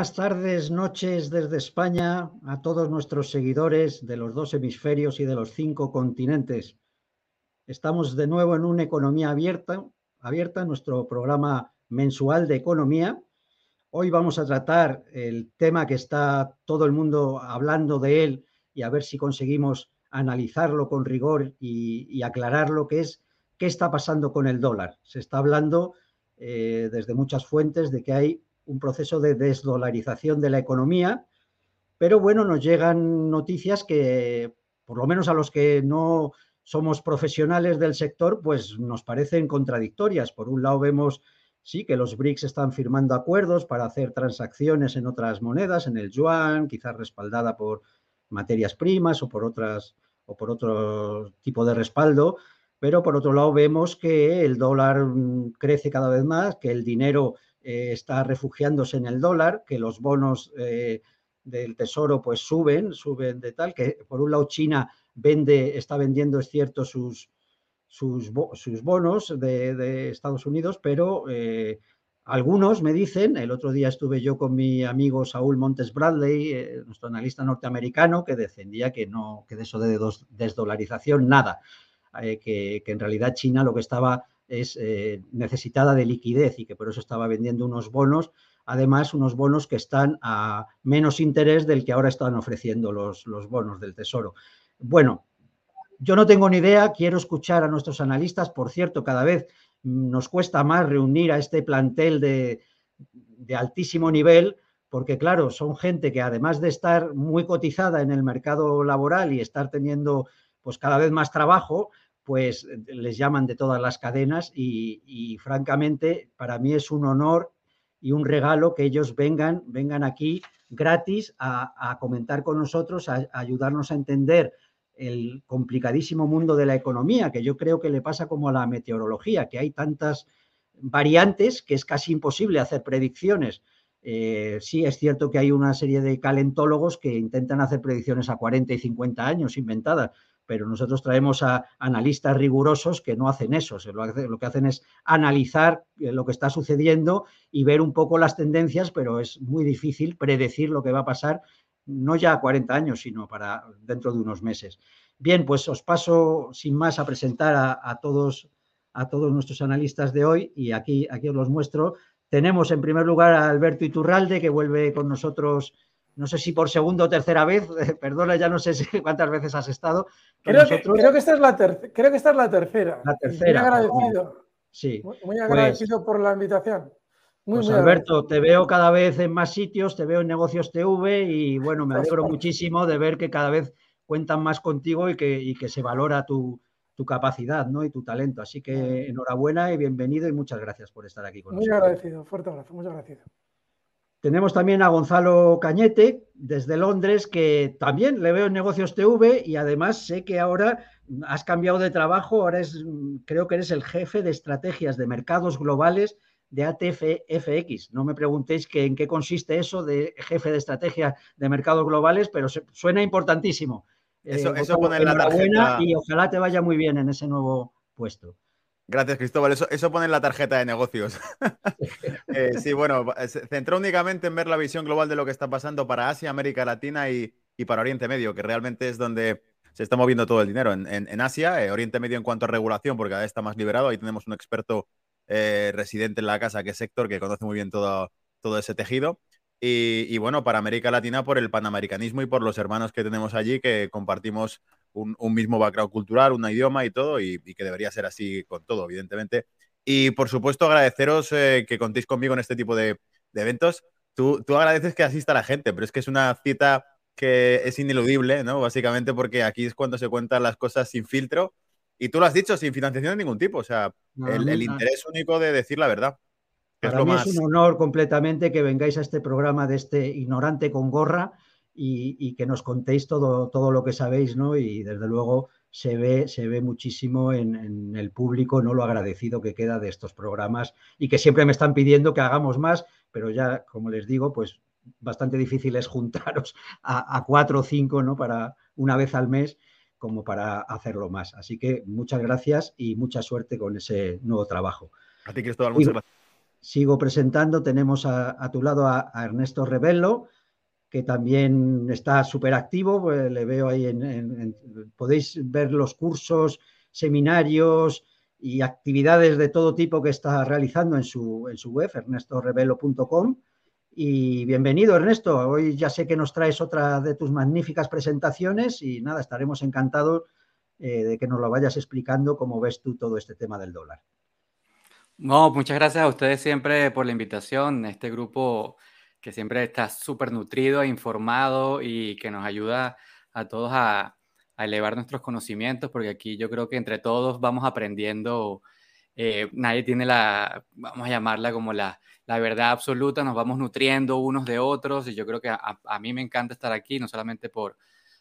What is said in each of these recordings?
Buenas tardes, noches desde España a todos nuestros seguidores de los dos hemisferios y de los cinco continentes. Estamos de nuevo en una economía abierta, abierta, nuestro programa mensual de economía. Hoy vamos a tratar el tema que está todo el mundo hablando de él y a ver si conseguimos analizarlo con rigor y, aclarar lo que es qué está pasando con el dólar. Se está hablando eh, desde muchas fuentes de que hay un proceso de desdolarización de la economía, pero bueno, nos llegan noticias que, por lo menos a los que no somos profesionales del sector, pues nos parecen contradictorias. Por un lado vemos, sí, que los BRICS están firmando acuerdos para hacer transacciones en otras monedas, en el yuan, quizás respaldada por materias primas o por otras o por otro tipo de respaldo, pero por otro lado vemos que el dólar mm, crece cada vez más, que el dinero eh, está refugiándose en el dólar, que los bonos eh, del tesoro pues suben, suben de tal, que por un lado China vende, está vendiendo, es cierto, sus, sus, sus bonos de, Estados Unidos, pero eh, algunos me dicen, el otro día estuve yo con mi amigo Saúl Montes Bradley, nuestro analista norteamericano, que defendía que no, que de eso de desdolarización, nada, que, que en realidad China lo que estaba es eh, necesitada de liquidez y que por eso estaba vendiendo unos bonos, además unos bonos que están a menos interés del que ahora están ofreciendo los, los bonos del Tesoro. Bueno, yo no tengo ni idea, quiero escuchar a nuestros analistas, por cierto, cada vez nos cuesta más reunir a este plantel de, de altísimo nivel, porque claro, son gente que además de estar muy cotizada en el mercado laboral y estar teniendo pues cada vez más trabajo, pues les llaman de todas las cadenas y, francamente para mí es un honor y un regalo que ellos vengan, vengan aquí gratis a, comentar con nosotros, a, ayudarnos a entender el complicadísimo mundo de la economía, que yo creo que le pasa como a la meteorología, que hay tantas variantes que es casi imposible hacer predicciones. Eh, sí, es cierto que hay una serie de calentólogos que intentan hacer predicciones a 40 y 50 años inventadas, pero nosotros traemos a analistas rigurosos que no hacen eso, lo que hacen es analizar eh, lo que está sucediendo y ver un poco las tendencias, pero es muy difícil predecir lo que va a pasar, no ya a 40 años, sino para dentro de unos meses. Bien, pues os paso sin más a presentar a, todos, a todos nuestros analistas de hoy y aquí, aquí os los muestro. Tenemos en primer lugar a Alberto Iturralde, que vuelve con nosotros no sé si por segunda o tercera vez, perdona, ya no sé cuántas veces has estado. Creo, que, esta es la creo que esta es la tercera. La tercera. Muy agradecido. Sí. Muy, pues agradecido por la invitación. Muy, pues Alberto, te veo cada vez en más sitios, te veo en Negocios TV y bueno, me alegro muchísimo de ver que cada vez cuentan más contigo y que, que se valora tu, capacidad ¿no? y tu talento. Así que enhorabuena y bienvenido y muchas gracias por estar aquí con nosotros. Muy agradecido, fuerte abrazo, muchas gracias. Tenemos también a Gonzalo Cañete desde Londres, que también le veo en Negocios TV y además sé que ahora has cambiado de trabajo, ahora es, creo que eres el jefe de estrategias de mercados globales de ATFX. No me preguntéis que, en qué consiste eso de jefe de estrategia de mercados globales, pero suena importantísimo. Eso, eh, eso pone la tarjeta. Y ojalá te vaya muy bien en ese nuevo puesto. Gracias, Cristóbal. Eso, pone en la tarjeta de negocios. Eh, sí, bueno, centró únicamente en ver la visión global de lo que está pasando para Asia, América Latina y, para Oriente Medio, que realmente es donde se está moviendo todo el dinero. En, Asia, eh, Oriente Medio en cuanto a regulación, porque cada vez está más liberado, ahí tenemos un experto eh, residente en la casa, que es Héctor, que conoce muy bien todo, todo ese tejido. Y, bueno, para América Latina por el panamericanismo y por los hermanos que tenemos allí que compartimos un, mismo background cultural, un idioma y todo, y, que debería ser así con todo, evidentemente. Y por supuesto, agradeceros eh, que contéis conmigo en este tipo de, eventos. Tú, tú, agradeces que asista la gente, pero es que es una cita que es ineludible, ¿no? Básicamente porque aquí es cuando se cuentan las cosas sin filtro. Y tú lo has dicho, sin financiación de ningún tipo. O sea, el interés único de decir la verdad. Para mí es un honor completamente que vengáis a este programa de este ignorante con gorra y, que nos contéis todo, todo lo que sabéis, ¿no? Y desde luego se ve, se ve muchísimo en, el público, ¿no? Lo agradecido que queda de estos programas y que siempre me están pidiendo que hagamos más, pero ya, como les digo, pues bastante difícil es juntaros a, a cuatro o cinco, ¿no? Para una vez al mes como para hacerlo más. Así que muchas gracias y mucha suerte con ese nuevo trabajo. A ti, Cristóbal, muchas gracias. sigo presentando. Tenemos a, tu lado a, Ernesto Rebello, que también está súper activo. Pues, le veo ahí en, Podéis ver los cursos, seminarios y actividades de todo tipo que está realizando en su, en su web, ernestorebelo.com. Y bienvenido, Ernesto. Hoy ya sé que nos traes otra de tus magníficas presentaciones y nada, estaremos encantados eh, de que nos lo vayas explicando cómo ves tú todo este tema del dólar. No, muchas gracias a ustedes siempre por la invitación. Este grupo que siempre está súper nutrido e informado y que nos ayuda a todos a, elevar nuestros conocimientos, porque aquí yo creo que entre todos vamos aprendiendo. Eh, nadie tiene la, vamos a llamarla como la, la verdad absoluta, nos vamos nutriendo unos de otros y yo creo que a, mí me encanta estar aquí, no solamente por,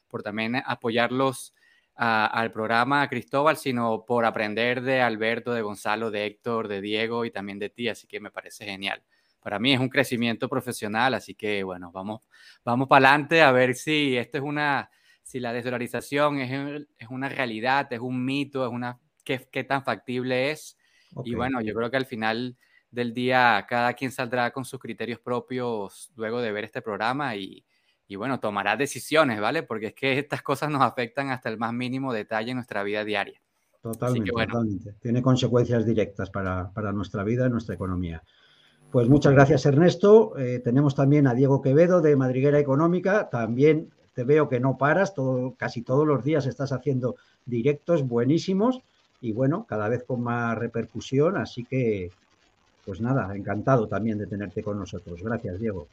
por también apoyarlos al programa, a Cristóbal, sino por aprender de Alberto, de Gonzalo, de Héctor, de Diego y también de ti, así que me parece genial. Para mí es un crecimiento profesional, así que bueno, vamos, vamos para adelante a ver si esto es una, si la desdolarización es, es una realidad, es un mito, es una, qué, qué tan factible es. Y bueno, yo creo que al final del día cada quien saldrá con sus criterios propios luego de ver este programa y, bueno, tomará decisiones, ¿vale? Porque es que estas cosas nos afectan hasta el más mínimo detalle en nuestra vida diaria. Totalmente, totalmente. Tiene consecuencias directas para, nuestra vida y nuestra economía. Pues muchas gracias, Ernesto. Eh, tenemos también a Diego Quevedo de Madriguera Económica. También te veo que no paras, casi todos los días estás haciendo directos buenísimos y bueno, cada vez con más repercusión. Así que pues nada, encantado también de tenerte con nosotros. Gracias, Diego.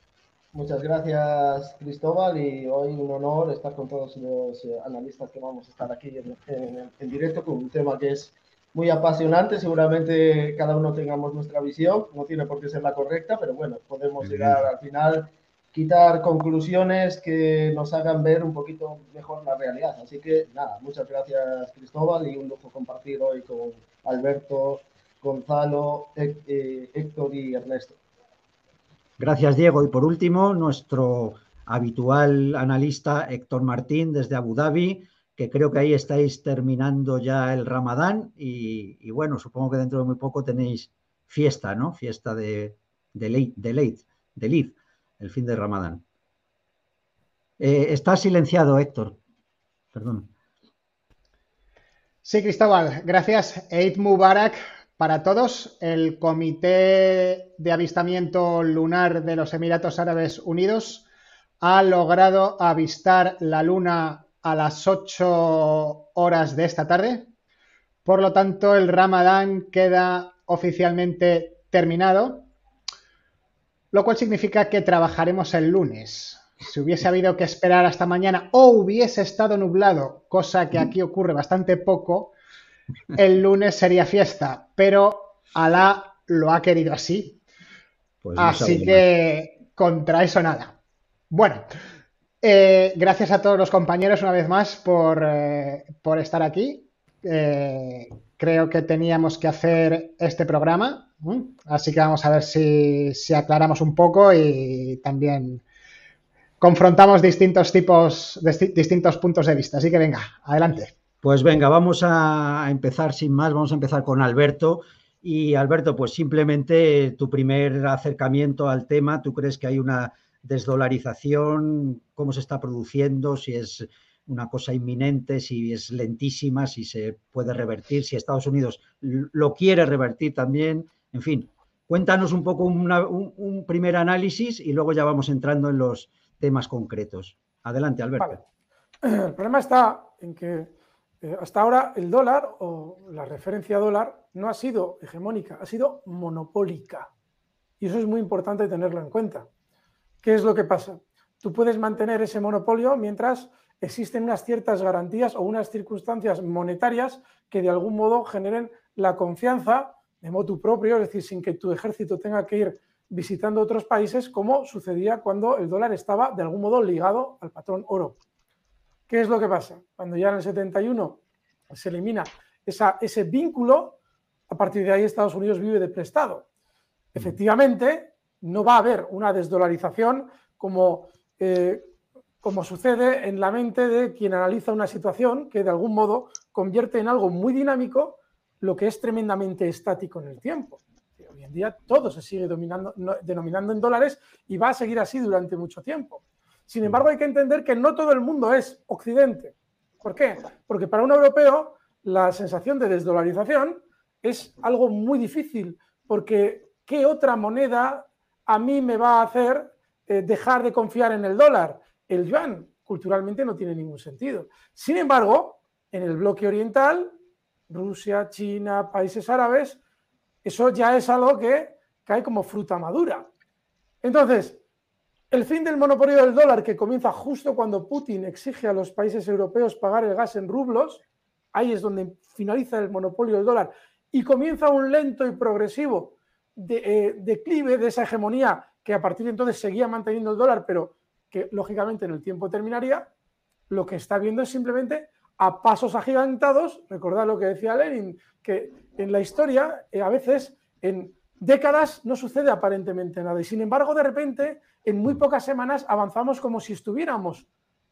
Muchas gracias, Cristóbal, y hoy un honor estar con todos los eh, analistas que vamos a estar aquí en, directo con un tema que es muy apasionante. Seguramente cada uno tengamos nuestra visión, no tiene por qué ser la correcta, pero bueno, podemos llegar al final, quitar conclusiones que nos hagan ver un poquito mejor la realidad. Así que nada, muchas gracias, Cristóbal, y un lujo compartir hoy con Alberto, Gonzalo, eh, Héctor y Ernesto. Gracias, Diego. Y por último, nuestro habitual analista Héctor Martín desde Abu Dhabi, que creo que ahí estáis terminando ya el Ramadán y, bueno, supongo que dentro de muy poco tenéis fiesta, ¿no? Fiesta de, de, de, de el fin de Ramadán. Eh, está silenciado, Héctor. Perdón. Sí, Cristóbal, gracias. Eid Mubarak para todos, el Comité de Avistamiento Lunar de los Emiratos Árabes Unidos ha logrado avistar la Luna a las 8 horas de esta tarde. Por lo tanto, el Ramadán queda oficialmente terminado, lo cual significa que trabajaremos el lunes. Si hubiese habido que esperar hasta mañana o hubiese estado nublado, cosa que aquí ocurre bastante poco, el lunes sería fiesta, pero Alá lo ha querido así. Pues así que contra eso nada. Bueno, eh, gracias a todos los compañeros una vez más por, eh, estar aquí. Eh, creo que teníamos que hacer este programa, así que vamos a ver si, si aclaramos un poco y también confrontamos distintos tipos, distintos puntos de vista. Así que venga, adelante. Pues venga, vamos a empezar sin más, vamos a empezar con Alberto. Y Alberto, pues simplemente tu primer acercamiento al tema, ¿tú crees que hay una desdolarización? ¿Cómo se está produciendo? Si es una cosa inminente, si es lentísima, si se puede revertir, si Estados Unidos lo quiere revertir también. En fin, cuéntanos un poco un, primer análisis y luego ya vamos entrando en los temas concretos. Adelante, Alberto. El problema está en que eh, hasta ahora el dólar o la referencia dólar no ha sido hegemónica, ha sido monopólica. Y eso es muy importante tenerlo en cuenta. ¿Qué es lo que pasa? Tú puedes mantener ese monopolio mientras existen unas ciertas garantías o unas circunstancias monetarias que de algún modo generen la confianza de motu propio, es decir, sin que tu ejército tenga que ir visitando otros países, como sucedía cuando el dólar estaba de algún modo ligado al patrón oro. ¿Qué es lo que pasa? Cuando ya en el 71 se elimina ese vínculo, a partir de ahí Estados Unidos vive de prestado. Efectivamente, no va a haber una desdolarización como, eh, como sucede en la mente de quien analiza una situación que de algún modo convierte en algo muy dinámico lo que es tremendamente estático en el tiempo. Hoy en día todo se sigue denominando en dólares y va a seguir así durante mucho tiempo. Sin embargo, hay que entender que no todo el mundo es Occidente. ¿Por qué? Porque para un europeo la sensación de desdolarización es algo muy difícil, porque ¿qué otra moneda a mí me va a hacer eh, dejar de confiar en el dólar? El yuan culturalmente no tiene ningún sentido. Sin embargo, en el bloque oriental, Rusia, China, países árabes, eso ya es algo que cae como fruta madura. Entonces, el fin del monopolio del dólar, que comienza justo cuando Putin exige a los países europeos pagar el gas en rublos, ahí es donde finaliza el monopolio del dólar y comienza un lento y progresivo de, eh, declive de esa hegemonía que a partir de entonces seguía manteniendo el dólar, pero que lógicamente en el tiempo terminaría, lo que está viendo es simplemente a pasos agigantados, recordad lo que decía Lenin, que en la historia eh, a veces en décadas no sucede aparentemente nada y sin embargo de repente en muy pocas semanas avanzamos como si estuviéramos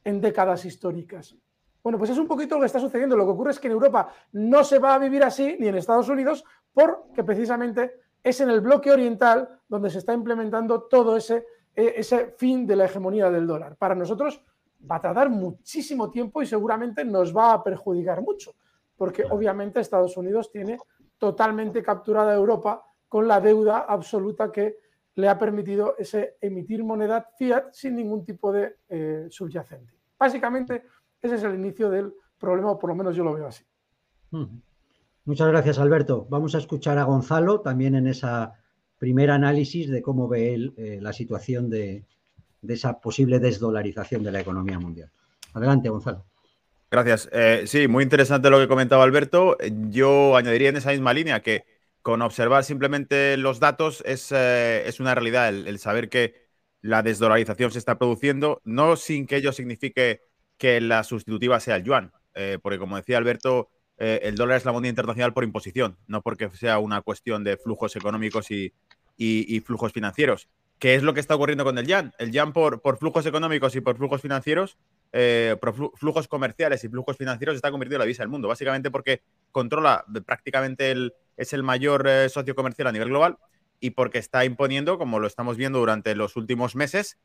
en décadas históricas. Bueno, pues es un poquito lo que está sucediendo. Lo que ocurre es que en Europa no se va a vivir así, ni en Estados Unidos, porque precisamente es en el bloque oriental donde se está implementando todo ese, e, ese fin de la hegemonía del dólar. Para nosotros va a tardar muchísimo tiempo y seguramente nos va a perjudicar mucho, porque obviamente Estados Unidos tiene totalmente capturada Europa con la deuda absoluta que le ha permitido ese emitir moneda fiat sin ningún tipo de eh, subyacente. Básicamente, ese es el inicio del problema, o por lo menos yo lo veo así. Muchas gracias, Alberto. Vamos a escuchar a Gonzalo también en esa primer análisis de cómo ve él eh, la situación de, esa posible desdolarización de la economía mundial. Adelante, Gonzalo. Gracias. Eh, sí, muy interesante lo que comentaba Alberto. Yo añadiría en esa misma línea que con observar simplemente los datos es, eh, una realidad el, saber que la desdolarización se está produciendo, no sin que ello signifique que la sustitutiva sea el yuan, porque como decía Alberto, eh, el dólar es la moneda internacional por imposición, no porque sea una cuestión de flujos económicos y, flujos financieros. ¿Qué es lo que está ocurriendo con el yuan? El yuan por, flujos económicos y por flujos financieros, eh, por flujos comerciales y flujos financieros, está convirtiendo en la divisa del mundo, básicamente porque controla prácticamente el, es el mayor eh, socio comercial a nivel global y porque está imponiendo, como lo estamos viendo durante los últimos meses,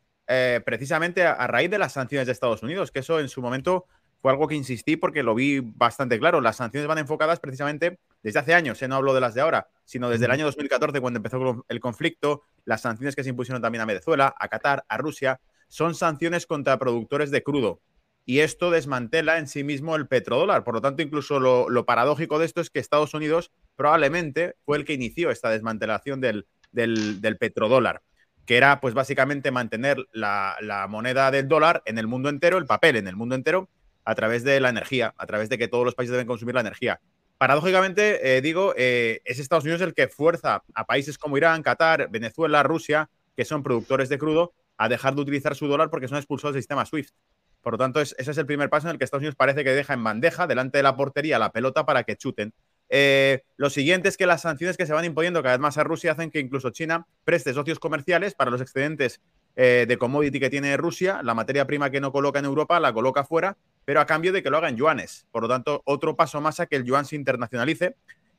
precisamente a, raíz de las sanciones de Estados Unidos, que eso en su momento fue algo que insistí porque lo vi bastante claro. Las sanciones van enfocadas precisamente desde hace años, ¿eh? no hablo de las de ahora, sino desde el año 2014 cuando empezó el conflicto, las sanciones que se impusieron también a Venezuela, a Qatar, a Rusia, son sanciones contra productores de crudo. Y esto desmantela en sí mismo el petrodólar. Por lo tanto, incluso lo, paradójico de esto es que Estados Unidos probablemente fue el que inició esta desmantelación del, del, petrodólar, que era pues básicamente mantener la, la moneda del dólar en el mundo entero, el papel en el mundo entero, a través de la energía, a través de que todos los países deben consumir la energía. Paradójicamente, eh, digo, eh, es Estados Unidos el que fuerza a países como Irán, Qatar, Venezuela, Rusia, que son productores de crudo, a dejar de utilizar su dólar porque son expulsados del sistema SWIFT. Por lo tanto, ese es el primer paso en el que Estados Unidos parece que deja en bandeja delante de la portería la pelota para que chuten. Eh, lo siguiente es que las sanciones que se van imponiendo cada vez más a Rusia hacen que incluso China preste socios comerciales para los excedentes de commodity que tiene Rusia, la materia prima que no coloca en Europa la coloca fuera pero a cambio de que lo haga en yuanes. Por lo tanto, otro paso más a que el yuan se internacionalice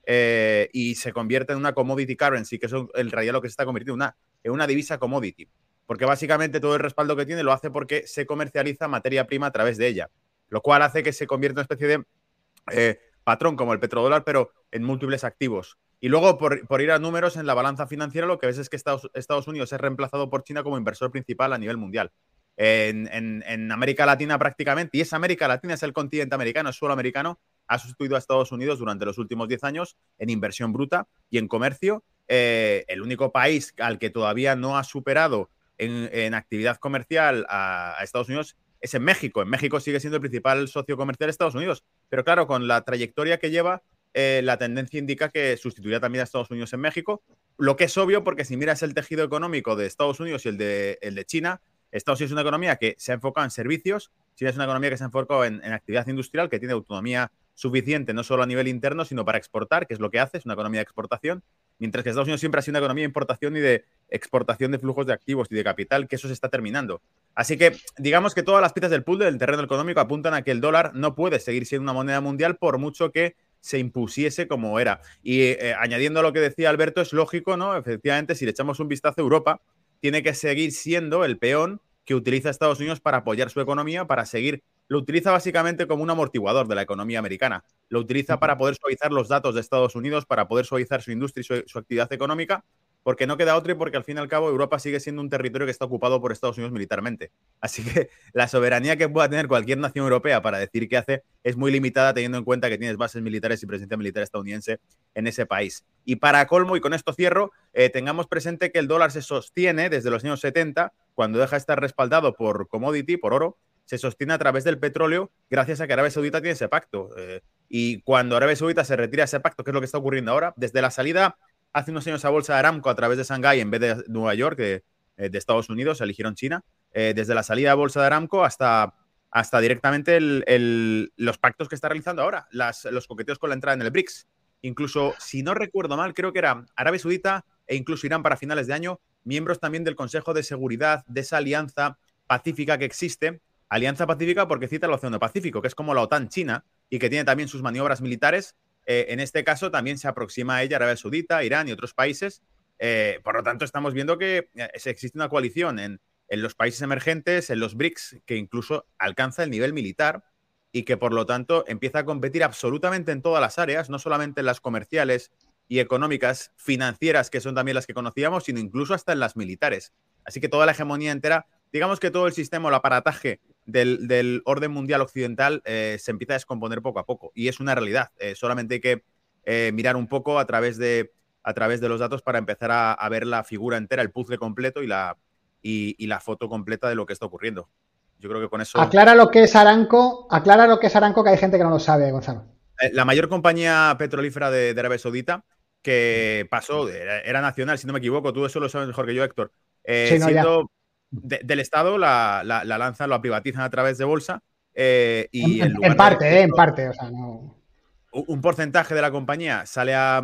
eh, y se convierta en una commodity currency, que es en realidad lo que se está convirtiendo una, en una divisa commodity. Porque básicamente todo el respaldo que tiene lo hace porque se comercializa materia prima a través de ella, lo cual hace que se convierta en una especie de eh, patrón como el petrodólar, pero en múltiples activos. Y luego, por, ir a números en la balanza financiera, lo que ves es que Estados Unidos es reemplazado por China como inversor principal a nivel mundial en, América Latina prácticamente, y es América Latina, es el continente americano, es suelo americano, ha sustituido a Estados Unidos durante los últimos 10 años en inversión bruta y en comercio. Eh, el único país al que todavía no ha superado en, actividad comercial a, Estados Unidos es en México. En México sigue siendo el principal socio comercial de Estados Unidos, pero claro, con la trayectoria que lleva, eh, la tendencia indica que sustituirá también a Estados Unidos en México, lo que es obvio porque si miras el tejido económico de Estados Unidos y el de, el de China, Estados Unidos es una economía que se ha enfocado en servicios, China es una economía que se ha enfocado en, actividad industrial, que tiene autonomía suficiente no solo a nivel interno, sino para exportar, que es lo que hace, es una economía de exportación, mientras que Estados Unidos siempre ha sido una economía de importación y de exportación de flujos de activos y de capital, que eso se está terminando. Así que digamos que todas las piezas del pool del terreno económico apuntan a que el dólar no puede seguir siendo una moneda mundial por mucho que se impusiese como era. Y eh, añadiendo a lo que decía Alberto, es lógico, ¿no? Efectivamente, si le echamos un vistazo a Europa, tiene que seguir siendo el peón que utiliza Estados Unidos para apoyar su economía, para seguir. Lo utiliza básicamente como un amortiguador de la economía americana. Lo utiliza para poder suavizar los datos de Estados Unidos, para poder suavizar su industria y su actividad económica porque no queda otro y porque al fin y al cabo Europa sigue siendo un territorio que está ocupado por Estados Unidos militarmente. Así que la soberanía que pueda tener cualquier nación europea para decir qué hace es muy limitada teniendo en cuenta que tienes bases militares y presencia militar estadounidense en ese país. Y para colmo, y con esto cierro, eh, tengamos presente que el dólar se sostiene desde los años 70, cuando deja de estar respaldado por commodity, por oro, se sostiene a través del petróleo gracias a que Arabia Saudita tiene ese pacto. Eh, y cuando Arabia Saudita se retira ese pacto, que es lo que está ocurriendo ahora, desde la salida hace unos años a bolsa de Aramco a través de Shanghái en vez de Nueva York, de, eh, Estados Unidos, eligieron China, eh, desde la salida a bolsa de Aramco hasta, hasta directamente los pactos que está realizando ahora, los coqueteos con la entrada en el BRICS. Incluso, si no recuerdo mal, creo que era Arabia Saudita e incluso Irán para finales de año, miembros también del Consejo de Seguridad de esa alianza pacífica que existe. Alianza pacífica porque cita el Océano Pacífico, que es como la OTAN China y que tiene también sus maniobras militares eh, en este caso también se aproxima a ella Arabia Saudita, Irán y otros países. Eh, por lo tanto, estamos viendo que eh, existe una coalición en, los países emergentes, en los BRICS, que incluso alcanza el nivel militar y que por lo tanto empieza a competir absolutamente en todas las áreas, no solamente en las comerciales y económicas, financieras, que son también las que conocíamos, sino incluso hasta en las militares. Así que toda la hegemonía entera, digamos que todo el sistema, el aparataje del, orden mundial occidental eh, se empieza a descomponer poco a poco. Y es una realidad. Eh, solamente hay que eh, mirar un poco a través, de, a través de los datos para empezar a, ver la figura entera, el puzzle completo y la, y, la foto completa de lo que está ocurriendo. Yo creo que con eso. Aclara lo que es Aranco, aclara lo que es Aranco, que hay gente que no lo sabe, Gonzalo. la mayor compañía petrolífera de, Arabia Saudita, que pasó, era, nacional, si no me equivoco, tú eso lo sabes mejor que yo, Héctor. siendo, del Estado la, la, lanzan, la privatizan a través de bolsa. Eh, y en, parte, eh, en parte, o sea, no... Un porcentaje de la compañía sale a,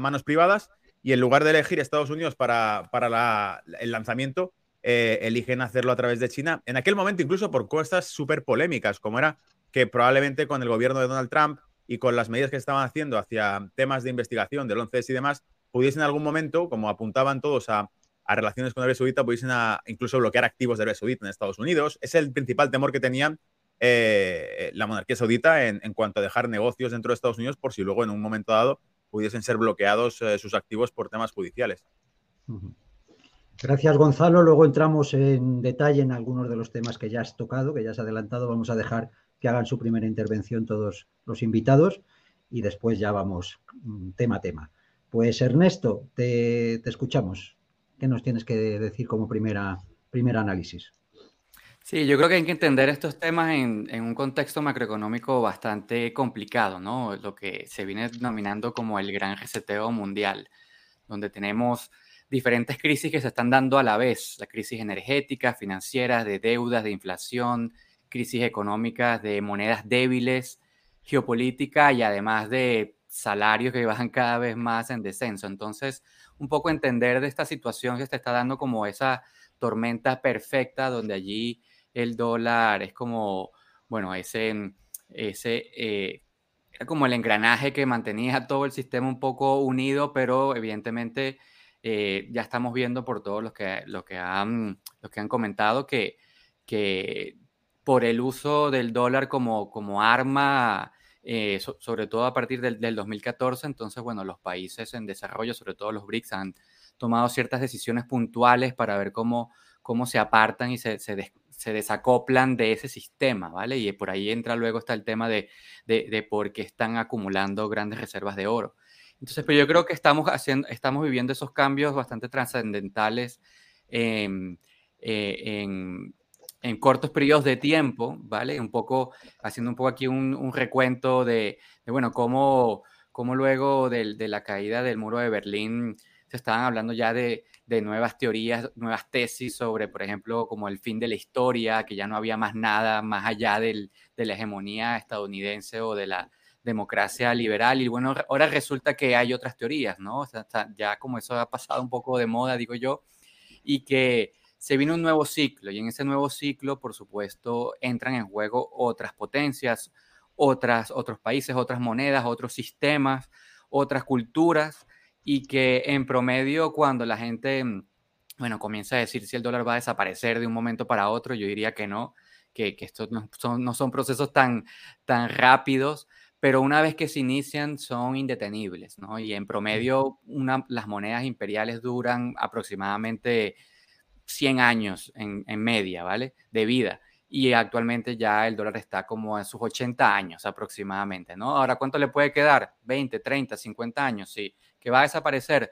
manos privadas y en lugar de elegir Estados Unidos para, para el lanzamiento, eh, eligen hacerlo a través de China. En aquel momento, incluso por cosas súper polémicas, como era que probablemente con el gobierno de Donald Trump y con las medidas que estaban haciendo hacia temas de investigación del 11S y demás, pudiesen en algún momento, como apuntaban todos a a relaciones con Arabia Saudita pudiesen incluso bloquear activos de Arabia Saudita en Estados Unidos. Es el principal temor que tenían eh, la monarquía saudita en, cuanto a dejar negocios dentro de Estados Unidos por si luego en un momento dado pudiesen ser bloqueados eh, sus activos por temas judiciales. Gracias, Gonzalo. Luego entramos en detalle en algunos de los temas que ya has tocado, que ya has adelantado. Vamos a dejar que hagan su primera intervención todos los invitados y después ya vamos mm, tema a tema. Pues Ernesto, te escuchamos. ¿Qué nos tienes que decir como primera, primer análisis? Sí, yo creo que hay que entender estos temas en, un contexto macroeconómico bastante complicado, ¿no? Lo que se viene denominando como el gran reseteo mundial, donde tenemos diferentes crisis que se están dando a la vez, la crisis energética, financieras, de deudas, de inflación, crisis económicas, de monedas débiles, geopolítica y además de salarios que van cada vez más en descenso. Entonces, un poco entender de esta situación que se está dando como esa tormenta perfecta donde allí el dólar es como, bueno, ese, ese eh, era como el engranaje que mantenía todo el sistema un poco unido, pero evidentemente eh, ya estamos viendo por todos los que, lo que, han, que han comentado que, que por el uso del dólar como, como arma eh, sobre todo a partir del, 2014. Entonces, bueno, los países en desarrollo, sobre todo los BRICS, han tomado ciertas decisiones puntuales para ver cómo, cómo se apartan y se, se, desacoplan de ese sistema, ¿vale? Y por ahí entra luego está el tema de, de, por qué están acumulando grandes reservas de oro. Entonces, pero yo creo que estamos, haciendo, estamos viviendo esos cambios bastante trascendentales en, eh, en cortos periodos de tiempo, ¿vale? Un poco, haciendo un poco aquí un, recuento de, bueno, cómo, cómo luego de, la caída del muro de Berlín se estaban hablando ya de, nuevas teorías, nuevas tesis sobre, por ejemplo, como el fin de la historia, que ya no había más nada más allá de la hegemonía estadounidense o de la democracia liberal. Y bueno, ahora resulta que hay otras teorías, ¿no? O sea, ya como eso ha pasado un poco de moda, digo yo, y que se viene un nuevo ciclo y en ese nuevo ciclo, por supuesto, entran en juego otras potencias, otras, otros países, otras monedas, otros sistemas, otras culturas y que en promedio cuando la gente, mm, bueno, comienza a decir si el dólar va a desaparecer de un momento para otro, yo diría que no, que, que estos no son, no son procesos tan, tan rápidos, pero una vez que se inician son indetenibles, ¿no? Y en promedio una, las monedas imperiales duran aproximadamente 100 años en, en, media, ¿vale? De vida. Y actualmente ya el dólar está como en sus 80 años aproximadamente, ¿no? Ahora, ¿cuánto le puede quedar? 20, 30, 50 años, sí. ¿Que va a desaparecer?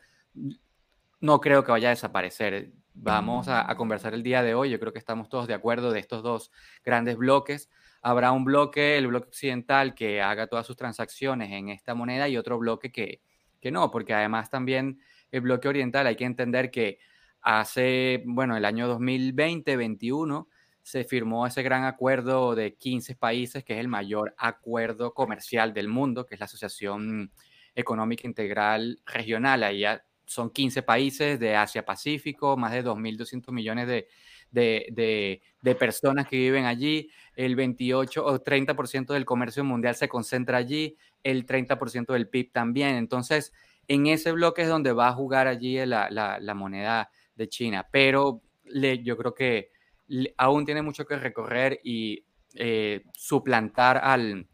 No creo que vaya a desaparecer. Vamos a, a conversar el día de hoy. Yo creo que estamos todos de acuerdo de estos dos grandes bloques habrá un bloque, el bloque occidental, que haga todas sus transacciones en esta moneda y otro bloque que, que no, porque además también el bloque oriental hay que entender que hace, bueno, el año 2020-21 se firmó ese gran acuerdo de 15 países, que es el mayor acuerdo comercial del mundo, que es la Asociación Económica Integral Regional. Ahí son 15 países de Asia-Pacífico, más de 2.200 millones de, de, personas que viven allí, el 28 o 30% del comercio mundial se concentra allí, el 30% del PIB también. Entonces, en ese bloque es donde va a jugar allí la, moneda de China, pero le, yo creo que aún tiene mucho que recorrer y eh, suplantar al,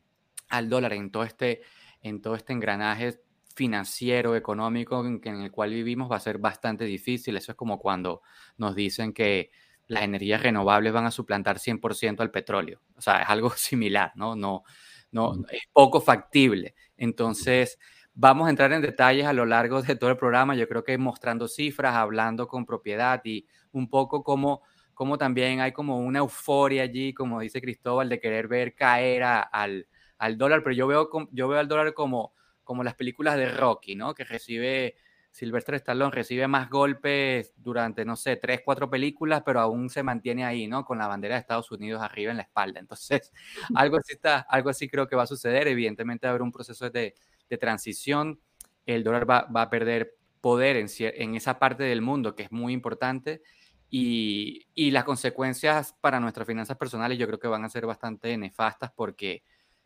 al, dólar en todo este, en todo este engranaje financiero, económico en, en, el cual vivimos va a ser bastante difícil. Eso es como cuando nos dicen que las energías renovables van a suplantar 100% al petróleo. O sea, es algo similar, ¿no? No, no, es poco factible. Entonces, vamos a entrar en detalles a lo largo de todo el programa. Yo creo que mostrando cifras, hablando con propiedad y un poco como, como también hay como una euforia allí, como dice Cristóbal, de querer ver caer al, al dólar. Pero yo veo, yo veo al dólar como, como las películas de Rocky, ¿no? Que recibe Silvestre Stallone recibe más golpes durante, no sé, tres, cuatro películas, pero aún se mantiene ahí, ¿no? Con la bandera de Estados Unidos arriba en la espalda. Entonces, algo así, está, algo así creo que va a suceder. Evidentemente a haber un proceso de, de transición. El dólar va, va, a perder poder en, en esa parte del mundo que es muy importante. Y, y las consecuencias para nuestras finanzas personales yo creo que van a ser bastante nefastas porque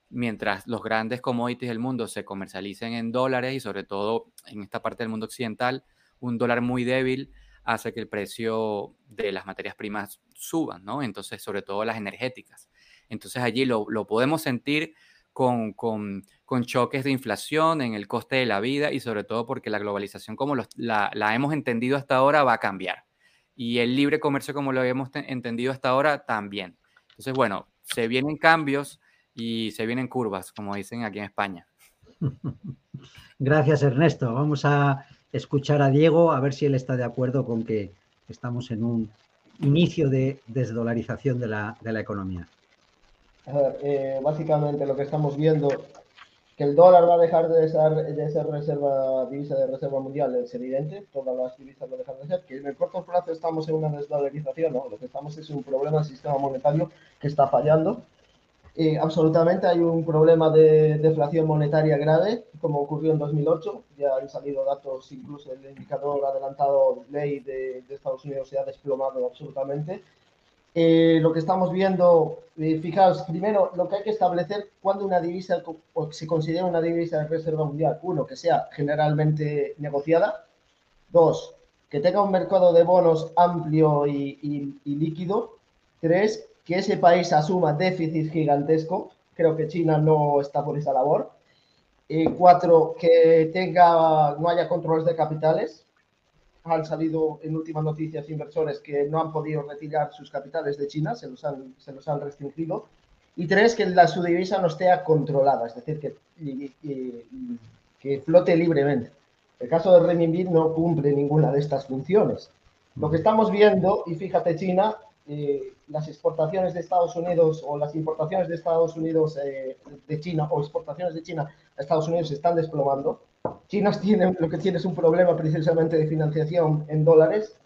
mientras los grandes commodities del mundo se comercialicen en dólares y sobre todo en esta parte del mundo occidental, un dólar muy débil hace que el precio de las materias primas suban, ¿no? Entonces, sobre todo las energéticas. Entonces allí lo, podemos sentir con, con, choques de inflación en el coste de la vida y sobre todo porque la globalización como la, la, hemos entendido hasta ahora va a cambiar. Y el libre comercio como lo habíamos entendido hasta ahora también. Entonces, bueno, se vienen cambios y se vienen curvas, como dicen aquí en España. Gracias, Ernesto. Vamos a escuchar a Diego a ver si él está de acuerdo con que estamos en un inicio de desdolarización de la, de la economía. Eh, básicamente lo que estamos viendo, que el dólar va a dejar de ser, de ser reserva, divisa de reserva mundial, es evidente, todas las divisas lo dejan de ser, que en el corto plazo estamos en una desdolarización, ¿no? lo que estamos es un problema del sistema monetario que está fallando absolutamente hay un problema de deflación monetaria grave, como ocurrió en 2008. Ya han salido datos, incluso el indicador adelantado ley de, Estados Unidos se ha desplomado absolutamente. Eh, lo que estamos viendo, eh, fijaos, primero lo que hay que establecer cuando una divisa o se considera una divisa de reserva mundial. Uno, que sea generalmente negociada. Dos, que tenga un mercado de bonos amplio y, líquido. Tres, que ese país asuma déficit gigantesco. Creo que China no está por esa labor. Y cuatro, que tenga, no haya controles de capitales. Han salido en últimas noticias inversores que no han podido retirar sus capitales de China, se los han, se los han restringido. Y tres, que la, su divisa no esté controlada, es decir, que, que flote libremente. El caso del renminbi no cumple ninguna de estas funciones. Lo que estamos viendo, y fíjate China, eh, las exportaciones de Estados Unidos o las importaciones de Estados Unidos eh, de China o exportaciones de China a Estados Unidos están desplomando. China tiene, lo que tiene es un problema precisamente de financiación en dólares,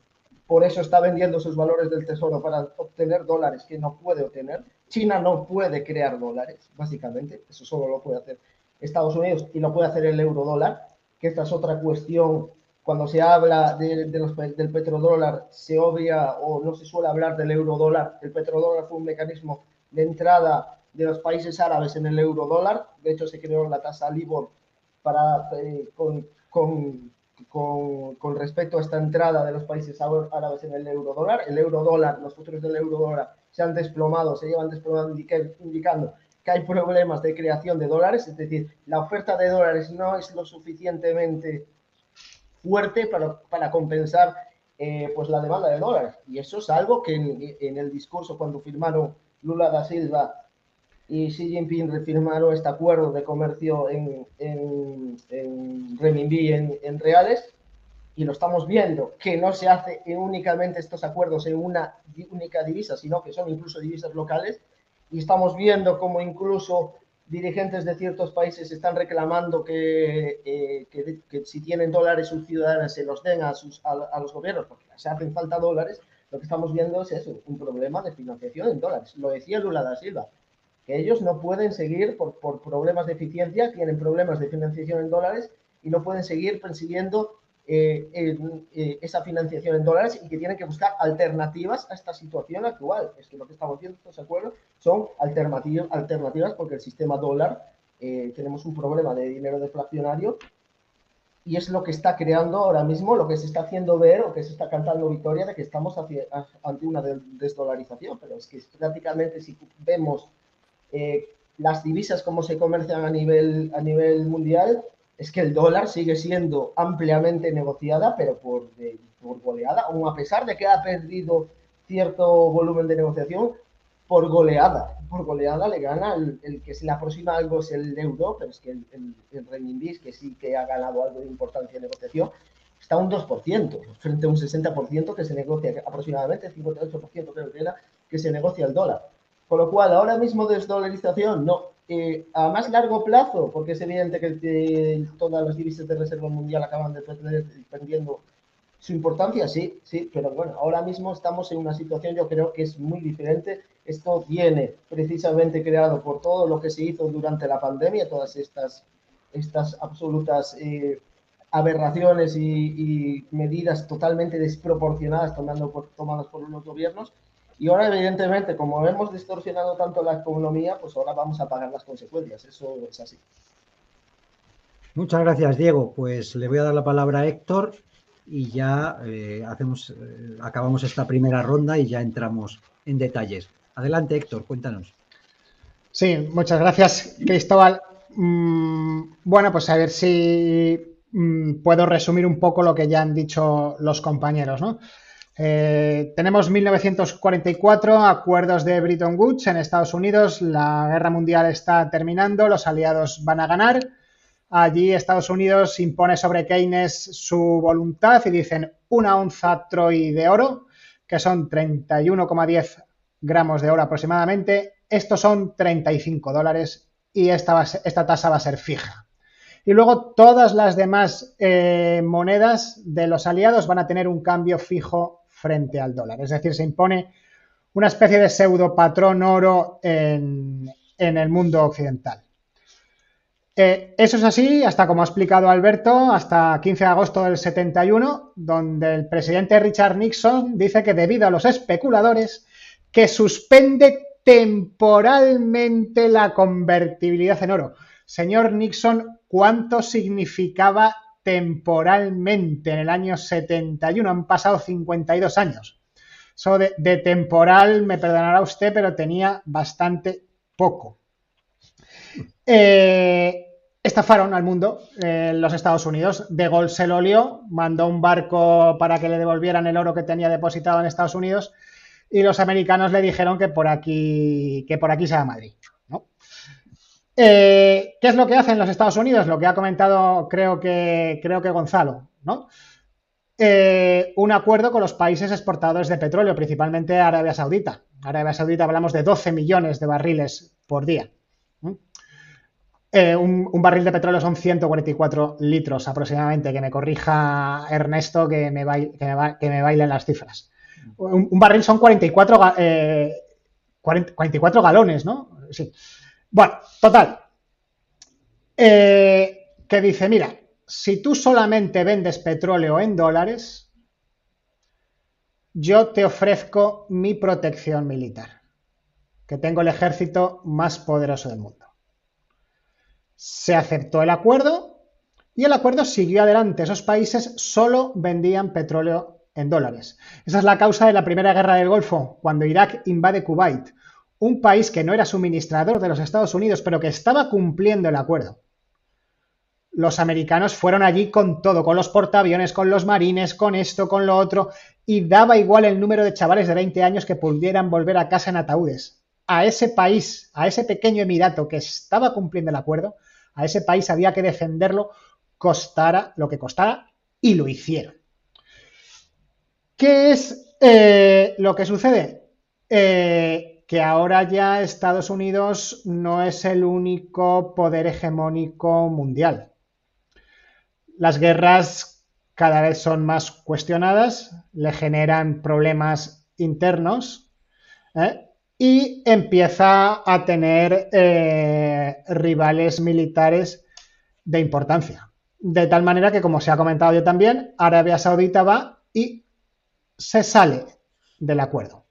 por eso está vendiendo sus valores del tesoro para obtener dólares que no puede obtener. China no puede crear dólares, básicamente, eso solo lo puede hacer Estados Unidos y lo puede hacer el euro dólar, que esta es otra cuestión cuando se habla del petrodólar, se obvia o no se suele hablar del eurodólar. El petrodólar fue un mecanismo de entrada de los países árabes en el euro dólar. De hecho, se creó la tasa LIBOR para, eh, con, con, con, respecto a esta entrada de los países árabes en el euro dólar. El euro dólar, los futuros del euro dólar se han desplomado, se llevan desplomando, indicando que hay problemas de creación de dólares, es decir, la oferta de dólares no es lo suficientemente fuerte para, para compensar eh, pues la demanda de dólares. Y eso es algo que en, el discurso cuando firmaron Lula da Silva y Xi Jinping refirmaron este acuerdo de comercio en, en, en renminbi, en, en, reales, y lo estamos viendo, que no se hace únicamente estos acuerdos en una única divisa, sino que son incluso divisas locales, y estamos viendo como incluso dirigentes de ciertos países están reclamando que, eh, que, si tienen dólares sus ciudadanos se los den a, sus, a, los gobiernos porque se hacen falta dólares, lo que estamos viendo es eso, un problema de financiación en dólares. Lo decía Lula da Silva, que ellos no pueden seguir por, por problemas de eficiencia, tienen problemas de financiación en dólares y no pueden seguir persiguiendo eh, eh, esa financiación en dólares y que tienen que buscar alternativas a esta situación actual. Es que lo que estamos viendo, ¿estás de acuerdo? Son alternativas, alternativas porque el sistema dólar, eh, tenemos un problema de dinero deflacionario y es lo que está creando ahora mismo, lo que se está haciendo ver o que se está cantando victoria de que estamos ante una desdolarización. Pero es que prácticamente si vemos las divisas como se comercian a nivel, a nivel mundial, es que el dólar sigue siendo ampliamente negociada, pero por, por goleada, aun a pesar de que ha perdido cierto volumen de negociación, por goleada. Por goleada le gana el, que se le aproxima algo es el euro, pero es que el, el, renminbi, que sí que ha ganado algo de importancia en negociación, está un 2%, frente a un 60% que se negocia, aproximadamente 58% creo que era, que se negocia el dólar. Con lo cual, ahora mismo desdolarización, no, a más largo plazo, porque es evidente que todas las divisas de reserva mundial acaban de perder, perdiendo su importancia, sí, sí, pero bueno, ahora mismo estamos en una situación, yo creo que es muy diferente. Esto viene precisamente creado por todo lo que se hizo durante la pandemia, todas estas, estas absolutas eh, aberraciones y, medidas totalmente desproporcionadas tomando tomadas por los gobiernos y ahora, evidentemente, como hemos distorsionado tanto la economía, pues ahora vamos a pagar las consecuencias. Eso es así. Muchas gracias, Diego. Pues le voy a dar la palabra a Héctor y ya eh, hacemos, eh, acabamos esta primera ronda y ya entramos en detalles. Adelante, Héctor, cuéntanos. Sí, muchas gracias, Cristóbal. Mm, bueno, pues a ver si mm, puedo resumir un poco lo que ya han dicho los compañeros, ¿no? Eh, tenemos 1944, acuerdos de Bretton Woods en Estados Unidos, la guerra mundial está terminando, los aliados van a ganar. Allí Estados Unidos impone sobre Keynes su voluntad y dicen una onza Troy de oro, que son 31,10 gramos de oro aproximadamente. Estos son 35 dólares y esta, tasa va a ser fija. Y luego todas las demás eh, monedas de los aliados van a tener un cambio fijo frente al dólar. Es decir, se impone una especie de pseudo patrón oro en, el mundo occidental. Eh, eso es así hasta, como ha explicado Alberto, hasta 15 de agosto del 71, donde el presidente Richard Nixon dice que debido a los especuladores, que suspende temporalmente la convertibilidad en oro. Señor Nixon, ¿cuánto significaba temporalmente en el año 71. Han pasado 52 años. Eso de, temporal, me perdonará usted, pero tenía bastante poco. Eh, estafaron al mundo eh, los Estados Unidos. De Gaulle se lo lió, mandó un barco para que le devolvieran el oro que tenía depositado en Estados Unidos y los americanos le dijeron que por aquí, que por aquí se va a Madrid. Eh, ¿Qué es lo que hacen los Estados Unidos? Lo que ha comentado creo que, creo que Gonzalo, ¿no? Eh, un acuerdo con los países exportadores de petróleo, principalmente Arabia Saudita. Arabia Saudita hablamos de 12 millones de barriles por día. Eh, un, barril de petróleo son 144 litros aproximadamente, que me corrija Ernesto que me, que me, bailen las cifras. Un, barril son 44, 44 galones, ¿no? Sí. Bueno, total. Eh, que dice, mira, si tú solamente vendes petróleo en dólares, yo te ofrezco mi protección militar. que tengo el ejército más poderoso del mundo. Se aceptó el acuerdo y el acuerdo siguió adelante. Esos países solo vendían petróleo en dólares. Esa es la causa de la primera guerra del Golfo, cuando Irak invade Kuwait, un país que no era suministrador de los Estados Unidos, pero que estaba cumpliendo el acuerdo. Los americanos fueron allí con todo, con los portaaviones, con los marines, con esto, con lo otro, y daba igual el número de chavales de 20 años que pudieran volver a casa en ataúdes. A ese país, a ese pequeño emirato que estaba cumpliendo el acuerdo, a ese país había que defenderlo costara lo que costara y lo hicieron. ¿Qué es eh, lo que sucede? Eh, que ahora ya Estados Unidos no es el único poder hegemónico mundial. Las guerras cada vez son más cuestionadas, le generan problemas internos ¿eh? y empieza a tener rivales militares de importancia. De tal manera que, como se ha comentado yo también, Arabia Saudita va y se sale del acuerdo.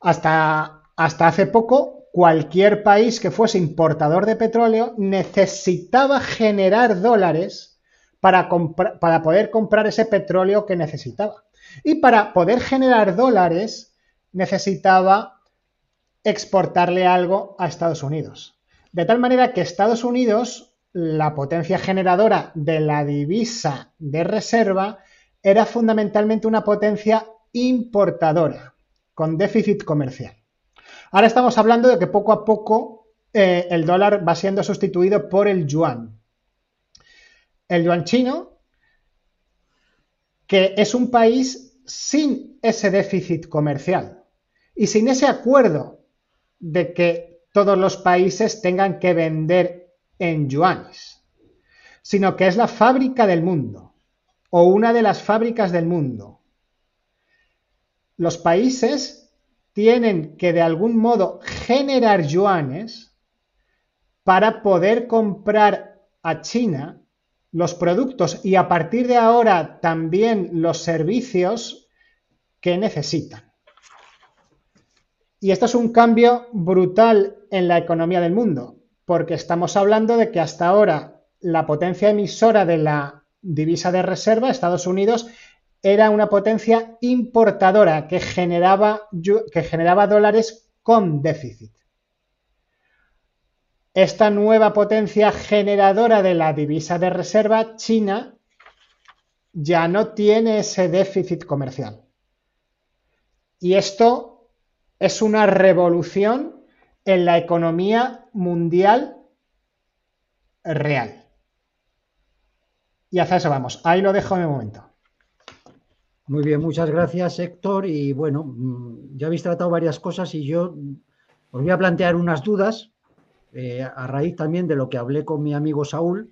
Hasta, hasta hace poco, cualquier país que fuese importador de petróleo necesitaba generar dólares para, poder comprar ese petróleo que necesitaba. Y para poder generar dólares necesitaba exportarle algo a Estados Unidos. De tal manera que Estados Unidos, la potencia generadora de la divisa de reserva, era fundamentalmente una potencia importadora, con déficit comercial. Ahora estamos hablando de que poco a poco eh, el dólar va siendo sustituido por el yuan. El yuan chino, que es un país sin ese déficit comercial y sin ese acuerdo de que todos los países tengan que vender en yuanes, sino que es la fábrica del mundo o una de las fábricas del mundo los países tienen que de algún modo generar yuanes para poder comprar a China los productos y a partir de ahora también los servicios que necesitan. Y esto es un cambio brutal en la economía del mundo, porque estamos hablando de que hasta ahora la potencia emisora de la divisa de reserva, Estados Unidos, era una potencia importadora que generaba, que generaba dólares con déficit. Esta nueva potencia generadora de la divisa de reserva, China, ya no tiene ese déficit comercial. Y esto es una revolución en la economía mundial real. Y hacia eso vamos. Ahí lo dejo de momento. Muy bien, muchas gracias Héctor. Y bueno, mm, ya habéis tratado varias cosas y yo os voy a plantear unas dudas eh, a raíz también de lo que hablé con mi amigo Saúl,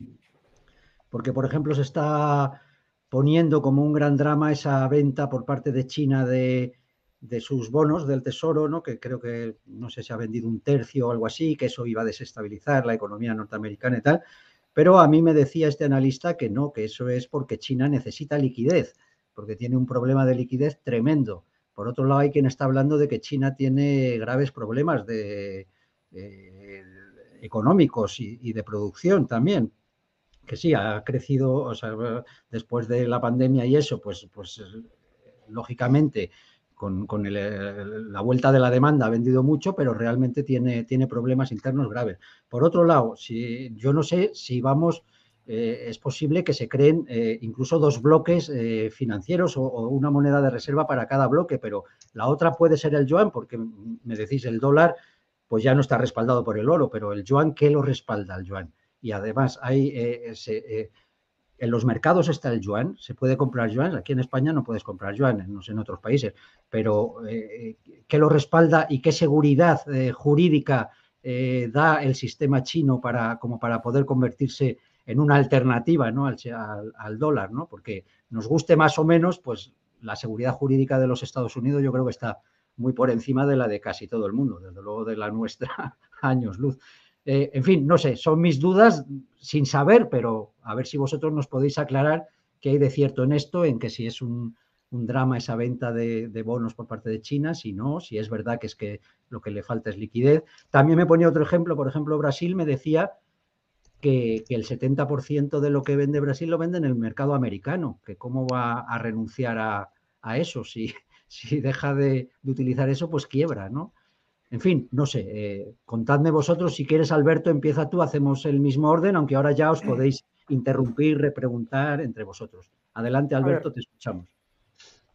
porque por ejemplo se está poniendo como un gran drama esa venta por parte de China de, sus bonos del tesoro, ¿no? que creo que no sé si ha vendido un tercio o algo así, que eso iba a desestabilizar la economía norteamericana y tal. Pero a mí me decía este analista que no, que eso es porque China necesita liquidez porque tiene un problema de liquidez tremendo. Por otro lado, hay quien está hablando de que China tiene graves problemas de, económicos y, de producción también. Que sí, ha crecido, o sea, después de la pandemia y eso, pues, pues lógicamente con, la vuelta de la demanda ha vendido mucho, pero realmente tiene, tiene problemas internos graves. Por otro lado, si, yo no sé si vamos eh, es posible que se creen eh, incluso dos bloques eh, financieros o, una moneda de reserva para cada bloque, pero la otra puede ser el yuan, porque me decís el dólar, pues ya no está respaldado por el oro, pero el yuan, ¿qué lo respalda el yuan? Y además hay en los mercados está el yuan, se puede comprar yuan, aquí en España no puedes comprar yuan, no sé en otros países, pero ¿qué lo respalda y qué seguridad jurídica da el sistema chino para, como para poder convertirse en una alternativa ¿no? al, dólar, ¿no? porque nos guste más o menos, pues la seguridad jurídica de los Estados Unidos yo creo que está muy por encima de la de casi todo el mundo, desde luego de la nuestra años luz. Eh, en fin, no sé, son mis dudas sin saber, pero a ver si vosotros nos podéis aclarar qué hay de cierto en esto, en que si es un, un drama esa venta de, bonos por parte de China, si no, si es verdad que es que lo que le falta es liquidez. También me ponía otro ejemplo, por ejemplo, Brasil me decía que, el 70% de lo que vende Brasil lo vende en el mercado americano, que cómo va a renunciar a, eso, si, si deja de, utilizar eso, pues quiebra, ¿no? En fin, no sé, eh, contadme vosotros, si quieres Alberto, empieza tú, hacemos el mismo orden, aunque ahora ya os podéis interrumpir, repreguntar entre vosotros. Adelante Alberto, te escuchamos.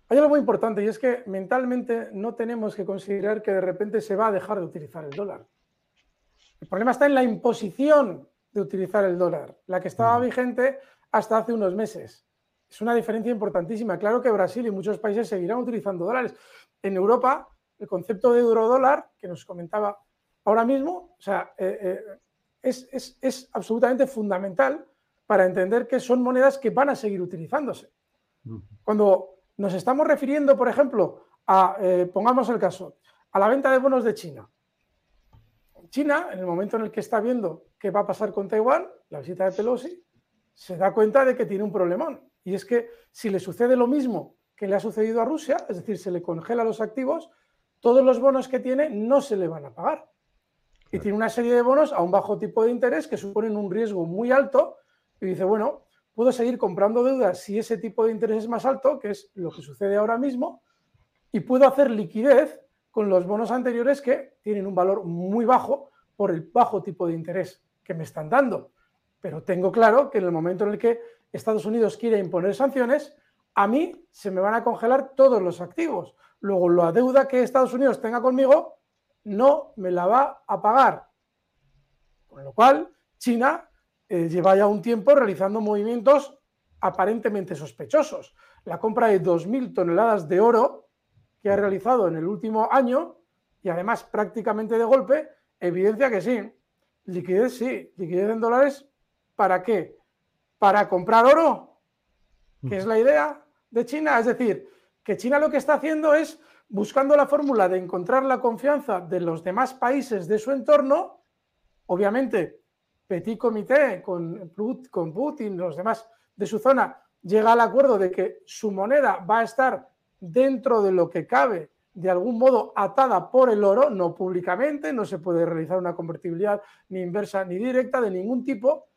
Hay algo muy importante y es que mentalmente no tenemos que considerar que de repente se va a dejar de utilizar el dólar. El problema está en la imposición de utilizar el dólar, la que estaba vigente hasta hace unos meses. Es una diferencia importantísima. Claro que Brasil y muchos países seguirán utilizando dólares. En Europa, el concepto de euro-dólar, que nos comentaba ahora mismo, o sea, eh, eh, es, es absolutamente fundamental para entender que son monedas que van a seguir utilizándose. Cuando nos estamos refiriendo, por ejemplo, a, eh, pongamos el caso, a la venta de bonos de China. China, en el momento en el que está viendo qué va a pasar con Taiwán, la visita de Pelosi, se da cuenta de que tiene un problemón. Y es que si le sucede lo mismo que le ha sucedido a Rusia, es decir, se le congela los activos, todos los bonos que tiene no se le van a pagar. Y tiene una serie de bonos a un bajo tipo de interés que suponen un riesgo muy alto. Y dice, bueno, puedo seguir comprando deudas si ese tipo de interés es más alto, que es lo que sucede ahora mismo, y puedo hacer liquidez con los bonos anteriores que tienen un valor muy bajo por el bajo tipo de interés que me están dando. Pero tengo claro que en el momento en el que Estados Unidos quiere imponer sanciones, a mí se me van a congelar todos los activos. Luego, la deuda que Estados Unidos tenga conmigo no me la va a pagar. Con lo cual, China eh, lleva ya un tiempo realizando movimientos aparentemente sospechosos. La compra de 2.000 toneladas de oro que ha realizado en el último año y además prácticamente de golpe, evidencia que sí. Liquidez sí, liquidez en dólares, ¿para qué? Para comprar oro, que es la idea de China. Es decir, que China lo que está haciendo es buscando la fórmula de encontrar la confianza de los demás países de su entorno, obviamente Petit Comité con, con Putin, los demás de su zona, llega al acuerdo de que su moneda va a estar dentro de lo que cabe, de algún modo atada por el oro, no públicamente, no se puede realizar una convertibilidad ni inversa ni directa de ningún tipo,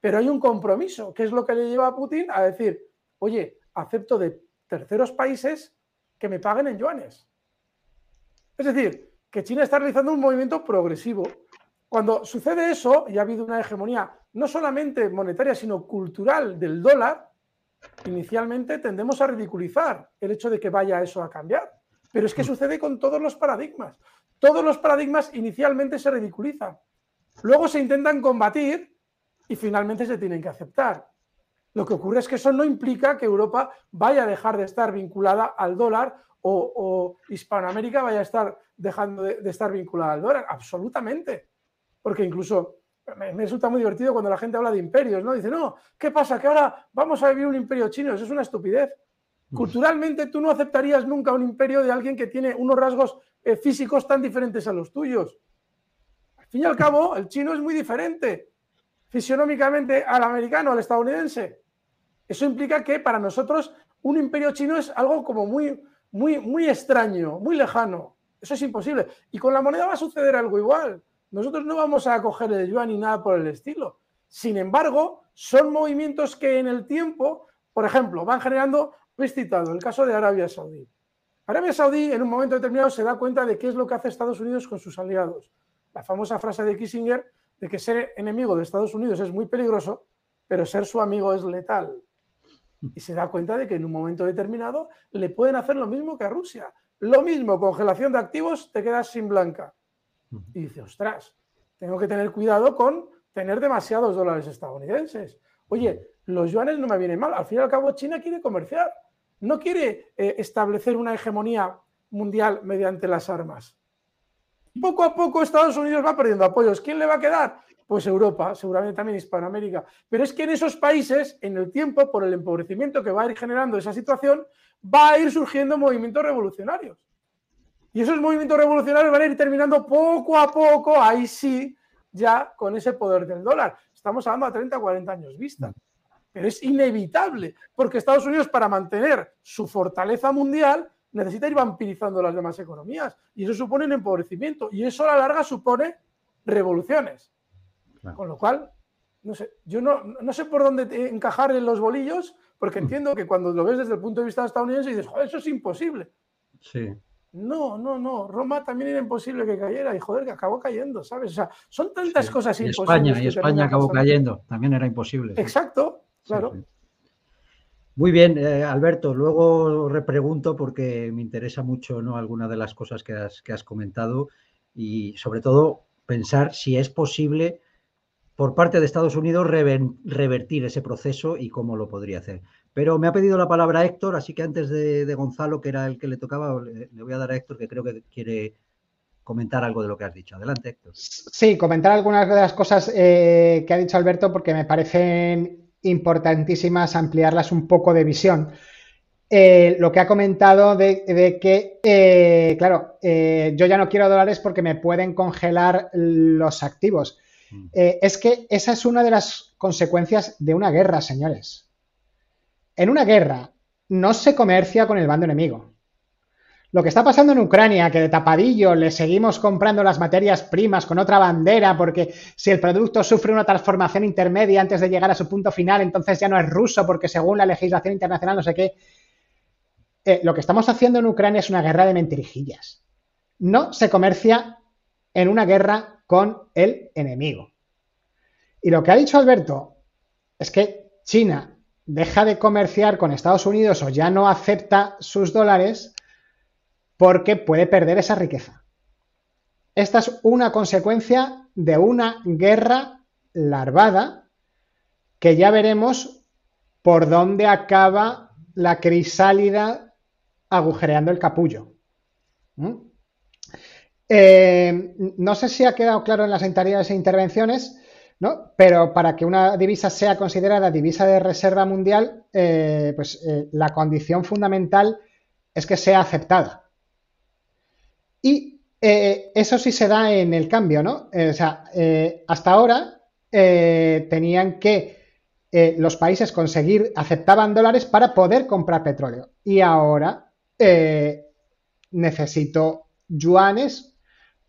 pero hay un compromiso, que es lo que le lleva a Putin a decir, oye, acepto de terceros países que me paguen en yuanes. Es decir, que China está realizando un movimiento progresivo cuando sucede eso y ha habido una hegemonía no solamente monetaria, sino cultural del dólar, inicialmente tendemos a ridiculizar el hecho de que vaya eso a cambiar. Pero es que mm. sucede con todos los paradigmas. Todos los paradigmas inicialmente se ridiculizan. Luego se intentan combatir y finalmente se tienen que aceptar. Lo que ocurre es que eso no implica que Europa vaya a dejar de estar vinculada al dólar o, Hispanoamérica vaya a estar dejando de estar vinculada al dólar. Absolutamente porque incluso me, resulta muy divertido cuando la gente habla de imperios, ¿no? Dice, no, ¿qué pasa? Que ahora vamos a vivir un imperio chino, eso es una estupidez. Culturalmente tú no aceptarías nunca un imperio de alguien que tiene unos rasgos eh, físicos tan diferentes a los tuyos. Al fin y al cabo, el chino es muy diferente fisionómicamente al americano, al estadounidense. Eso implica que para nosotros un imperio chino es algo como muy, muy, muy extraño, muy lejano. Eso es imposible. Y con la moneda va a suceder algo igual. Nosotros no vamos a coger el yuan ni nada por el estilo. Sin embargo, son movimientos que en el tiempo, por ejemplo, van generando, habéis citado el caso de Arabia Saudí. Arabia Saudí en un momento determinado se da cuenta de qué es lo que hace Estados Unidos con sus aliados. La famosa frase de Kissinger de que ser enemigo de Estados Unidos es muy peligroso, pero ser su amigo es letal. Y se da cuenta de que en un momento determinado le pueden hacer lo mismo que a Rusia. Lo mismo, congelación de activos, te quedas sin blanca. Y dice, ostras, tengo que tener cuidado con tener demasiados dólares estadounidenses. Oye, los yuanes no me vienen mal. Al fin y al cabo, China quiere comerciar. No quiere eh, establecer una hegemonía mundial mediante las armas. Poco a poco Estados Unidos va perdiendo apoyos. ¿Quién le va a quedar? Pues Europa, seguramente también Hispanoamérica. Pero es que en esos países, en el tiempo, por el empobrecimiento que va a ir generando esa situación, va a ir surgiendo movimientos revolucionarios. Y esos movimientos revolucionarios van a ir terminando poco a poco, ahí sí, ya con ese poder del dólar. Estamos hablando a 30, 40 años vista. pero es inevitable, porque Estados Unidos para mantener su fortaleza mundial necesita ir vampirizando las demás economías y eso supone un empobrecimiento y eso a la larga supone revoluciones. Con lo cual, no sé, yo no, no sé por dónde encajar en los bolillos, porque mm. entiendo que cuando lo ves desde el punto de vista estadounidense dices, joder, eso es imposible. Sí. No, no, no. Roma también era imposible que cayera y joder, que acabó cayendo, ¿sabes? O sea, son tantas cosas y imposibles. España, y España acabó cayendo, también era imposible. Exacto, claro. Muy bien, eh, Alberto. Luego repregunto porque me interesa mucho ¿no? alguna de las cosas que has, que has comentado y sobre todo pensar si es posible por parte de Estados Unidos revertir ese proceso y cómo lo podría hacer. Pero me ha pedido la palabra Héctor, así que antes de, Gonzalo, que era el que le tocaba, le, voy a dar a Héctor, que creo que quiere comentar algo de lo que has dicho. Adelante, Héctor. Sí, comentar algunas de las cosas eh, que ha dicho Alberto porque me parecen importantísimas ampliarlas un poco de visión. Eh, lo que ha comentado de, que, eh, claro, yo ya no quiero dólares porque me pueden congelar los activos. Mm. es que esa es una de las consecuencias de una guerra, señores. En una guerra no se comercia con el bando enemigo. Lo que está pasando en Ucrania, que de tapadillo le seguimos comprando las materias primas con otra bandera, porque si el producto sufre una transformación intermedia antes de llegar a su punto final, entonces ya no es ruso, porque según la legislación internacional no sé qué. Eh, lo que estamos haciendo en Ucrania es una guerra de mentirijillas. No se comercia en una guerra con el enemigo. Y lo que ha dicho Alberto es que China deja de comerciar con Estados Unidos o ya no acepta sus dólares porque puede perder esa riqueza. Esta es una consecuencia de una guerra larvada que ya veremos por dónde acaba la crisálida agujereando el capullo. ¿Mm? Eh, no sé si ha quedado claro en las anteriores intervenciones, ¿no? Pero para que una divisa sea considerada divisa de reserva mundial, eh, pues eh, la condición fundamental es que sea aceptada. Y eso sí se da en el cambio, ¿no? o sea, hasta ahora tenían que los países conseguir, aceptaban dólares para poder comprar petróleo. Y ahora necesito yuanes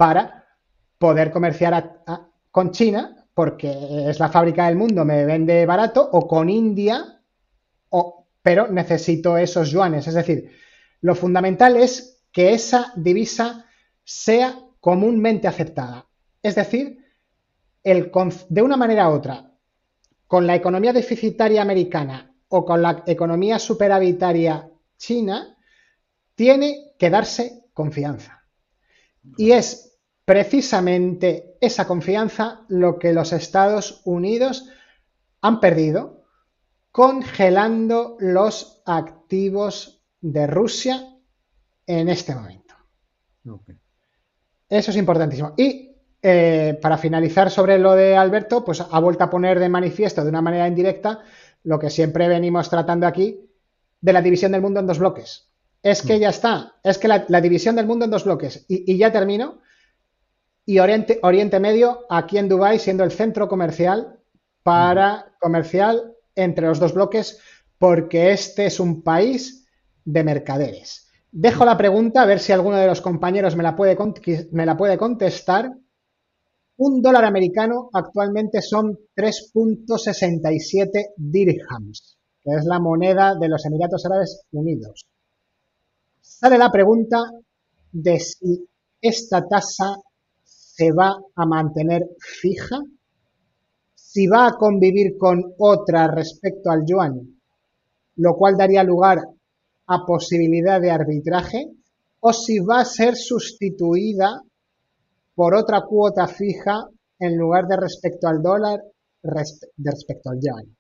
para poder comerciar con China porque es la fábrica del mundo, me vende barato, o con India, o, pero necesito esos yuanes. Es decir, lo fundamental es que esa divisa sea comúnmente aceptada. Es decir, el, de una manera u otra, con la economía deficitaria americana o con la economía superavitaria china, tiene que darse confianza. Y es precisamente esa confianza lo que los Estados Unidos han perdido congelando los activos de Rusia en este momento. Eso es importantísimo. Y eh, para finalizar sobre lo de Alberto, pues ha vuelto a poner de manifiesto de una manera indirecta lo que siempre venimos tratando aquí de la división del mundo en dos bloques. Es que mm. ya está, es que la, división del mundo en dos bloques. y ya termino y Oriente, Oriente Medio aquí en Dubái siendo el centro comercial para comercial entre los dos bloques porque este es un país de mercaderes. Dejo la pregunta a ver si alguno de los compañeros me la puede, me la puede contestar. Un dólar americano actualmente son 3.67 dirhams, que es la moneda de los Emiratos Árabes Unidos. Sale la pregunta de si esta tasa se va a mantener fija, si va a convivir con otra respecto al yuan, lo cual daría lugar a posibilidad de arbitraje, o si va a ser sustituida por otra cuota fija en lugar de respecto al dólar, de respecto al yuan.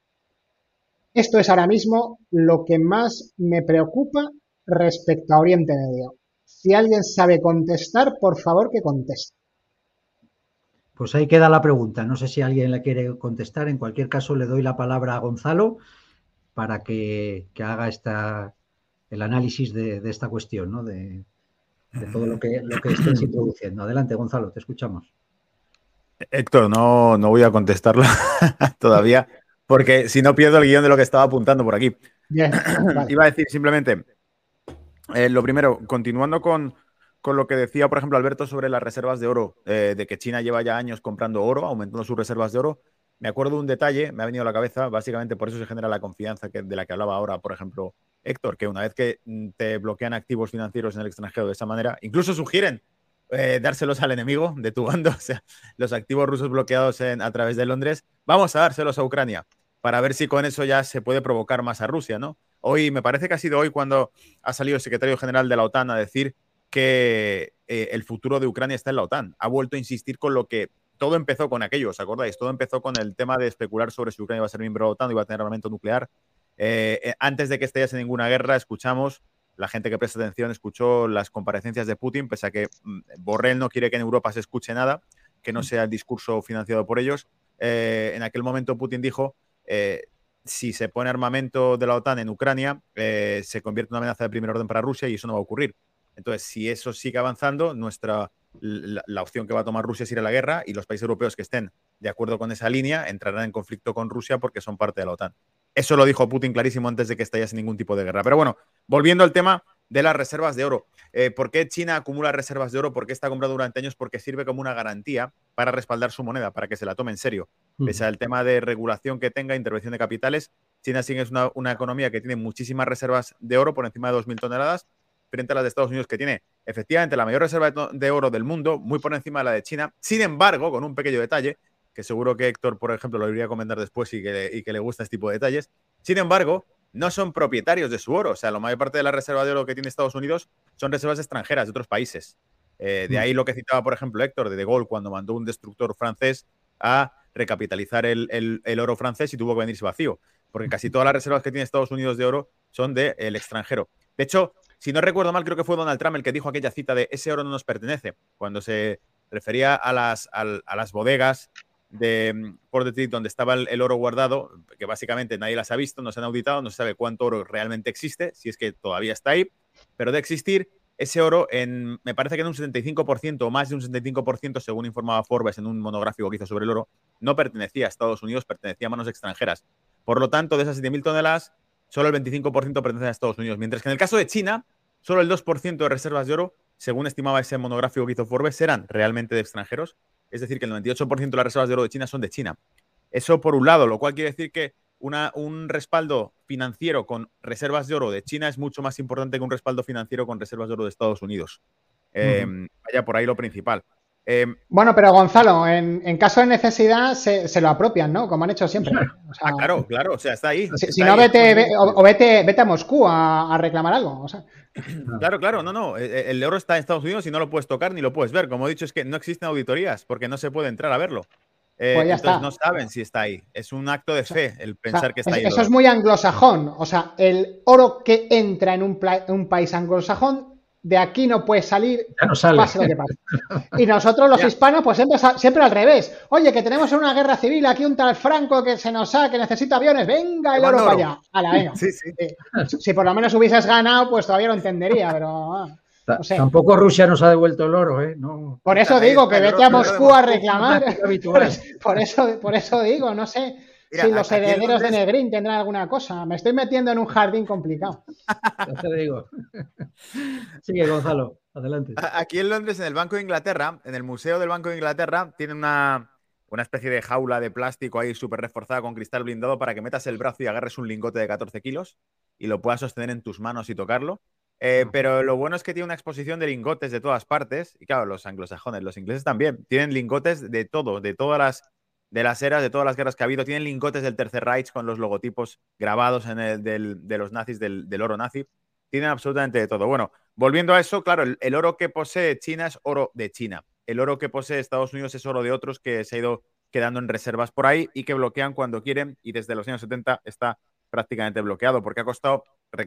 Esto es ahora mismo lo que más me preocupa respecto a Oriente Medio. Si alguien sabe contestar, por favor que conteste. Pues ahí queda la pregunta. No sé si alguien la quiere contestar. En cualquier caso, le doy la palabra a Gonzalo para que, haga esta, el análisis de, esta cuestión, ¿no? de, todo lo que, lo que estés introduciendo. Adelante, Gonzalo, te escuchamos. Héctor, no, no voy a contestarla todavía porque si no pierdo el guion de lo que estaba apuntando por aquí. Iba a decir simplemente, eh, lo primero, continuando con, lo que decía, por ejemplo, Alberto sobre las reservas de oro, eh, de que China lleva ya años comprando oro, aumentando sus reservas de oro. Me acuerdo de un detalle, me ha venido a la cabeza, básicamente por eso se genera la confianza que, de la que hablaba ahora, por ejemplo, Héctor, que una vez que mm, te bloquean activos financieros en el extranjero de esa manera, incluso sugieren eh, dárselos al enemigo de tu bando, o sea, los activos rusos bloqueados a través de Londres, vamos a dárselos a Ucrania para ver si con eso ya se puede provocar más a Rusia, ¿no? Hoy, me parece que ha sido hoy cuando ha salido el secretario general de la OTAN a decir que eh, el futuro de Ucrania está en la OTAN. Ha vuelto a insistir con lo que todo empezó con aquello, ¿os acordáis? Todo empezó con el tema de especular sobre si Ucrania iba a ser miembro de la OTAN o iba a tener armamento nuclear. Eh, eh, antes de que estallase ninguna guerra, escuchamos, la gente que presta atención escuchó las comparecencias de Putin, pese a que mm, Borrell no quiere que en Europa se escuche nada, que no sea el discurso financiado por ellos. en aquel momento Putin dijo si se pone armamento de la OTAN en Ucrania, eh, se convierte en una amenaza de primer orden para Rusia y eso no va a ocurrir. Entonces, si eso sigue avanzando, nuestra, la, opción que va a tomar Rusia es ir a la guerra y los países europeos que estén de acuerdo con esa línea entrarán en conflicto con Rusia porque son parte de la OTAN. Eso lo dijo Putin clarísimo antes de que estallase ningún tipo de guerra. Pero bueno, volviendo al tema de las reservas de oro. Eh, ¿Por qué China acumula reservas de oro? ¿Por qué está comprando durante años? Porque sirve como una garantía para respaldar su moneda, para que se la tome en serio. Pese al tema de regulación que tenga, intervención de capitales, China sigue es una, economía que tiene muchísimas reservas de oro, por encima de 2.000 toneladas, frente a las de Estados Unidos, que tiene efectivamente la mayor reserva de oro del mundo, muy por encima de la de China. Sin embargo, con un pequeño detalle, que seguro que Héctor, por ejemplo, lo iría a comentar después y que, y que le gusta este tipo de detalles. Sin embargo, no son propietarios de su oro. O sea, la mayor parte de la reserva de oro que tiene Estados Unidos son reservas extranjeras de otros países. Eh, de mm. ahí lo que citaba, por ejemplo, Héctor de De Gaulle cuando mandó un destructor francés a recapitalizar el, oro francés y tuvo que venirse vacío. Porque casi todas las reservas que tiene Estados Unidos de oro son del extranjero. De hecho, si no recuerdo mal, creo que fue Donald Trump el que dijo aquella cita de ese oro no nos pertenece, cuando se refería a las, bodegas de mm, Port de donde estaba el, oro guardado, que básicamente nadie las ha visto, no se han auditado, no se sabe cuánto oro realmente existe, si es que todavía está ahí, pero de existir, ese oro, en, me parece que en un 75% o más de un 75%, según informaba Forbes en un monográfico que hizo sobre el oro, no pertenecía a Estados Unidos, pertenecía a manos extranjeras. Por lo tanto, de esas 7.000 toneladas, solo el 25% pertenece a Estados Unidos, mientras que en el caso de China, solo el 2% de reservas de oro, según estimaba ese monográfico que hizo Forbes, eran realmente de extranjeros es decir, que el 98% de las reservas de oro de China son de China. Eso por un lado, lo cual quiere decir que un respaldo financiero con reservas de oro de China es mucho más importante que un respaldo financiero con reservas de oro de Estados Unidos. Em, vaya por ahí lo principal. Em, bueno, pero Gonzalo, en, caso de necesidad se, lo apropian, ¿no? Como han hecho siempre. ah, claro, claro, o sea, está ahí. Si, no, vete, o, vete, vete a Moscú a, reclamar algo. Claro, claro, no, no. E, e, el euro está en Estados Unidos y no lo puedes tocar ni lo puedes ver. Como he dicho, es que no existen auditorías porque no se puede entrar a verlo. Eh, pues entonces no saben si está ahí. Es un acto de fe el pensar que está ahí. Eso es muy anglosajón. O sea, el oro que entra en un, un país anglosajón de aquí no puede salir, pase lo que pase. Y nosotros los hispanos, pues siempre, al revés. Oye, que tenemos una guerra civil, aquí un tal Franco que se nos ha, que necesita aviones, venga el oro para allá. A la venga. Si por lo menos hubieses ganado, pues todavía lo entendería, pero... Ah, Tampoco Rusia nos ha devuelto el oro, ¿eh? Por eso digo que vete a Moscú a reclamar. por, eso, por eso digo, no sé si los herederos de Negrín tendrán alguna cosa. Me estoy metiendo en un jardín complicado. Ya te digo. Sigue, Gonzalo. Adelante. Aquí en Londres, en el Banco de Inglaterra, en el Museo del Banco de Inglaterra, tienen una, una especie de jaula de plástico ahí súper reforzada con cristal blindado para que metas el brazo y agarres un lingote de 14 kilos y lo puedas sostener en tus manos y tocarlo. Eh, pero lo bueno es que tiene una exposición de lingotes de todas partes. Y claro, los anglosajones, los ingleses también, tienen lingotes de todo, de todas las de las eras, de todas las guerras que ha habido. Tienen lingotes del Tercer Reich con los logotipos grabados en el, de los nazis, del, oro nazi. Tienen absolutamente de todo. Bueno, volviendo a eso, claro, el, oro que posee China es oro de China. El oro que posee Estados Unidos es oro de otros que se ha ido quedando en reservas por ahí y que bloquean cuando quieren y desde los años 70 está prácticamente bloqueado porque ha costado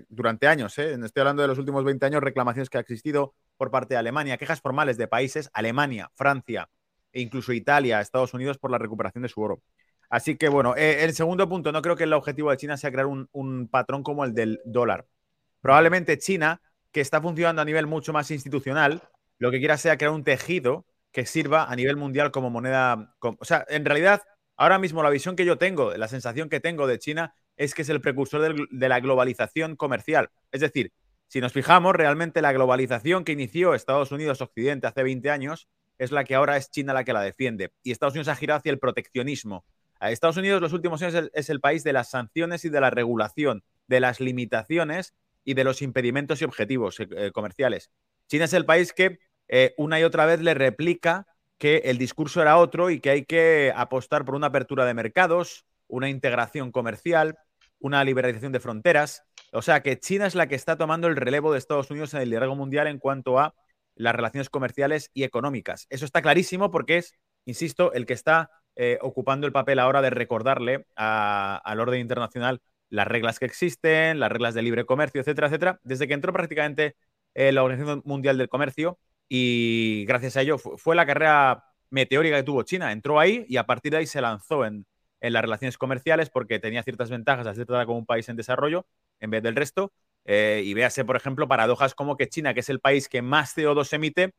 durante años, ¿eh? estoy hablando de los últimos 20 años, reclamaciones que ha existido por parte de Alemania, quejas formales de países, Alemania, Francia, e incluso Italia, Estados Unidos por la recuperación de su oro. Así que bueno, eh, el segundo punto, no creo que el objetivo de China sea crear un, patrón como el del dólar. Probablemente China, que está funcionando a nivel mucho más institucional, lo que quiera sea crear un tejido que sirva a nivel mundial como moneda. o sea, en realidad, ahora mismo la visión que yo tengo, la sensación que tengo de China es que es el precursor de la globalización comercial. Es decir, si nos fijamos, realmente la globalización que inició Estados Unidos Occidente hace 20 años es la que ahora es China la que la defiende. Y Estados Unidos ha girado hacia el proteccionismo. Estados Unidos los últimos años es el, país de las sanciones y de la regulación, de las limitaciones y de los impedimentos y objetivos eh, eh, comerciales. China es el país que eh, una y otra vez le replica que el discurso era otro y que hay que apostar por una apertura de mercados, una integración comercial, una liberalización de fronteras. O sea que China es la que está tomando el relevo de Estados Unidos en el liderazgo mundial en cuanto a las relaciones comerciales y económicas. Eso está clarísimo porque es, insisto, el que está eh, ocupando el papel ahora de recordarle al orden internacional las reglas que existen, las reglas de libre comercio, etcétera, etcétera, desde que entró prácticamente eh, la Organización Mundial del Comercio y gracias a ello fue, la carrera meteórica que tuvo China. Entró ahí y a partir de ahí se lanzó en, las relaciones comerciales porque tenía ciertas ventajas al ser como un país en desarrollo en vez del resto. Eh, y véase, por ejemplo, paradojas como que China, que es el país que más CO2 emite,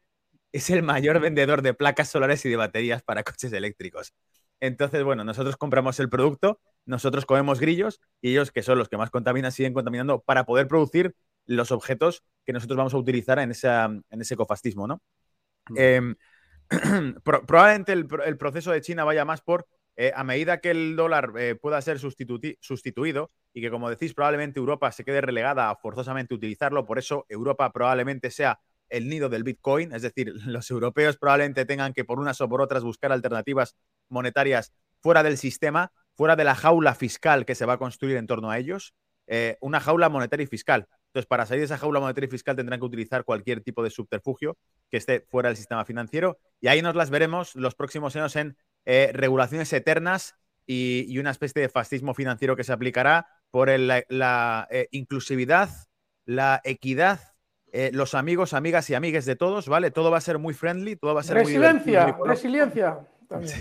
es el mayor vendedor de placas solares y de baterías para coches eléctricos. Entonces, bueno, nosotros compramos el producto, nosotros comemos grillos y ellos, que son los que más contaminan, siguen contaminando para poder producir los objetos que nosotros vamos a utilizar en, en ese ecofascismo, ¿no? Mm. Em, probablemente el, proceso de China vaya más por, eh, a medida que el dólar eh, pueda ser sustituido y que, como decís, probablemente Europa se quede relegada a forzosamente utilizarlo, por eso Europa probablemente sea el nido del Bitcoin, es decir, los europeos probablemente tengan que por unas o por otras buscar alternativas monetarias fuera del sistema, fuera de la jaula fiscal que se va a construir en torno a ellos, eh, una jaula monetaria y fiscal. Entonces, para salir de esa jaula monetaria y fiscal tendrán que utilizar cualquier tipo de subterfugio que esté fuera del sistema financiero y ahí nos las veremos los próximos años en eh, regulaciones eternas y, una especie de fascismo financiero que se aplicará por la eh, inclusividad, la equidad eh, los amigos, amigas y amigues de todos, ¿vale? Todo va a ser muy friendly, todo va a ser resiliencia, muy Resiliencia, también.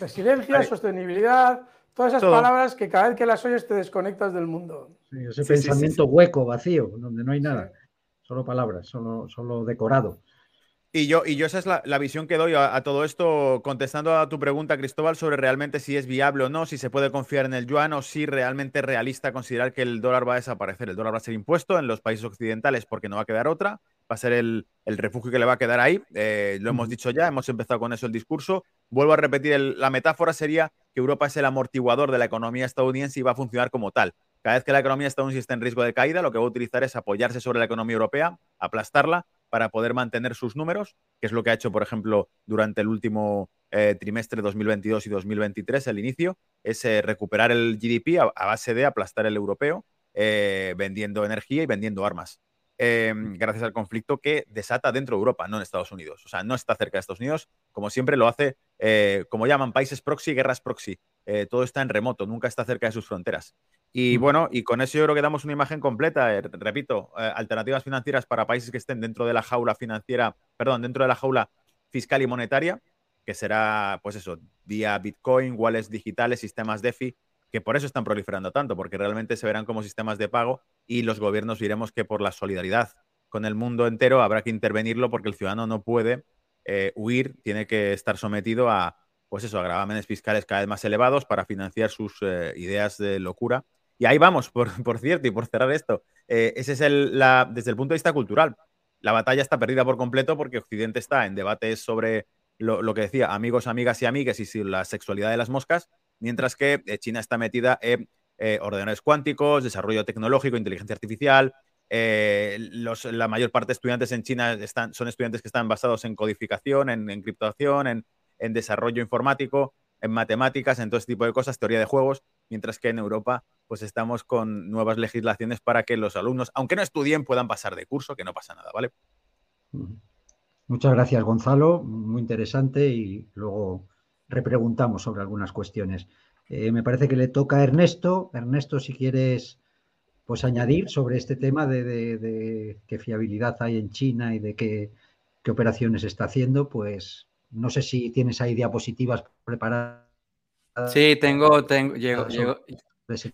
Resiliencia, sostenibilidad, todas esas palabras que cada vez que las oyes te desconectas del mundo. ese pensamiento hueco, vacío, donde no hay nada, solo palabras, solo, solo decorado. Y yo, y yo esa es la, visión que doy a, todo esto, contestando a tu pregunta, Cristóbal, sobre realmente si es viable o no, si se puede confiar en el yuan o si realmente es realista considerar que el dólar va a desaparecer. El dólar va a ser impuesto en los países occidentales porque no va a quedar otra, va a ser el, refugio que le va a quedar ahí. Eh, lo hemos dicho ya, hemos empezado con eso el discurso. Vuelvo a repetir, la metáfora sería que Europa es el amortiguador de la economía estadounidense y va a funcionar como tal. Cada vez que la economía estadounidense está en riesgo de caída, lo que va a utilizar es apoyarse sobre la economía europea, aplastarla para poder mantener sus números, que es lo que ha hecho, por ejemplo, durante el último eh, trimestre 2022 y 2023, el inicio, es eh, recuperar el GDP a, base de aplastar el europeo, eh, vendiendo energía y vendiendo armas. Em, gracias al conflicto que desata dentro de Europa, no en Estados Unidos. O sea, no está cerca de Estados Unidos, como siempre lo hace, como llaman, países proxy, guerras proxy. Todo está en remoto, nunca está cerca de sus fronteras. Y bueno, y con eso yo creo que damos una imagen completa. Eh, repito, eh, alternativas financieras para países que estén dentro de la jaula financiera, perdón, dentro de la jaula fiscal y monetaria, que será, pues eso, vía Bitcoin, wallets digitales, sistemas DeFi, que por eso están proliferando tanto, porque realmente se verán como sistemas de pago y los gobiernos diremos que por la solidaridad con el mundo entero habrá que intervenirlo porque el ciudadano no puede eh, huir, tiene que estar sometido a, pues eso, a gravámenes fiscales cada vez más elevados para financiar sus ideas de locura y ahí vamos, por, cierto, y por cerrar esto. Eh, ese es el, la, desde el punto de vista cultural. La batalla está perdida por completo porque Occidente está en debates sobre lo, que decía, amigos, amigas y amigues y la sexualidad de las moscas, mientras que eh, China está metida en eh, ordenadores cuánticos, desarrollo tecnológico, inteligencia artificial. la mayor parte de estudiantes en China están, son estudiantes que están basados en codificación, en encriptación, en, en desarrollo informático, en matemáticas, en todo este tipo de cosas, teoría de juegos, mientras que en Europa pues estamos con nuevas legislaciones para que los alumnos, aunque no estudien, puedan pasar de curso, que no pasa nada, ¿vale? Muchas gracias, Gonzalo. Muy interesante y luego repreguntamos sobre algunas cuestiones. Eh, me parece que le toca a Ernesto. Ernesto, si quieres pues añadir sobre este tema de, qué fiabilidad hay en China y de qué, operaciones está haciendo, pues no sé si tienes ahí diapositivas preparadas. Sí, tengo, tengo, llego,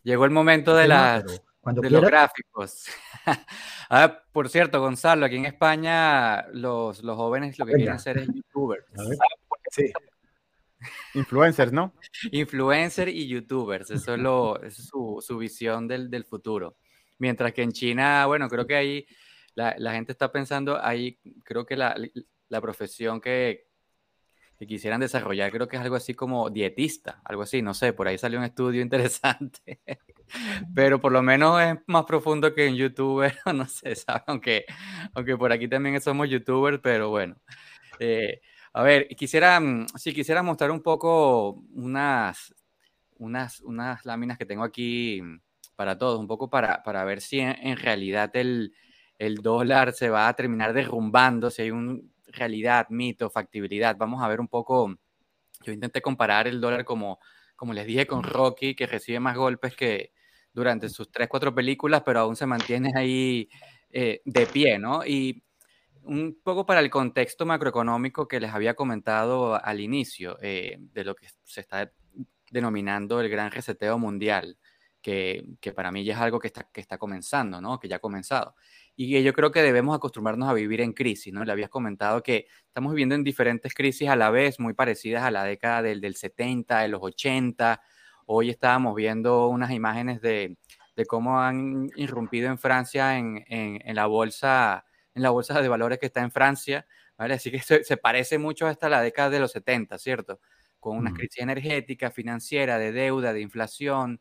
Llegó el momento de, las, los gráficos. ah, por cierto, Gonzalo, aquí en España los, los jóvenes lo que quieren hacer es youtubers. Sí. Influencers, ¿no? Influencers y youtubers, eso es, lo, su, su, visión del, del, futuro. Mientras que en China, bueno, creo que ahí la, la gente está pensando, ahí creo que la, la profesión que, que quisieran desarrollar, creo que es algo así como dietista, algo así, no sé, por ahí salió un estudio interesante, pero por lo menos es más profundo que en youtuber, no sé, ¿sabes? Aunque, aunque por aquí también somos youtubers, pero bueno. Eh, a ver, quisiera, mm, si quisiera mostrar un poco unas, unas, unas láminas que tengo aquí para todos, un poco para, para ver si en, realidad el, el dólar se va a terminar derrumbando, si hay un realidad, mito, factibilidad. Vamos a ver un poco, yo intenté comparar el dólar como, como les dije con Rocky, que recibe más golpes que durante sus tres, cuatro películas, pero aún se mantiene ahí eh, de pie, ¿no? Y un poco para el contexto macroeconómico que les había comentado al inicio, eh, de lo que se está denominando el gran reseteo mundial, que, que, para mí ya es algo que está, que está comenzando, ¿no? Que ya ha comenzado y yo creo que debemos acostumbrarnos a vivir en crisis, ¿no? Le habías comentado que estamos viviendo en diferentes crisis a la vez, muy parecidas a la década del, del 70, de los 80. Hoy estábamos viendo unas imágenes de, de cómo han irrumpido en Francia en, en, en, la bolsa en la bolsa de valores que está en Francia, ¿vale? Así que se, se parece mucho hasta la década de los 70, ¿cierto? Con una crisis energética, financiera, de deuda, de inflación,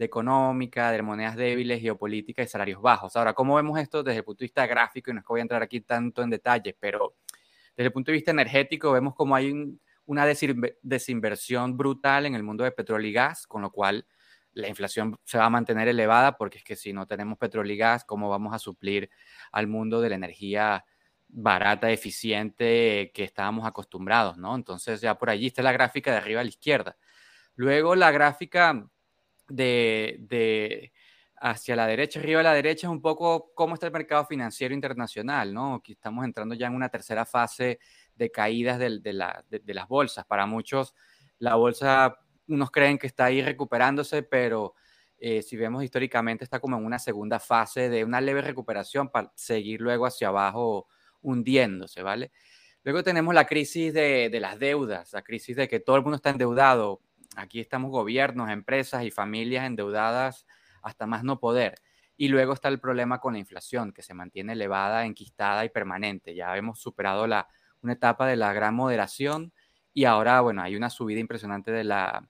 de económica, de monedas débiles, geopolítica y salarios bajos. Ahora, ¿cómo vemos esto desde el punto de vista gráfico? Y no es que voy a entrar aquí tanto en detalles, pero desde el punto de vista energético vemos como hay una desinversión brutal en el mundo de petróleo y gas, con lo cual la inflación se va a mantener elevada porque es que si no tenemos petróleo y gas, ¿cómo vamos a suplir al mundo de la energía barata, eficiente que estábamos acostumbrados, ¿no? Entonces ya por allí está la gráfica de arriba a la izquierda. Luego la gráfica de, hacia la derecha, arriba a la derecha, es un poco cómo está el mercado financiero internacional, ¿no? Aquí estamos entrando ya en una tercera fase de caídas de, las bolsas. Para muchos, la bolsa, unos creen que está ahí recuperándose, pero eh, si vemos históricamente, está como en una segunda fase de una leve recuperación para seguir luego hacia abajo hundiéndose, ¿vale? Luego tenemos la crisis de, de las deudas, la crisis de que todo el mundo está endeudado, Aquí estamos gobiernos, empresas y familias endeudadas hasta más no poder. Y luego está el problema con la inflación, que se mantiene elevada, enquistada y permanente. Ya hemos superado la, una etapa de la gran moderación y ahora, bueno, hay una subida impresionante de la,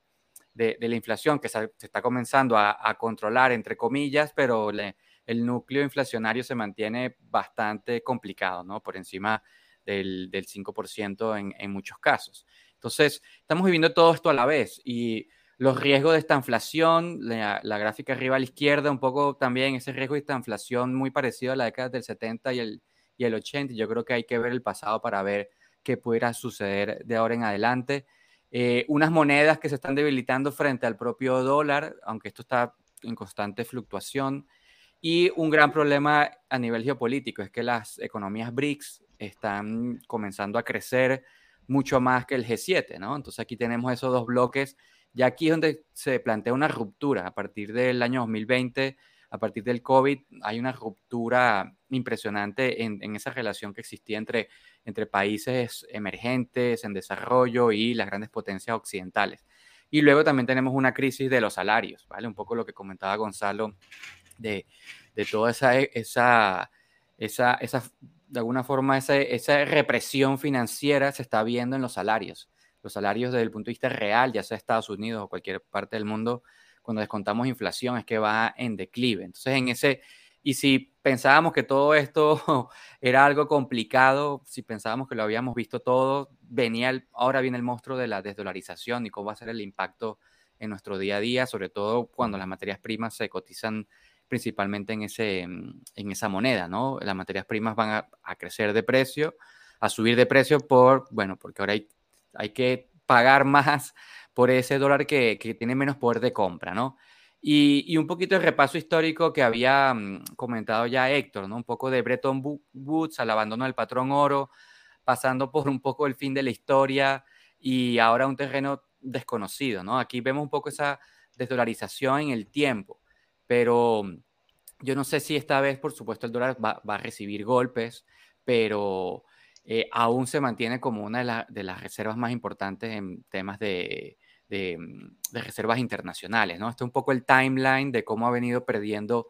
de, la inflación que se, está comenzando a, controlar, entre comillas, pero el núcleo inflacionario se mantiene bastante complicado, ¿no? Por encima del, del 5% en, en muchos casos. Entonces, estamos viviendo todo esto a la vez y los riesgos de esta inflación, la, gráfica arriba a la izquierda, un poco también ese riesgo de esta inflación muy parecido a la década del 70 y el, y el 80. Yo creo que hay que ver el pasado para ver qué pudiera suceder de ahora en adelante. Eh, unas monedas que se están debilitando frente al propio dólar, aunque esto está en constante fluctuación. Y un gran problema a nivel geopolítico es que las economías BRICS están comenzando a crecer mucho más que el G7, ¿no? Entonces aquí tenemos esos dos bloques. Ya aquí es donde se plantea una ruptura. A partir del año 2020, a partir del COVID, hay una ruptura impresionante en, en esa relación que existía entre, entre países emergentes, en desarrollo y las grandes potencias occidentales. Y luego también tenemos una crisis de los salarios, ¿vale? Un poco lo que comentaba Gonzalo de, de toda esa, esa, esa, esa de alguna forma esa, represión financiera se está viendo en los salarios. Los salarios desde el punto de vista real, ya sea Estados Unidos o cualquier parte del mundo, cuando descontamos inflación es que va en declive. Entonces, en ese, y si pensábamos que todo esto era algo complicado, si pensábamos que lo habíamos visto todo, venía ahora viene el monstruo de la desdolarización y cómo va a ser el impacto en nuestro día a día, sobre todo cuando las materias primas se cotizan principalmente en, ese, mm, en esa moneda, ¿no? Las materias primas van a, crecer de precio, a subir de precio por, bueno, porque ahora hay, hay que pagar más por ese dólar que, que, tiene menos poder de compra, ¿no? Y, y, un poquito de repaso histórico que había mm, comentado ya Héctor, ¿no? Un poco de Bretton Woods al abandono del patrón oro, pasando por un poco el fin de la historia y ahora un terreno desconocido, ¿no? Aquí vemos un poco esa desdolarización en el tiempo pero yo no sé si esta vez, por supuesto, el dólar va, a recibir golpes, pero eh, aún se mantiene como una de, las reservas más importantes en temas de, mm, reservas internacionales. ¿no? Este es un poco el timeline de cómo ha venido perdiendo,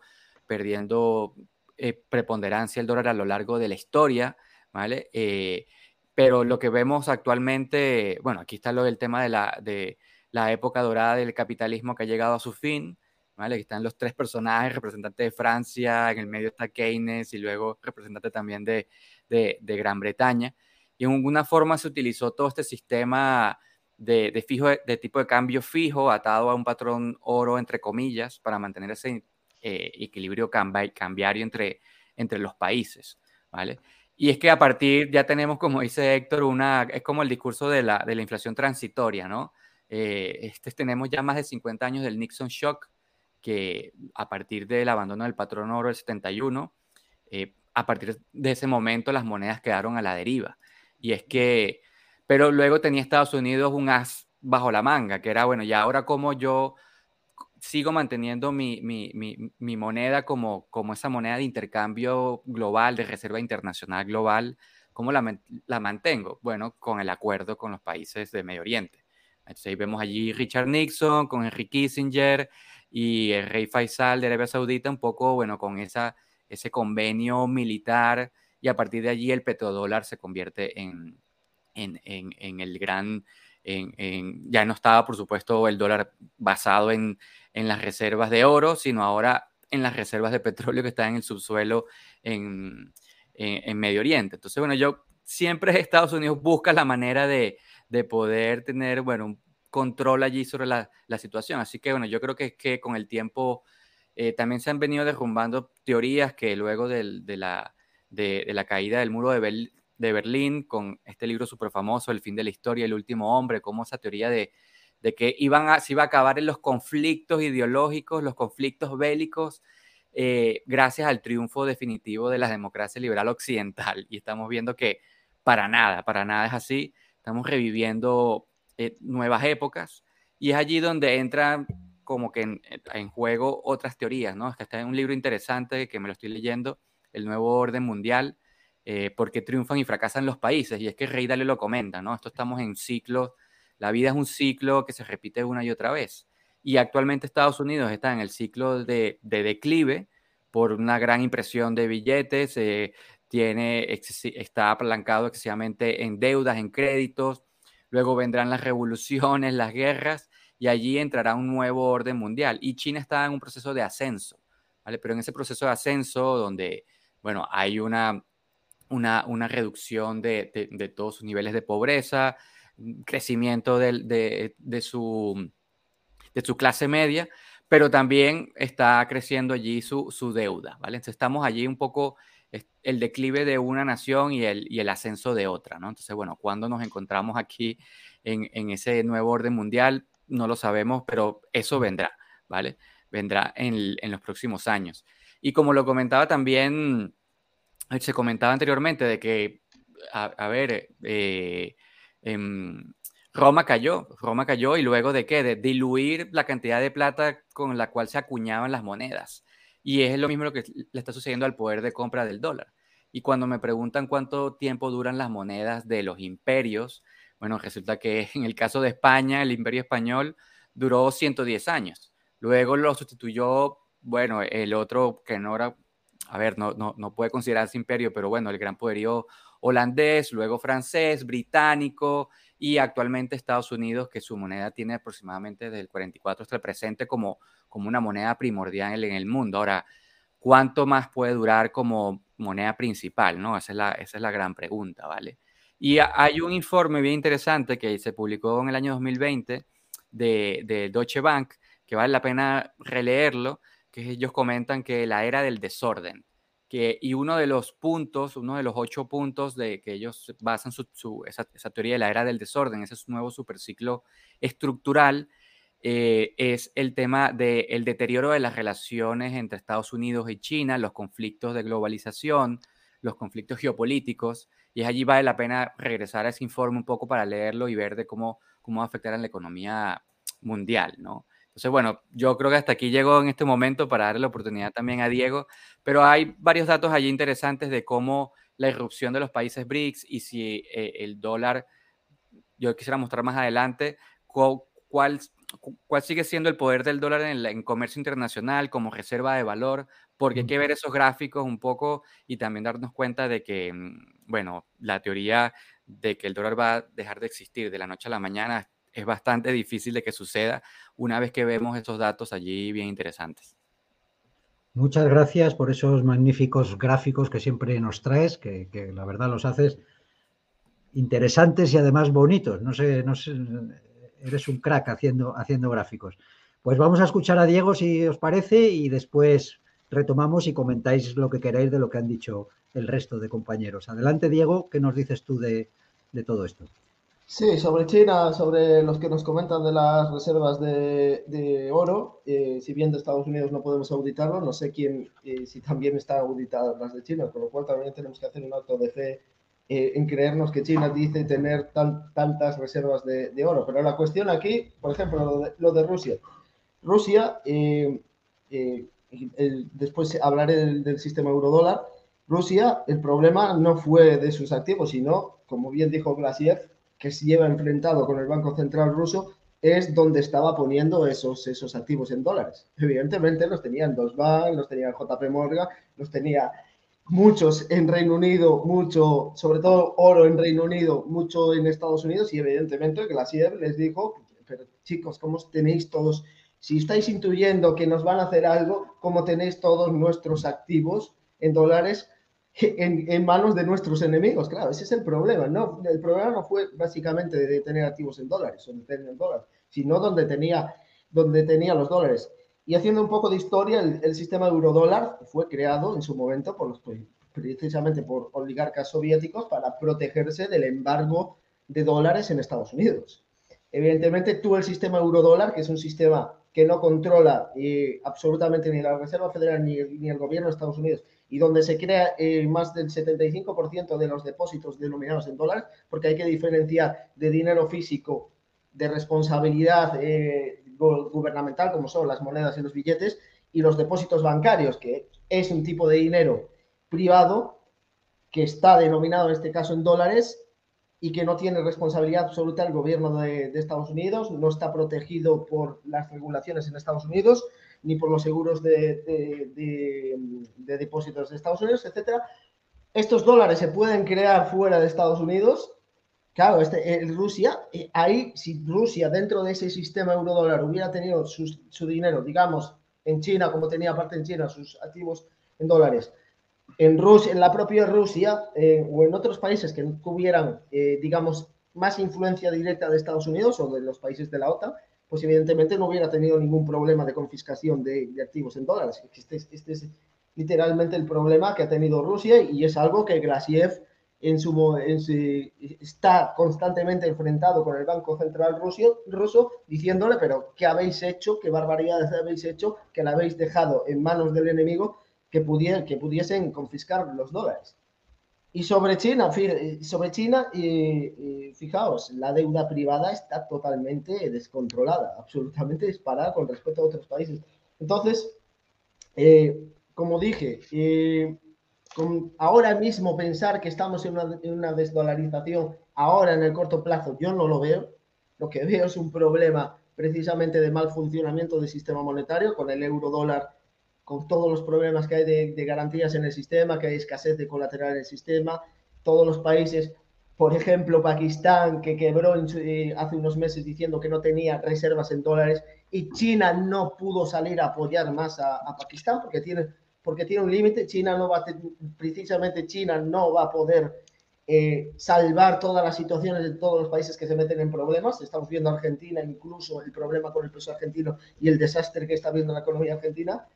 perdiendo eh, preponderancia el dólar a lo largo de la historia. ¿vale? Eh, pero lo que vemos actualmente, bueno, aquí está lo del tema de la, de la época dorada del capitalismo que ha llegado a su fin. ¿Vale? Aquí están los tres personajes, representante de Francia, en el medio está Keynes y luego representante también de, de, Gran Bretaña. Y en alguna forma se utilizó todo este sistema de, fijo, de tipo de cambio fijo atado a un patrón oro, entre comillas, para mantener ese eh, equilibrio cambiario entre, entre los países. ¿vale? Y es que a partir, ya tenemos, como dice Héctor, una, es como el discurso de la, de la inflación transitoria, ¿no? Eh, este, tenemos ya más de 50 años del Nixon Shock, que a partir del abandono del patrón oro del 71, eh, a partir de ese momento las monedas quedaron a la deriva. Y es que, pero luego tenía Estados Unidos un as bajo la manga, que era, bueno, y ahora como yo sigo manteniendo mi, mi, mi, moneda como, como esa moneda de intercambio global, de reserva internacional global, ¿cómo la, la mantengo? Bueno, con el acuerdo con los países de Medio Oriente. Entonces vemos allí Richard Nixon con Henry Kissinger y el rey Faisal de Arabia Saudita, un poco, bueno, con esa ese convenio militar y a partir de allí el petrodólar se convierte en, en, el gran, ya no estaba por supuesto el dólar basado en, las reservas de oro, sino ahora en las reservas de petróleo que están en el subsuelo en, Medio Oriente. Entonces, bueno, yo siempre Estados Unidos busca la manera de, poder tener, bueno, un control allí sobre la, la, situación. Así que, bueno, yo creo que que con el tiempo eh, también se han venido derrumbando teorías que luego de, la, de, la, caída del muro de, de, Berlín, con este libro súper famoso, El fin de la historia, El último hombre, como esa teoría de, que iban a, se iba a acabar en los conflictos ideológicos, los conflictos bélicos, eh, gracias al triunfo definitivo de la democracia liberal occidental. Y estamos viendo que para nada, para nada es así. Estamos reviviendo eh, nuevas épocas y es allí donde entra como que en, juego otras teorías, ¿no? Está en un libro interesante que me lo estoy leyendo, El Nuevo Orden Mundial, eh, porque triunfan y fracasan los países. Y es que Rey Dalio lo comenta, ¿no? Esto estamos en ciclos, la vida es un ciclo que se repite una y otra vez. Y actualmente Estados Unidos está en el ciclo de, declive por una gran impresión de billetes, eh, tiene, está apalancado excesivamente en deudas, en créditos, luego vendrán las revoluciones, las guerras, y allí entrará un nuevo orden mundial. Y China está en un proceso de ascenso, ¿vale? Pero en ese proceso de ascenso, donde, bueno, hay una, una, una reducción de, de, todos sus niveles de pobreza, crecimiento de, de, su, de su clase media, pero también está creciendo allí su, su deuda, ¿vale? Entonces estamos allí un poco el declive de una nación y el, y el ascenso de otra, ¿no? Entonces, bueno, cuando nos encontramos aquí en, en, ese nuevo orden mundial, no lo sabemos, pero eso vendrá, ¿vale? Vendrá en, los próximos años. Y como lo comentaba también, eh, se comentaba anteriormente de que, a, ver, eh, em, Roma cayó, Roma cayó y luego de qué? De diluir la cantidad de plata con la cual se acuñaban las monedas. Y es lo mismo lo que le está sucediendo al poder de compra del dólar. Y cuando me preguntan cuánto tiempo duran las monedas de los imperios, bueno, resulta que en el caso de España, el imperio español duró 110 años. Luego lo sustituyó, bueno, el otro que no era, a ver, no, no, no puede considerarse imperio, pero bueno, el gran poderío holandés, luego francés, británico y actualmente Estados Unidos, que su moneda tiene aproximadamente desde el 44 hasta el presente como, como una moneda primordial en el mundo. Ahora, ¿cuánto más puede durar como moneda principal? ¿no? Esa, es la, esa es la gran pregunta, ¿vale? Y hay un informe bien interesante que se publicó en el año 2020 de, de Deutsche Bank, que vale la pena releerlo, que ellos comentan que la era del desorden, que, y uno de los puntos, uno de los ocho puntos de que ellos basan su, esa, teoría de la era del desorden, ese nuevo superciclo estructural, eh, es el tema del deterioro de las relaciones entre Estados Unidos y China, los conflictos de globalización, los conflictos geopolíticos, y es allí vale la pena regresar a ese informe un poco para leerlo y ver de cómo, cómo va a afectar a la economía mundial, ¿no? Entonces, bueno, yo creo que hasta aquí llegó en este momento para darle la oportunidad también a Diego, pero hay varios datos allí interesantes de cómo la irrupción de los países BRICS y si eh, el dólar, yo quisiera mostrar más adelante cuál, sigue siendo el poder del dólar en, en, comercio internacional como reserva de valor, porque hay que ver esos gráficos un poco y también darnos cuenta de que, mm, bueno, la teoría de que el dólar va a dejar de existir de la noche a la mañana es bastante difícil de que suceda una vez que vemos esos datos allí bien interesantes. Muchas gracias por esos magníficos gráficos que siempre nos traes, que, la verdad los haces interesantes y además bonitos. No sé, no sé, eres un crack haciendo, haciendo gráficos. Pues vamos a escuchar a Diego si os parece y después retomamos y comentáis lo que queráis de lo que han dicho el resto de compañeros. Adelante, Diego, ¿qué nos dices tú de todo esto? Sí, sobre China, sobre los que nos comentan de las reservas de, oro, eh, si bien de Estados Unidos no podemos auditarlo, no sé quién, eh, si también están auditadas las de China, con lo cual también tenemos que hacer un acto de fe eh, en creernos que China dice tener tantas reservas de, oro. Pero la cuestión aquí, por ejemplo, lo de, Rusia. Rusia, después hablaré del, sistema euro-dólar, Rusia, el problema no fue de sus activos, sino, como bien dijo Glasiev, que se lleva enfrentado con el Banco Central ruso es donde estaba poniendo esos, esos activos en dólares. Evidentemente los tenían dos Bank, los tenía JP Morgan, los tenía muchos en Reino Unido, mucho, sobre todo oro en Reino Unido, mucho en Estados Unidos y evidentemente Glacier les dijo, pero chicos, ¿cómo tenéis todos? Si estáis intuyendo que nos van a hacer algo, ¿cómo tenéis todos nuestros activos en dólares en, manos de nuestros enemigos. Claro, ese es el problema. ¿no? El problema no fue básicamente de tener activos en dólares o en dólares, sino donde tenía, donde tenía los dólares. Y haciendo un poco de historia, el, sistema euro-dólar fue creado en su momento por los, precisamente por oligarcas soviéticos para protegerse del embargo de dólares en Estados Unidos. Evidentemente, tú el sistema euro-dólar, que es un sistema que no controla eh, absolutamente ni la Reserva Federal ni el gobierno de Estados Unidos, y donde se crea eh, más del 75% de los depósitos denominados en dólares, porque hay que diferenciar de dinero físico, de responsabilidad eh, gubernamental, como son las monedas y los billetes, y los depósitos bancarios, que es un tipo de dinero privado que está denominado en este caso en dólares y que no tiene responsabilidad absoluta el gobierno de, de Estados Unidos, no está protegido por las regulaciones en Estados Unidos ni por los seguros de, depósitos de Estados Unidos, etcétera. Estos dólares se pueden crear fuera de Estados Unidos. Claro, este, Rusia, eh, ahí, si Rusia dentro de ese sistema euro-dólar hubiera tenido su dinero, digamos, en China, como tenía parte en China, sus activos en dólares, en, Rusia, en la propia Rusia eh, o en otros países que tuvieran, eh, digamos, más influencia directa de Estados Unidos o de los países de la OTAN, pues evidentemente no hubiera tenido ningún problema de confiscación de, activos en dólares. Este, este, es literalmente el problema que ha tenido Rusia y es algo que Grasiev en su, está constantemente enfrentado con el Banco Central ruso, ruso diciéndole, pero ¿qué habéis hecho? ¿Qué barbaridades habéis hecho? Que la habéis dejado en manos del enemigo que, que pudiesen confiscar los dólares. Y sobre China, sobre China, y, fijaos, la deuda privada está totalmente descontrolada, absolutamente disparada con respecto a otros países. Entonces, eh, como dije, eh, ahora mismo pensar que estamos en una, en una, desdolarización, ahora en el corto plazo, yo no lo veo. Lo que veo es un problema precisamente de mal funcionamiento del sistema monetario, con el euro dólar con todos los problemas que hay de, garantías en el sistema, que hay escasez de colateral en el sistema, todos los países, por ejemplo, Pakistán, que quebró eh, hace unos meses diciendo que no tenía reservas en dólares, y China no pudo salir a apoyar más a, Pakistán porque tiene, porque tiene un límite, China no va precisamente China no va a poder eh, salvar todas las situaciones de todos los países que se meten en problemas. Estamos viendo Argentina, incluso el problema con el peso argentino y el desastre que está viendo la economía argentina.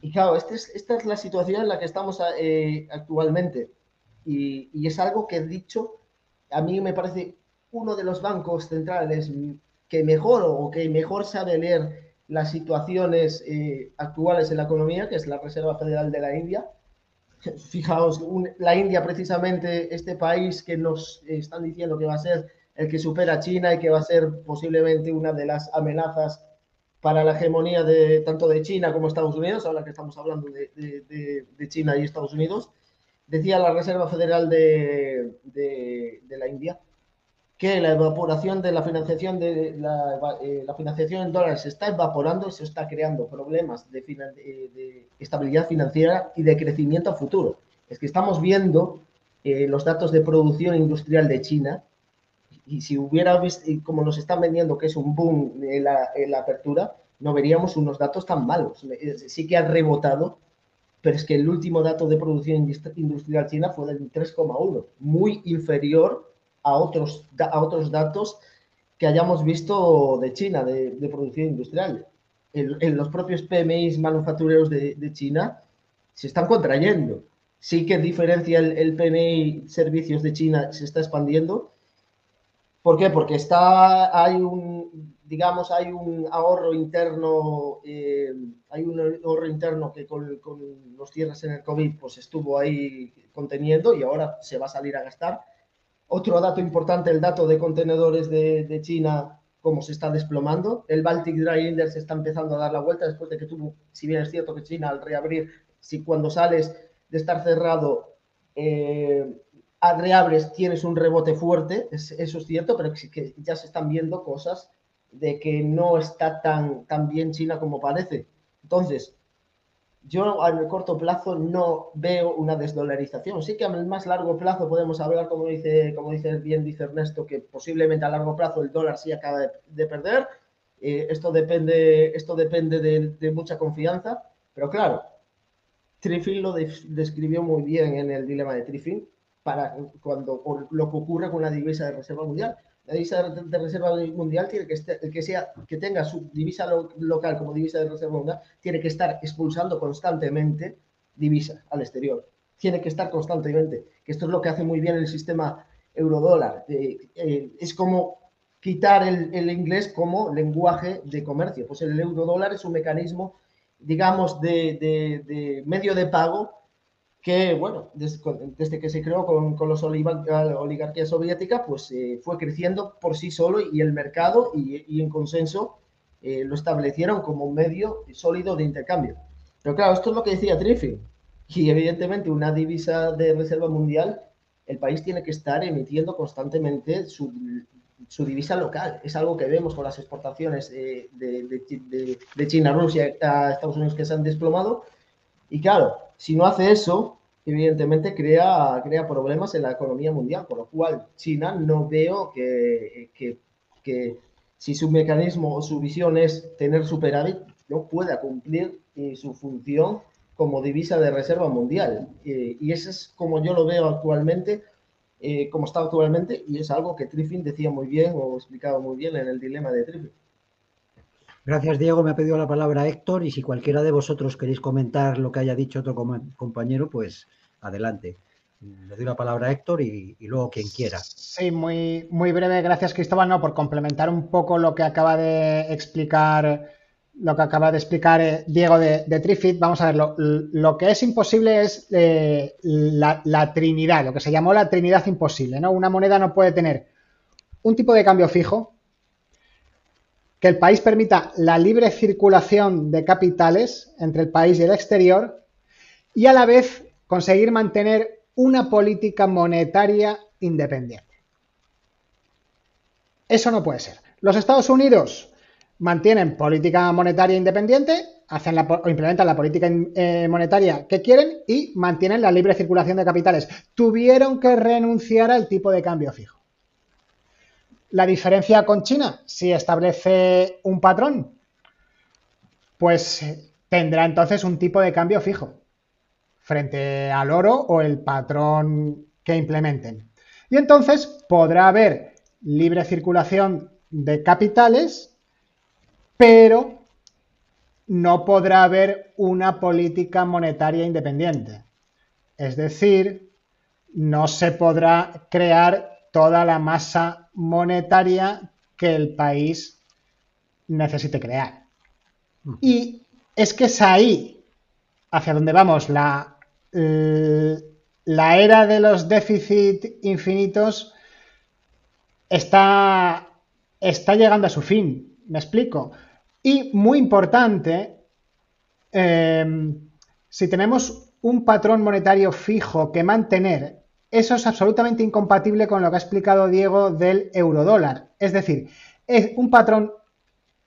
Y claro, este esta es la situación en la que estamos eh, actualmente. Y, es algo que he dicho, a mí me parece uno de los bancos centrales que mejor o que mejor sabe leer las situaciones eh, actuales en la economía, que es la Reserva Federal de la India. Fijaos, la India precisamente, este país que nos están diciendo que va a ser el que supera a China y que va a ser posiblemente una de las amenazas para la hegemonía de tanto de China como Estados Unidos, ahora que estamos hablando de, China y Estados Unidos. decía la Reserva Federal de, la India que la evaporación de la financiación de la, eh, financiación en dólares se está evaporando y se está creando problemas de, de, estabilidad financiera y de crecimiento a futuro. Es que estamos viendo eh, los datos de producción industrial de China y si hubiera visto, como nos están vendiendo que es un boom en la, en la apertura, no veríamos unos datos tan malos. Eh, sí que ha rebotado, pero es que el último dato de producción industrial china fue del 3,1, muy inferior a otros, a otros datos que hayamos visto de China, de, producción industrial. En, los propios PMIs manufactureros de, China se están contrayendo. Sí que diferencia el, el PMI servicios de China, se está expandiendo. ¿Por qué? Porque está, hay un, digamos, hay un ahorro interno, eh, hay un ahorro interno que con, los cierres en el COVID pues estuvo ahí conteniendo y ahora se va a salir a gastar. Otro dato importante, el dato de contenedores de, China, cómo se está desplomando. El Baltic Dry Index está empezando a dar la vuelta después de que tuvo, si bien es cierto que China al reabrir, si cuando sales de estar cerrado, eh, reabres, tienes un rebote fuerte, eso es cierto, pero que ya se están viendo cosas de que no está tan, tan bien China como parece. Entonces, yo a corto plazo no veo una desdolarización. Sí que a más largo plazo podemos hablar, como dice, como dice bien dice Ernesto, que posiblemente a largo plazo el dólar sí acaba de, perder. Eh, esto depende, esto depende de, mucha confianza, pero claro, Triffin lo describió muy bien en el dilema de Triffin para cuando lo que ocurre con la divisa de reserva mundial la divisa de reserva mundial tiene que estar, que sea que tenga su divisa local como divisa de reserva mundial tiene que estar expulsando constantemente divisa al exterior. Tiene que estar constantemente. Que esto es lo que hace muy bien el sistema eurodólar. Eh, eh, es como quitar el, inglés como lenguaje de comercio. Pues el eurodólar es un mecanismo, digamos, de medio de pago que, bueno, desde, que se creó con, con los la oligarquía soviética, pues eh, fue creciendo por sí solo y el mercado y, en consenso eh, lo establecieron como un medio sólido de intercambio. Pero claro, esto es lo que decía Triffin. Y evidentemente una divisa de reserva mundial, el país tiene que estar emitiendo constantemente su, su divisa local. Es algo que vemos con las exportaciones de, de, de China a Rusia a Estados Unidos que se han desplomado. Y claro, si no hace eso, evidentemente crea, problemas en la economía mundial, por lo cual China no veo que, si su mecanismo o su visión es tener superávit, no pueda cumplir eh, su función como divisa de reserva mundial. Eh, y eso es como yo lo veo actualmente, eh, como está actualmente, y es algo que Triffin decía muy bien o explicaba muy bien en el dilema de Triffin. Gracias, Diego. Me ha pedido la palabra Héctor y si cualquiera de vosotros queréis comentar lo que haya dicho otro compañero, pues adelante. Le doy la palabra a Héctor y, luego quien quiera. Sí, muy, muy breve. Gracias, Cristóbal, no, por complementar un poco lo que acaba de explicar lo que acaba de explicar eh, Diego de, Trifid, vamos a ver, lo, que es imposible es eh, la, la, Trinidad, lo que se llamó la Trinidad imposible, ¿no? Una moneda no puede tener un tipo de cambio fijo, que el país permita la libre circulación de capitales entre el país y el exterior y a la vez conseguir mantener una política monetaria independiente. Eso no puede ser. Los Estados Unidos mantienen política monetaria independiente, hacen o implementan la política eh, monetaria que quieren y mantienen la libre circulación de capitales. Tuvieron que renunciar al tipo de cambio fijo. La diferencia con China, si establece un patrón, pues tendrá entonces un tipo de cambio fijo frente al oro o el patrón que implementen. Y entonces podrá haber libre circulación de capitales, pero no podrá haber una política monetaria independiente. Es decir, no se podrá crear toda la masa monetaria que el país necesite crear. Y es que es ahí hacia donde vamos. La, la era de los déficits infinitos está, está llegando a su fin. ¿Me explico? Y muy importante, em, si tenemos un patrón monetario fijo que mantener, eso es absolutamente incompatible con lo que ha explicado Diego del eurodólar. Es decir, es un patrón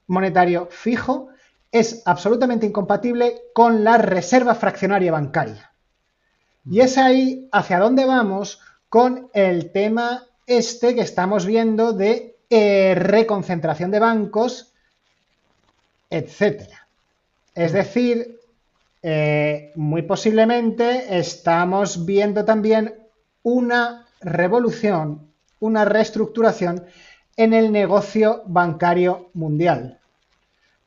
monetario fijo es absolutamente incompatible con la reserva fraccionaria bancaria. Y es ahí hacia dónde vamos con el tema este que estamos viendo de eh, reconcentración de bancos, etcétera. Es decir, eh, muy posiblemente estamos viendo también una revolución, una reestructuración en el negocio bancario mundial.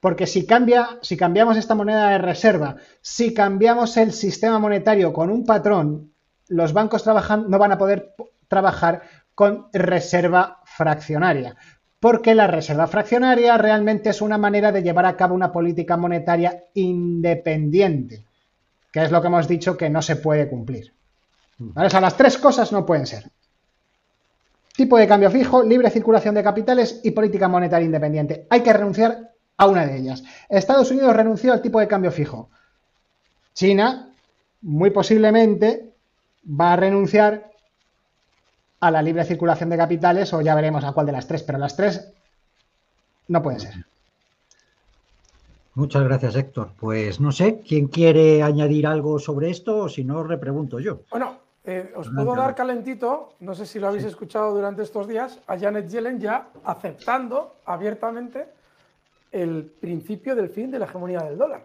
Porque si, cambia, si cambiamos esta moneda de reserva, si cambiamos el sistema monetario con un patrón, los bancos trabajan, no van a poder trabajar con reserva fraccionaria. Porque la reserva fraccionaria realmente es una manera de llevar a cabo una política monetaria independiente, que es lo que hemos dicho que no se puede cumplir. O sea, las tres cosas no pueden ser. Tipo de cambio fijo, libre circulación de capitales y política monetaria independiente. Hay que renunciar a una de ellas. Estados Unidos renunció al tipo de cambio fijo. China, muy posiblemente, va a renunciar a la libre circulación de capitales o ya veremos a cuál de las tres, pero las tres no pueden ser. Muchas gracias, Héctor. Pues no sé, ¿quién quiere añadir algo sobre esto o si no, repregunto yo? Bueno, eh, os puedo dar calentito, no sé si lo habéis escuchado durante estos días, a Janet Yellen ya aceptando abiertamente el principio del fin de la hegemonía del dólar.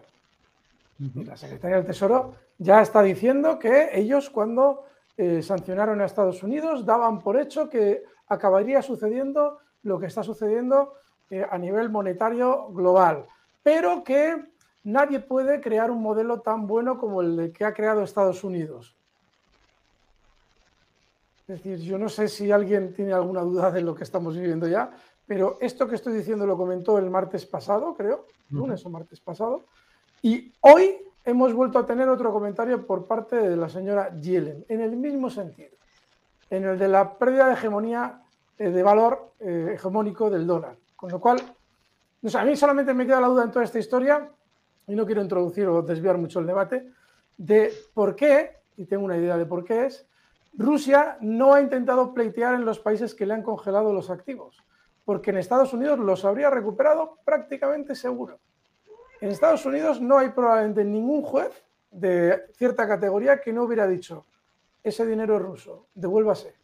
la secretaria del Tesoro ya está diciendo que ellos cuando eh, sancionaron a Estados Unidos daban por hecho que acabaría sucediendo lo que está sucediendo eh, a nivel monetario global, pero que nadie puede crear un modelo tan bueno como el que ha creado Estados Unidos. Es decir, yo no sé si alguien tiene alguna duda de lo que estamos viviendo ya, pero esto que estoy diciendo lo comentó el martes pasado, creo, lunes o martes pasado, y hoy hemos vuelto a tener otro comentario por parte de la señora Yellen, en el mismo sentido, en el de la pérdida de hegemonía eh, de valor eh, hegemónico del dólar. Con lo cual, a mí solamente me queda la duda en toda esta historia, y no quiero introducir o desviar mucho el debate, de por qué, y tengo una idea de por qué es, Rusia no ha intentado pleitear en los países que le han congelado los activos porque en Estados Unidos los habría recuperado prácticamente seguro. En Estados Unidos no hay probablemente ningún juez de cierta categoría que no hubiera dicho, ese dinero es ruso, devuélvase.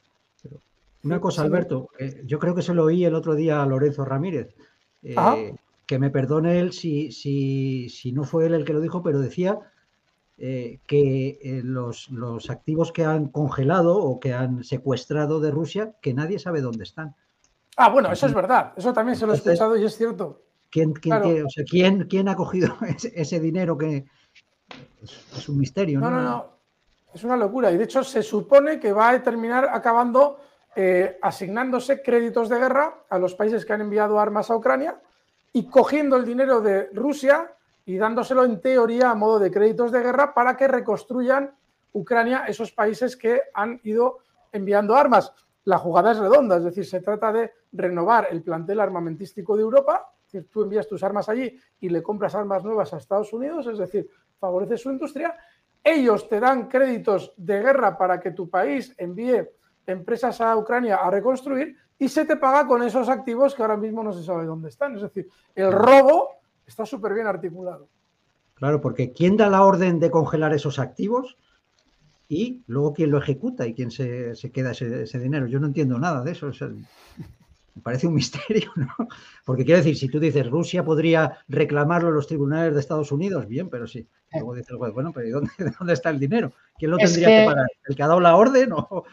Una cosa, Alberto, eh, yo creo que se lo oí el otro día a Lorenzo Ramírez, eh, que me perdone él si, si, no fue él el que lo dijo, pero decía eh, que los, los activos que han congelado o que han secuestrado de Rusia, que nadie sabe dónde están. Ah, bueno, eso es verdad. Eso también se lo he escuchado y es cierto. ¿Quién, quién, ha cogido ese, dinero que es, un misterio? No, no, no, Es una locura. Y de hecho se supone que va a terminar acabando eh, asignándose créditos de guerra a los países que han enviado armas a Ucrania y cogiendo el dinero de Rusia y dándoselo en teoría a modo de créditos de guerra para que reconstruyan Ucrania esos países que han ido enviando armas. La jugada es redonda, es decir, se trata de renovar el plantel armamentístico de Europa, tú envías tus armas allí y le compras armas nuevas a Estados Unidos, es decir, favoreces su industria, ellos te dan créditos de guerra para que tu país envíe empresas a Ucrania a reconstruir y se te paga con esos activos que ahora mismo no se sabe dónde están. Es decir, el robo está súper bien articulado. Claro, porque ¿quién da la orden de congelar esos activos? y luego quién lo ejecuta y quién se, queda ese, dinero. Yo no entiendo nada de eso. me parece un misterio, ¿no? Porque quiero decir, si tú dices Rusia podría reclamarlo en los tribunales de Estados Unidos, bien, pero sí. Luego dices, bueno, pero ¿y dónde, dónde está el dinero? ¿Quién lo tendría que, pagar? ¿El que ha dado la orden? O...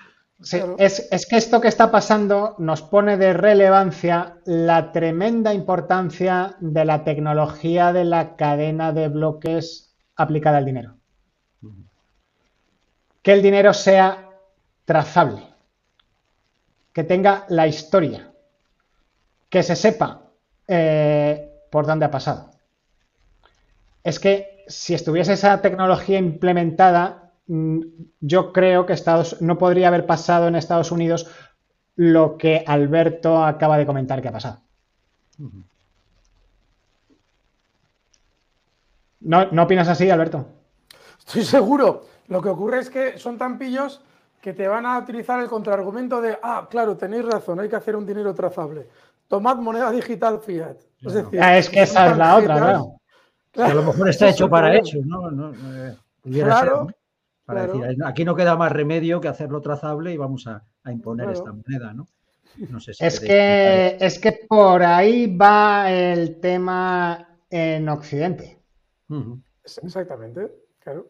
es, es, que esto que está pasando nos pone de relevancia la tremenda importancia de la tecnología de la cadena de bloques aplicada al dinero. Que el dinero sea trazable, que tenga la historia, que se sepa eh, por dónde ha pasado. Es que si estuviese esa tecnología implementada, yo creo que Estados, no podría haber pasado en Estados Unidos lo que Alberto acaba de comentar que ha pasado. ¿No, ¿No opinas así, Alberto? Estoy seguro. Lo que ocurre es que son tan pillos que te van a utilizar el contraargumento de, ah, claro, tenéis razón, hay que hacer un dinero trazable. Tomad moneda digital fiat. Es, decir, ah, es que esa es la otra, claro. a lo mejor está hecho para eso, ¿no? Eh, claro, Para decir, aquí no queda más remedio que hacerlo trazable y vamos a, imponer esta moneda, ¿no? no sé si es, que, es que por ahí va el tema en Occidente. Exactamente, claro.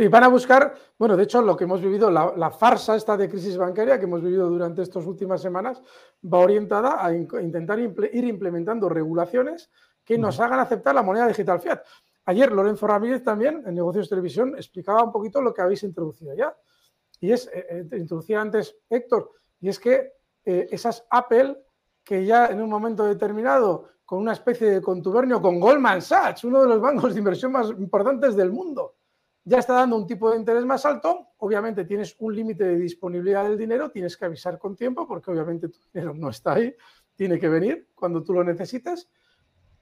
Y van a buscar, bueno, de hecho, lo que hemos vivido, la, farsa esta de crisis bancaria que hemos vivido durante estas últimas semanas, va orientada a intentar ir implementando regulaciones que nos hagan aceptar la moneda digital fiat. Ayer Lorenzo Ramírez también, en Negocios Televisión, explicaba un poquito lo que habéis introducido ya. Y es, eh, eh, introducía antes Héctor, y es que eh, esas Apple, que ya en un momento determinado, con una especie de contubernio con Goldman Sachs, uno de los bancos de inversión más importantes del mundo, ya está dando un tipo de interés más alto, obviamente tienes un límite de disponibilidad del dinero, tienes que avisar con tiempo porque obviamente tu dinero no está ahí, tiene que venir cuando tú lo necesites,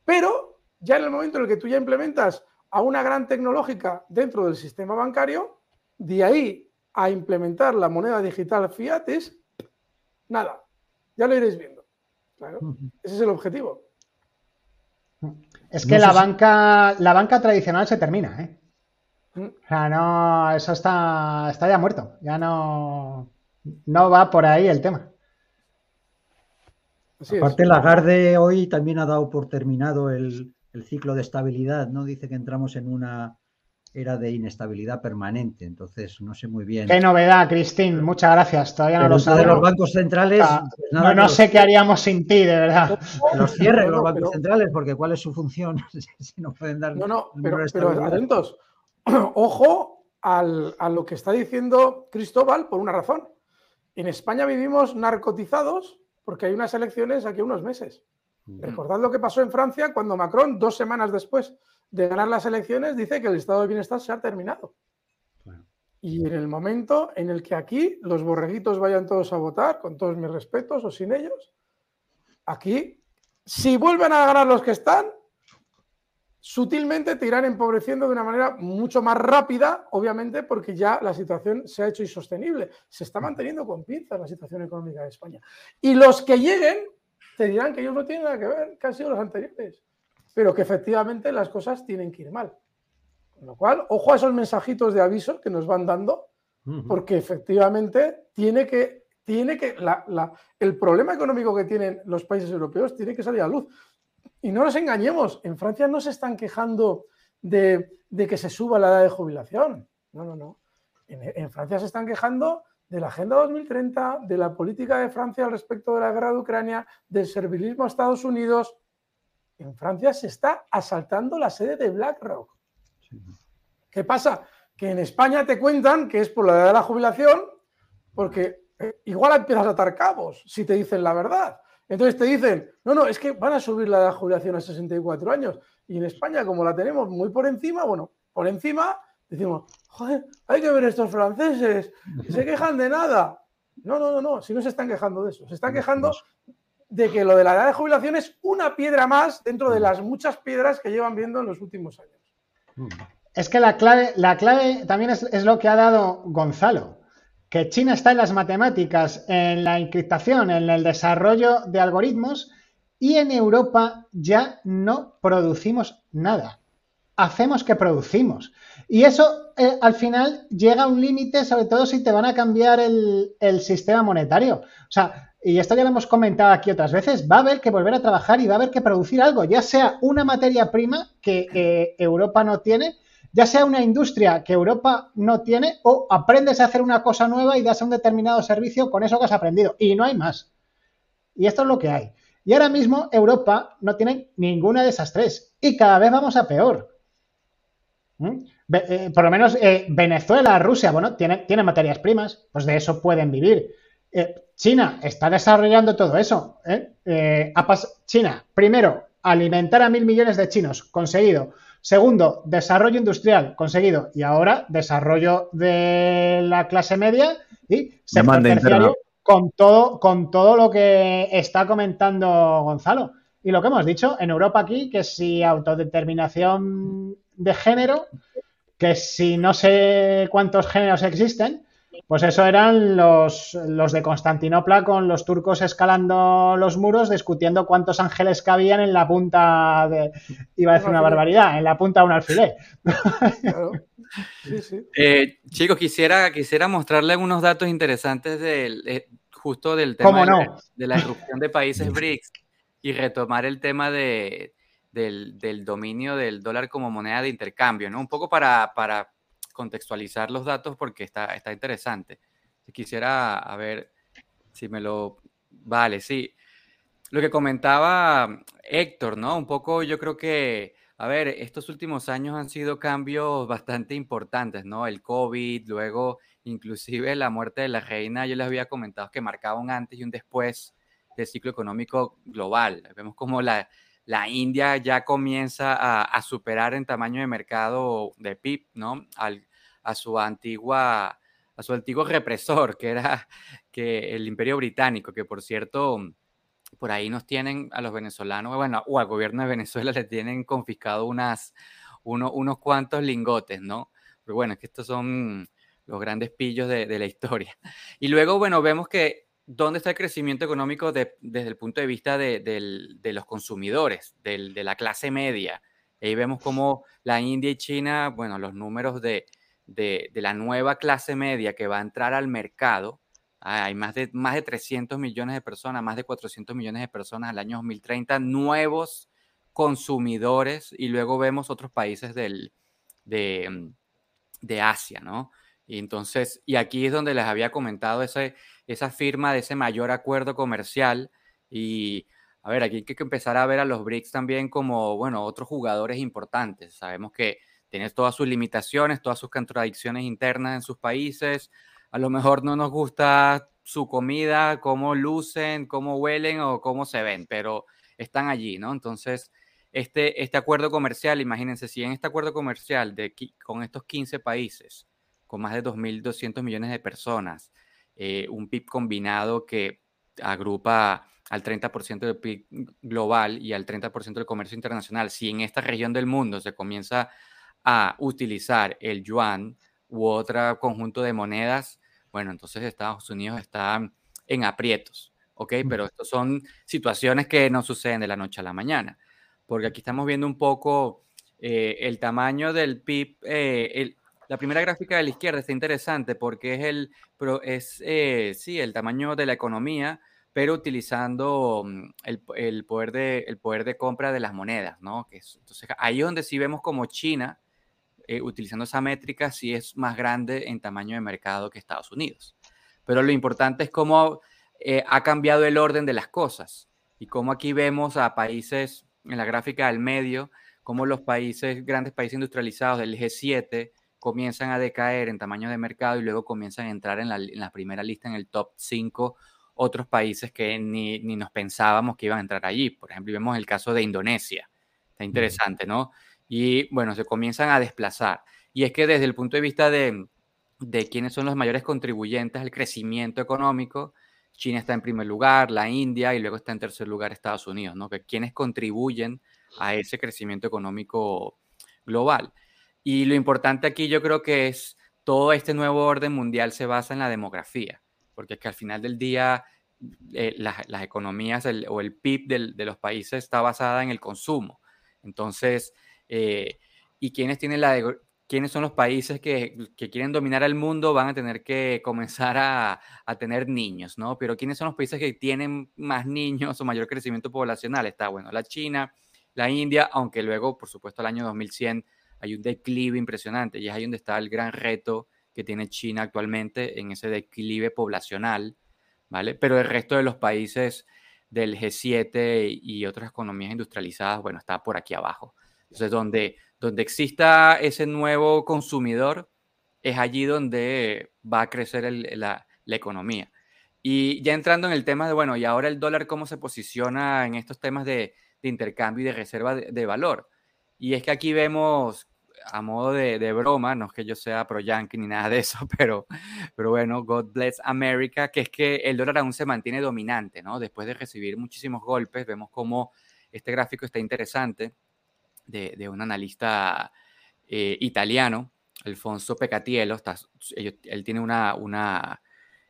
pero ya en el momento en el que tú ya implementas a una gran tecnológica dentro del sistema bancario, de ahí a implementar la moneda digital fiat es nada, ya lo iréis viendo. ese es el objetivo. Es que la, banca, la banca tradicional se termina, ¿eh? O sea, no, eso está, está ya muerto. Ya no, no va por ahí el tema. Aparte, Lagarde hoy también ha dado por terminado el, ciclo de estabilidad, ¿no? Dice que entramos en una era de inestabilidad permanente, entonces no sé muy bien. Qué novedad, Cristín, muchas gracias. Todavía no lo sé. de los bancos centrales. Pues no, sé qué haríamos sin ti, de verdad. Los cierren los bancos centrales, porque ¿cuál es su función? si no pueden dar. No, no, pero, pero atentos. ojo a lo que está diciendo Cristóbal por una razón. En España vivimos narcotizados porque hay unas elecciones aquí unos meses. Recordad lo que pasó en Francia cuando Macron, dos semanas después de ganar las elecciones, dice que el estado de bienestar se ha terminado. Y en el momento en el que aquí los borreguitos vayan todos a votar, con todos mis respetos o sin ellos, aquí, si vuelven a ganar los que están, sutilmente te irán empobreciendo de una manera mucho más rápida, obviamente, porque ya la situación se ha hecho insostenible. Se está manteniendo con pinzas la situación económica de España. Y los que lleguen te dirán que ellos no tienen nada que ver, que han sido los anteriores, pero que efectivamente las cosas tienen que ir mal. Con lo cual, ojo a esos mensajitos de aviso que nos van dando, porque efectivamente tiene que, tiene que el problema económico que tienen los países europeos tiene que salir a luz. Y no nos engañemos, en Francia no se están quejando de, que se suba la edad de jubilación. No, no, no. En, Francia se están quejando de la Agenda 2030, de la política de Francia al respecto de la guerra de Ucrania, del servilismo a Estados Unidos. En Francia se está asaltando la sede de BlackRock. ¿Qué pasa? Que en España te cuentan que es por la edad de la jubilación, porque eh, igual empiezas a atar cabos si te dicen la verdad. Entonces te dicen, no, no, es que van a subir la jubilación a 64 años. Y en España, como la tenemos muy por encima, bueno, por encima, decimos, joder, hay que ver estos franceses, que se quejan de nada. No, no, no, no, si no se están quejando de eso, se están quejando de que lo de la edad de jubilación es una piedra más dentro de las muchas piedras que llevan viendo en los últimos años. Es que la clave, la clave también es, es lo que ha dado Gonzalo que China está en las matemáticas, en la encriptación, en el desarrollo de algoritmos y en Europa ya no producimos nada. Hacemos que producimos. Y eso eh, al final llega a un límite, sobre todo si te van a cambiar el, sistema monetario. O sea, y esto ya lo hemos comentado aquí otras veces, va a haber que volver a trabajar y va a haber que producir algo, ya sea una materia prima que Europa no tiene, ya sea una industria que Europa no tiene o aprendes a hacer una cosa nueva y das un determinado servicio con eso que has aprendido. Y no hay más. Y esto es lo que hay. Y ahora mismo Europa no tiene ninguna de esas tres. Y cada vez vamos a peor. ¿Mm? Eh, por lo menos eh, Venezuela, Rusia, bueno, tiene, tiene, materias primas, pues de eso pueden vivir. Eh, China está desarrollando todo eso. China, primero, alimentar a mil millones de chinos, conseguido. Segundo, desarrollo industrial conseguido. Y ahora, desarrollo de la clase media y sector terciario con todo, con todo lo que está comentando Gonzalo. Y lo que hemos dicho, en Europa aquí, que si autodeterminación de género, que si no sé cuántos géneros existen, pues eso eran los, los, de Constantinopla con los turcos escalando los muros, discutiendo cuántos ángeles cabían en la punta de. Iba a decir una barbaridad, en la punta de un alfiler. Eh, chicos, quisiera, quisiera mostrarles unos datos interesantes del, eh, justo del tema de, la erupción de países BRICS y retomar el tema de, del, dominio del dólar como moneda de intercambio, ¿no? Un poco para, para contextualizar los datos porque está, está interesante. Si quisiera, a ver si me lo... Vale, sí. Lo que comentaba Héctor, ¿no? Un poco yo creo que, a ver, estos últimos años han sido cambios bastante importantes, ¿no? El COVID, luego inclusive la muerte de la reina, yo les había comentado que marcaba un antes y un después del ciclo económico global. Vemos como la, la India ya comienza a, superar en tamaño de mercado de PIB, ¿no? a su antigua, a su antiguo represor, que era que el Imperio Británico, que por cierto, por ahí nos tienen a los venezolanos, bueno, o al gobierno de Venezuela le tienen confiscado unas, unos cuantos lingotes, ¿no? Pero bueno, es que estos son los grandes pillos de la historia. Y luego, bueno, vemos que ¿dónde está el crecimiento económico desde el punto de vista de, los consumidores, de la clase media? Ahí vemos como la India y China, bueno, los números de, la nueva clase media que va a entrar al mercado, ah, hay más de, más de 300 millones de personas, más de 400 millones de personas al año 2030, nuevos consumidores, y luego vemos otros países del, de, de Asia, ¿no? Y entonces, y aquí es donde les había comentado ese, esa firma de ese mayor acuerdo comercial. Y a ver, aquí hay que empezar a ver a los BRICS también como, bueno, otros jugadores importantes. Sabemos que tienen todas sus limitaciones, todas sus contradicciones internas en sus países. A lo mejor no nos gusta su comida, cómo lucen, cómo huelen o cómo se ven, pero están allí, ¿no? Entonces, este, este acuerdo comercial, imagínense, si en este acuerdo comercial de, con estos 15 países, con más de 2.200 millones de personas, eh, un PIB combinado que agrupa al 30% del PIB global y al 30% del comercio internacional. Si en esta región del mundo se comienza a utilizar el yuan u otro conjunto de monedas, bueno, entonces Estados Unidos está en aprietos, ¿ok? Pero estas son situaciones que no suceden de la noche a la mañana, porque aquí estamos viendo un poco eh, el tamaño del PIB, eh, el, la primera gráfica de la izquierda está interesante porque es el, es, eh, sí, el tamaño de la economía, pero utilizando mm, el, poder de, el poder de compra de las monedas, ¿no? Entonces, ahí es donde sí vemos como China, eh, utilizando esa métrica, sí es más grande en tamaño de mercado que Estados Unidos. Pero lo importante es cómo eh, ha cambiado el orden de las cosas y cómo aquí vemos a países, en la gráfica del medio, como los países, grandes países industrializados del G7, comienzan a decaer en tamaño de mercado y luego comienzan a entrar en la, primera lista en el top 5 otros países que ni, nos pensábamos que iban a entrar allí. Por ejemplo, vemos el caso de Indonesia. Está interesante, ¿no? Y bueno, se comienzan a desplazar. Y es que desde el punto de vista de, de quiénes son los mayores contribuyentes al crecimiento económico, China está en primer lugar, la India y luego está en tercer lugar Estados Unidos, ¿no? Que quienes contribuyen a ese crecimiento económico global. Y lo importante aquí yo creo que es todo este nuevo orden mundial se basa en la demografía, porque es que al final del día eh, las, economías o el PIB de los países está basada en el consumo. Entonces, eh, ¿y quiénes, tienen la, quiénes son los países que, que, quieren dominar el mundo? Van a tener que comenzar a, a, tener niños, ¿no? Pero ¿quiénes son los países que tienen más niños o mayor crecimiento poblacional? Está, bueno, la China, la India, aunque luego, por supuesto, al año 2100 hay un declive impresionante y es ahí donde está el gran reto que tiene China actualmente en ese declive poblacional, ¿vale? Pero el resto de los países del G7 y otras economías industrializadas, bueno, está por aquí abajo. Entonces, donde, donde exista ese nuevo consumidor, es allí donde va a crecer la, economía. Y ya entrando en el tema de, bueno, y ahora el dólar, ¿cómo se posiciona en estos temas de, intercambio y de reserva de valor? Y es que aquí vemos, a modo de, broma, no es que yo sea pro yankee ni nada de eso, pero, pero bueno, God bless America, que es que el dólar aún se mantiene dominante, ¿no? Después de recibir muchísimos golpes, vemos cómo este gráfico está interesante de, un analista eh, italiano, Alfonso Pecatielo, está, él tiene una, una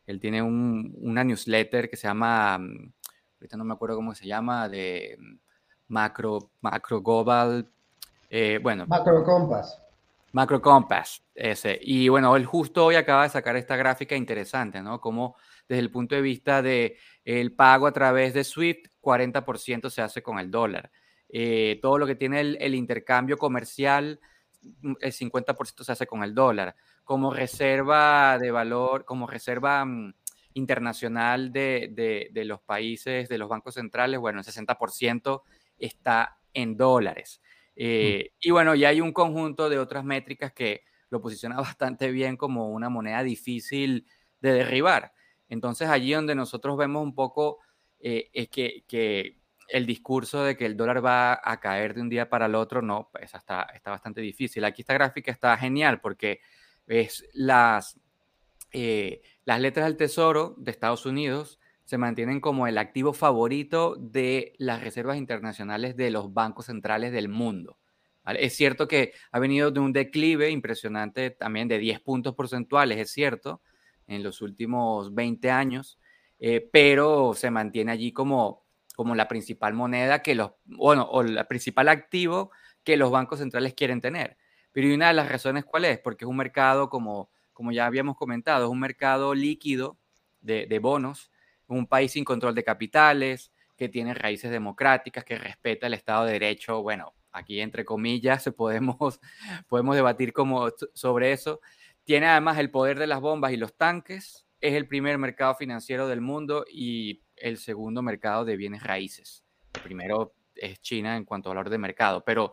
él tiene un, una newsletter que se llama, ahorita no me acuerdo cómo se llama, de Macro, Macro Global, eh, bueno. Macro Compass. Macro Compass, ese. Y bueno, él justo hoy acaba de sacar esta gráfica interesante, ¿no? Como desde el punto de vista de el pago a través de SWIFT, 40% se hace con el dólar. Eh, todo lo que tiene el, intercambio comercial, mm, el 50% se hace con el dólar. Como reserva de valor, como reserva mm, internacional de, de, los países, de los bancos centrales, bueno, el 60% está en dólares. Mm. Eh, y bueno, ya hay un conjunto de otras métricas que lo posiciona bastante bien como una moneda difícil de derribar. Entonces allí donde nosotros vemos un poco eh, es que, el discurso de que el dólar va a caer de un día para el otro, no, pues está, está bastante difícil. Aquí esta gráfica está genial porque es las, eh, las letras del tesoro de Estados Unidos se mantienen como el activo favorito de las reservas internacionales de los bancos centrales del mundo. Es cierto que ha venido de un declive impresionante también de 10 puntos porcentuales, es cierto, en los últimos 20 años, eh, pero se mantiene allí como, como la principal moneda que los, bueno, o el principal activo que los bancos centrales quieren tener. Pero una de las razones cuál es, porque es un mercado, como, como ya habíamos comentado, es un mercado líquido de, de bonos un país sin control de capitales, que tiene raíces democráticas, que respeta el Estado de Derecho. Bueno, aquí entre comillas podemos, podemos debatir como sobre eso. Tiene además el poder de las bombas y los tanques. Es el primer mercado financiero del mundo y el segundo mercado de bienes raíces. El primero es China en cuanto a valor de mercado, pero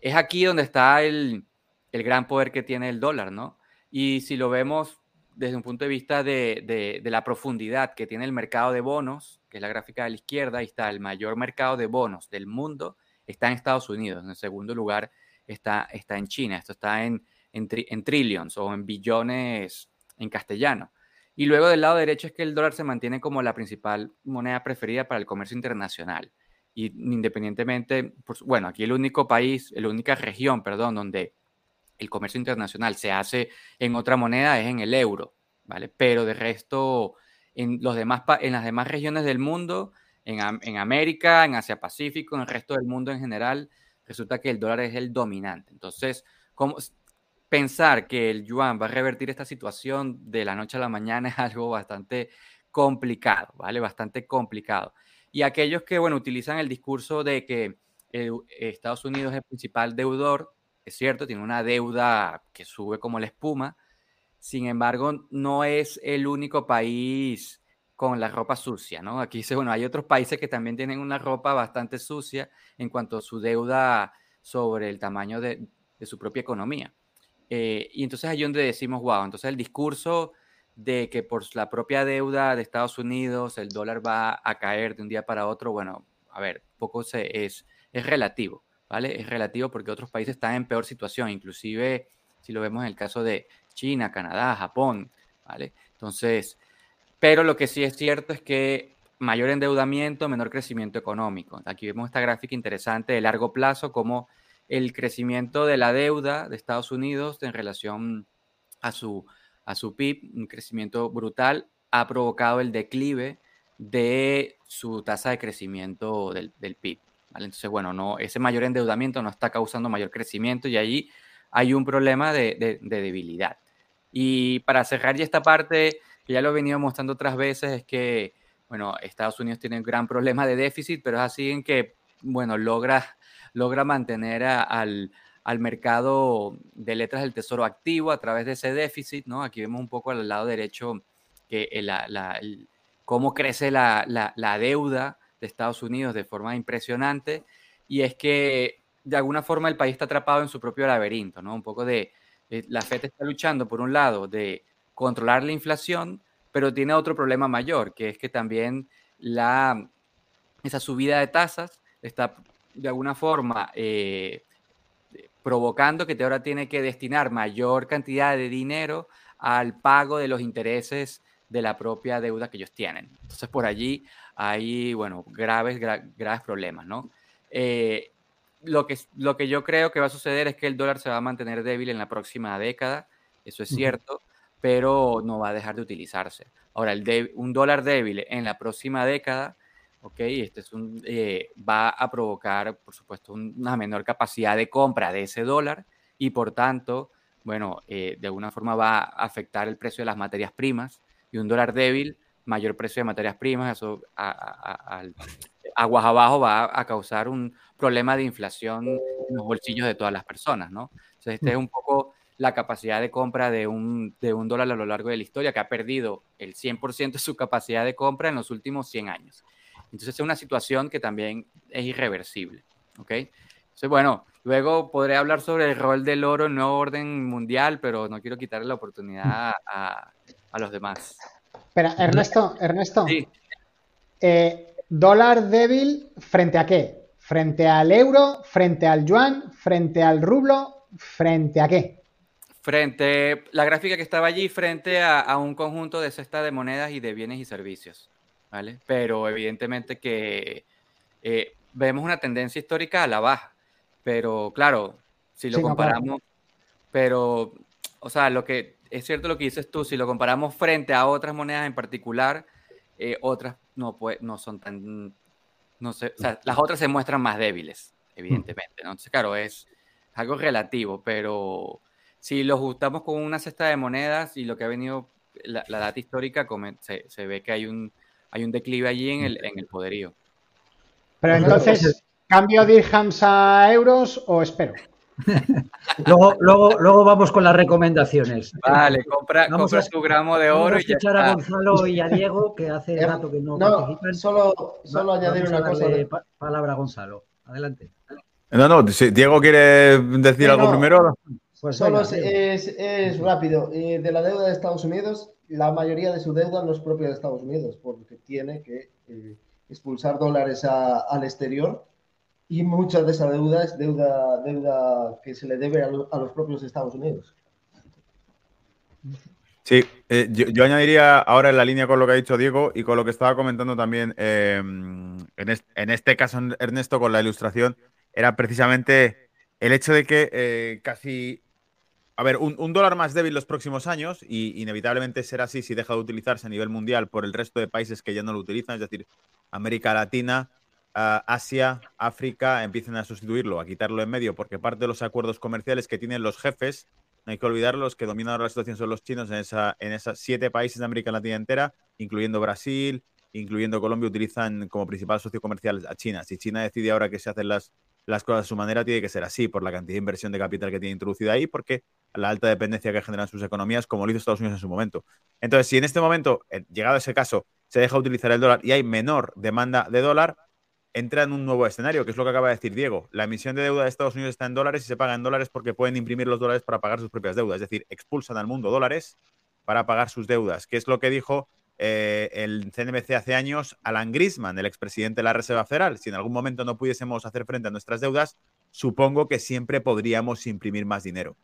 es aquí donde está el, el gran poder que tiene el dólar, ¿no? Y si lo vemos desde un punto de vista de, la profundidad que tiene el mercado de bonos, que es la gráfica de la izquierda, ahí está el mayor mercado de bonos del mundo, está en Estados Unidos. En segundo lugar está, está en China. Esto está en, en, trillions o en billones en castellano. Y luego del lado derecho es que el dólar se mantiene como la principal moneda preferida para el comercio internacional. Y independientemente, pues, bueno, aquí el único país, la única región, perdón, donde el comercio internacional se hace en otra moneda es en el euro, ¿vale? Pero de resto, en, los demás, en las demás regiones del mundo, en, en, América, en Asia Pacífico, en el resto del mundo en general, resulta que el dólar es el dominante. Entonces, ¿cómo, pensar que el yuan va a revertir esta situación de la noche a la mañana es algo bastante complicado, ¿vale? Bastante complicado. Y aquellos que, bueno, utilizan el discurso de que eh, Estados Unidos es el principal deudor es cierto, tiene una deuda que sube como la espuma, sin embargo, no es el único país con la ropa sucia, ¿no? Aquí dice, bueno, hay otros países que también tienen una ropa bastante sucia en cuanto a su deuda sobre el tamaño de, su propia economía. Eh, y entonces ahí donde decimos, wow, entonces el discurso de que por la propia deuda de Estados Unidos el dólar va a caer de un día para otro, bueno, a ver, poco se, es, es relativo. ¿Vale? Es relativo porque otros países están en peor situación, inclusive si lo vemos en el caso de China, Canadá, Japón, ¿vale? Entonces, pero lo que sí es cierto es que mayor endeudamiento, menor crecimiento económico. Aquí vemos esta gráfica interesante de largo plazo, como el crecimiento de la deuda de Estados Unidos en relación a su, a su PIB, un crecimiento brutal, ha provocado el declive de su tasa de crecimiento del, del PIB. Entonces, bueno, no, ese mayor endeudamiento no está causando mayor crecimiento y ahí hay un problema de, debilidad. Y para cerrar ya esta parte, que ya lo he venido mostrando otras veces, es que, bueno, Estados Unidos tiene un gran problema de déficit, pero es así en que, bueno, logra, logra mantener al, mercado de letras del tesoro activo a través de ese déficit, ¿no? Aquí vemos un poco al lado derecho que cómo crece la, la deuda de Estados Unidos de forma impresionante y es que de alguna forma el país está atrapado en su propio laberinto, ¿no? Un poco de, la FED está luchando por un lado de controlar la inflación, pero tiene otro problema mayor, que es que también la, esa subida de tasas está de alguna forma eh, provocando que ahora tiene que destinar mayor cantidad de dinero al pago de los intereses de la propia deuda que ellos tienen. Entonces, por allí hay, bueno, graves, graves problemas, ¿no? Eh, lo que, lo que yo creo que va a suceder es que el dólar se va a mantener débil en la próxima década, eso es cierto, pero no va a dejar de utilizarse. Ahora, el un dólar débil en la próxima década, ok, este es un, eh, va a provocar, por supuesto, una menor capacidad de compra de ese dólar y por tanto, bueno, eh, de alguna forma va a afectar el precio de las materias primas y un dólar débil, mayor precio de materias primas, eso aguas abajo va a causar un problema de inflación en los bolsillos de todas las personas, ¿no? Entonces, este es un poco la capacidad de compra de un, de un dólar a lo largo de la historia, que ha perdido el 100% de su capacidad de compra en los últimos 100 años. Entonces, es una situación que también es irreversible, ¿ok? Entonces, bueno, luego podré hablar sobre el rol del oro en nuevo orden mundial, pero no quiero quitarle la oportunidad a, a los demás. Espera, Ernesto, Ernesto. Sí. Eh, ¿Dólar débil frente a qué? ¿Frente al euro? ¿Frente al yuan? ¿Frente al rublo? ¿Frente a qué? Frente, la gráfica que estaba allí, frente a, un conjunto de cesta de monedas y de bienes y servicios. ¿Vale? Pero evidentemente que eh, vemos una tendencia histórica a la baja. Pero claro, si lo comparamos, pero, o sea, lo que es cierto lo que dices tú, si lo comparamos frente a otras monedas en particular, eh, otras no, no son tan, no sé, o sea, las otras se muestran más débiles, evidentemente, ¿no? Entonces, claro, es algo relativo, pero si lo juntamos con una cesta de monedas y lo que ha venido, la, data histórica, se, se, ve que hay un, hay un declive allí en el, en el poderío. Pero entonces, ¿cambio dirhams a euros o espero? Luego, luego, luego vamos con las recomendaciones. Vale, compra, vamos compra tu gramo de oro. y a escuchar a Gonzalo y a Diego, que hace eh, rato que no, participan. Solo, solo añadir una cosa. De... Palabra a Gonzalo. Adelante. No, no, si Diego quiere decir algo primero. Pues solo es, es, rápido. Eh, de la deuda de Estados Unidos, la mayoría de su deuda no es propia de Estados Unidos, porque tiene que eh, expulsar dólares al exterior y mucha de esa deuda es deuda, deuda que se le debe a, los propios Estados Unidos. Sí, eh, yo, añadiría ahora en la línea con lo que ha dicho Diego y con lo que estaba comentando también em, en, este, caso, Ernesto, con la ilustración, era precisamente el hecho de que eh, casi, a ver, un, dólar más débil los próximos años, y inevitablemente será así si deja de utilizarse a nivel mundial por el resto de países que ya no lo utilizan, es decir, América Latina, Asia, África empiecen a sustituirlo, a quitarlo en medio, porque parte de los acuerdos comerciales que tienen los jefes, no hay que olvidar, los que dominan ahora la situación son los chinos en, esa, en esos siete países de América Latina entera, incluyendo Brasil, incluyendo Colombia, utilizan como principal socio comercial a China. Si China decide ahora que se hacen las, las cosas a su manera, tiene que ser así, por la cantidad de inversión de capital que tiene introducida ahí, porque la alta dependencia que generan sus economías, como lo hizo Estados Unidos en su momento. Entonces, si en este momento, eh, llegado a ese caso, se deja utilizar el dólar y hay menor demanda de dólar, entra en un nuevo escenario, que es lo que acaba de decir Diego. La emisión de deuda de Estados Unidos está en dólares y se paga en dólares porque pueden imprimir los dólares para pagar sus propias deudas. Es decir, expulsan al mundo dólares para pagar sus deudas, que es lo que dijo eh, el CNBC hace años Alan Grisman, el expresidente de la Reserva Federal. Si en algún momento no pudiésemos hacer frente a nuestras deudas, supongo que siempre podríamos imprimir más dinero.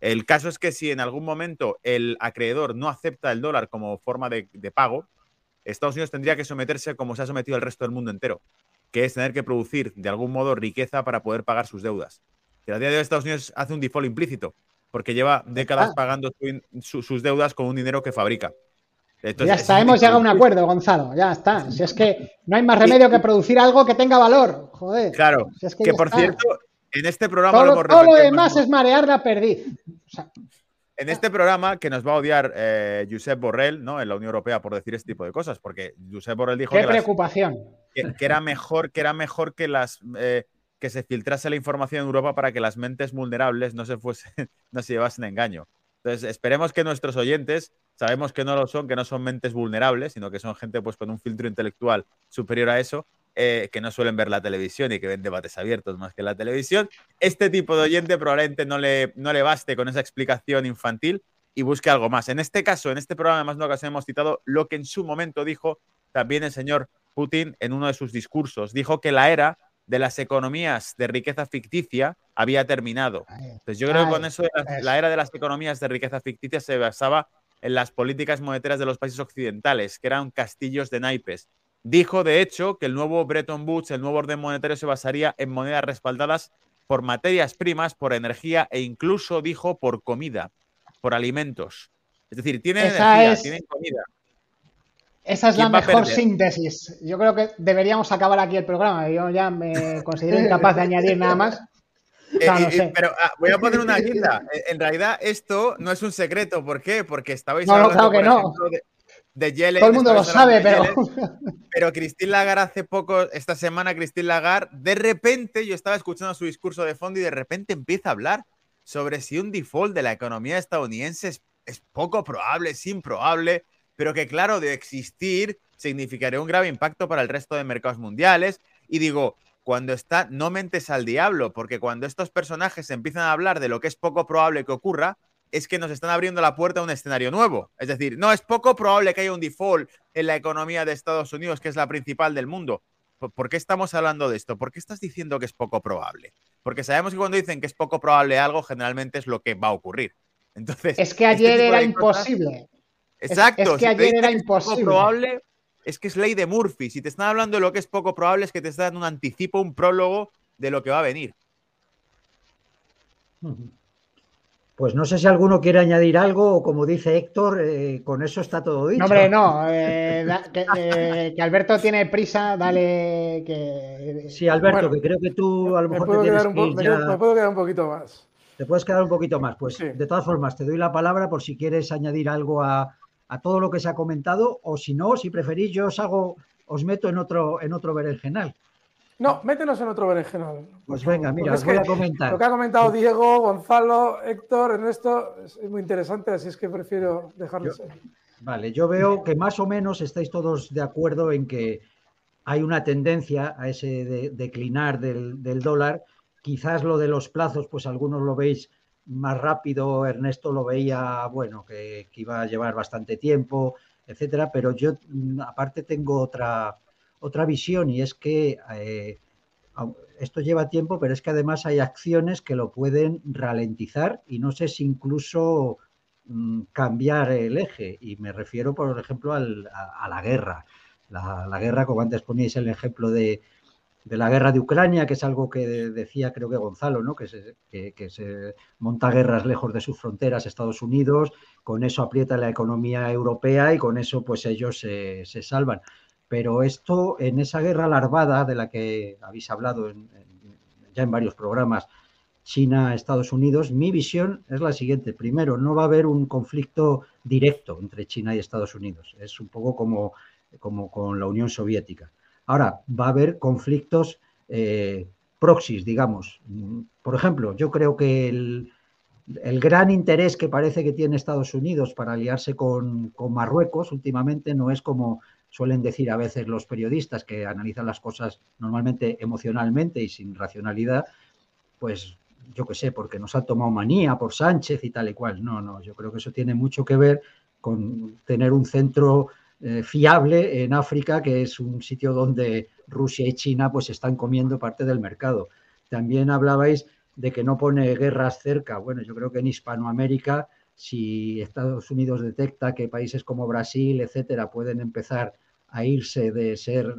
El caso es que si en algún momento el acreedor no acepta el dólar como forma de, de pago, Estados Unidos tendría que someterse como se ha sometido el resto del mundo entero, que es tener que producir de algún modo riqueza para poder pagar sus deudas. Que a día de hoy Estados Unidos hace un default implícito, porque lleva décadas pagando sus deudas con un dinero que fabrica. ya está, hemos llegado a un acuerdo, Gonzalo, ya está. Si es que no hay más remedio que producir algo que tenga valor, joder. Claro, que, por cierto, en este programa... Todo, todo lo demás es marear la perdiz. O sea, en este programa, que nos va a odiar eh, Josep Borrell, ¿no? En la Unión Europea por decir este tipo de cosas, porque Josep Borrell dijo Qué preocupación. Que, era mejor, que era mejor que las eh, que se filtrase la información en Europa para que las mentes vulnerables no se fuesen, no se llevasen engaño. Entonces, esperemos que nuestros oyentes, sabemos que no lo son, que no son mentes vulnerables, sino que son gente pues con un filtro intelectual superior a eso, eh, que no suelen ver la televisión y que ven debates abiertos más que la televisión. Este tipo de oyente probablemente no le, no le baste con esa explicación infantil y busque algo más. En este caso, en este programa, más de una ocasión hemos citado lo que en su momento dijo también el señor Putin en uno de sus discursos. Dijo que la era de las economías de riqueza ficticia había terminado. Entonces yo creo que con eso la era de las economías de riqueza ficticia se basaba en las políticas monetarias de los países occidentales, que eran castillos de naipes dijo de hecho que el nuevo Bretton Woods, el nuevo orden monetario, se basaría en monedas respaldadas por materias primas, por energía e incluso dijo por comida, por alimentos. Es decir, tienen energía, tienen comida. Esa es la mejor síntesis. Yo creo que deberíamos acabar aquí el programa. Yo ya me considero incapaz de añadir nada más. Eh, pero ah, voy a poner una guinda. En realidad, esto no es un secreto. ¿Por qué? Porque estabais no, hablando, que no. de, de Todo el mundo lo sabe, pero. pero Christine Lagarde hace poco, esta semana, Christine Lagarde, de repente, yo estaba escuchando su discurso de fondo y de repente empieza a hablar sobre si un default de la economía estadounidense es, es poco probable, es improbable pero que claro, de existir significaría un grave impacto para el resto de mercados mundiales. Y digo, cuando está, no mentes al diablo, porque cuando estos personajes empiezan a hablar de lo que es poco probable que ocurra, es que nos están abriendo la puerta a un escenario nuevo. Es decir, no es poco probable que haya un default en la economía de Estados Unidos, que es la principal del mundo. ¿Por qué estamos hablando de esto? ¿Por qué estás diciendo que es poco probable? Porque sabemos que cuando dicen que es poco probable algo, generalmente es lo que va a ocurrir. Entonces, es que ayer este era imposible. Exacto. Es, que ayer era imposible. probable, es que es ley de Murphy. Si te están hablando de lo que es poco probable, es que te están dando un anticipo, un prólogo de lo que va a venir. Pues no sé si alguno quiere añadir algo o como dice Héctor, eh, con eso está todo dicho. No, hombre, no. Eh, eh, que, Alberto tiene prisa, dale que... Sí, Alberto, que creo que tú a lo mejor te tienes que me puedo quedar un poquito más. Te puedes quedar un poquito más. Pues de todas formas, te doy la palabra por si quieres añadir algo a, a todo lo que se ha comentado, o si no, si preferís, yo os hago, os meto en otro, en otro berenjenal. No, métenos en otro berenjenal. Pues venga, mira, os voy a comentar. Lo que ha comentado Diego, Gonzalo, Héctor, Ernesto, es muy interesante, así es que prefiero dejarlo Vale, yo veo que más o menos estáis todos de acuerdo en que hay una tendencia a ese declinar del, del dólar. Quizás lo de los plazos, pues algunos lo veis más rápido, Ernesto lo veía, bueno, que, iba a llevar bastante tiempo, etcétera, pero yo mm, aparte tengo otra, otra visión y es que eh, esto lleva tiempo, pero es que además hay acciones que lo pueden ralentizar y no sé si incluso mm, cambiar el eje. Y me refiero, por ejemplo, a, la guerra. La, la, guerra, como antes poníais el ejemplo de, de la guerra de Ucrania, que es algo que decía creo que Gonzalo, ¿no? que, se, que, se monta guerras lejos de sus fronteras Estados Unidos, con eso aprieta la economía europea y con eso pues ellos se, salvan. Pero esto en esa guerra larvada de la que habéis hablado ya en varios programas, China, Estados Unidos, mi visión es la siguiente. Primero, no va a haber un conflicto directo entre China y Estados Unidos. Es un poco como, como con la Unión Soviética Ahora, va a haber conflictos eh, digamos. Por ejemplo, yo creo que el, gran interés que parece que tiene Estados Unidos para aliarse con, Marruecos últimamente no es como suelen decir a veces los periodistas que analizan las cosas normalmente emocionalmente y sin racionalidad, pues yo qué sé, porque nos ha tomado manía por Sánchez y tal y cual. No, no, yo creo que eso tiene mucho que ver con tener un centro eh, fiable en África, que es un sitio donde Rusia y China pues están comiendo parte del mercado. También hablabais de que no pone guerras cerca. Bueno, yo creo que en Hispanoamérica, si Estados Unidos detecta que países como Brasil, etcétera, pueden empezar a irse de ser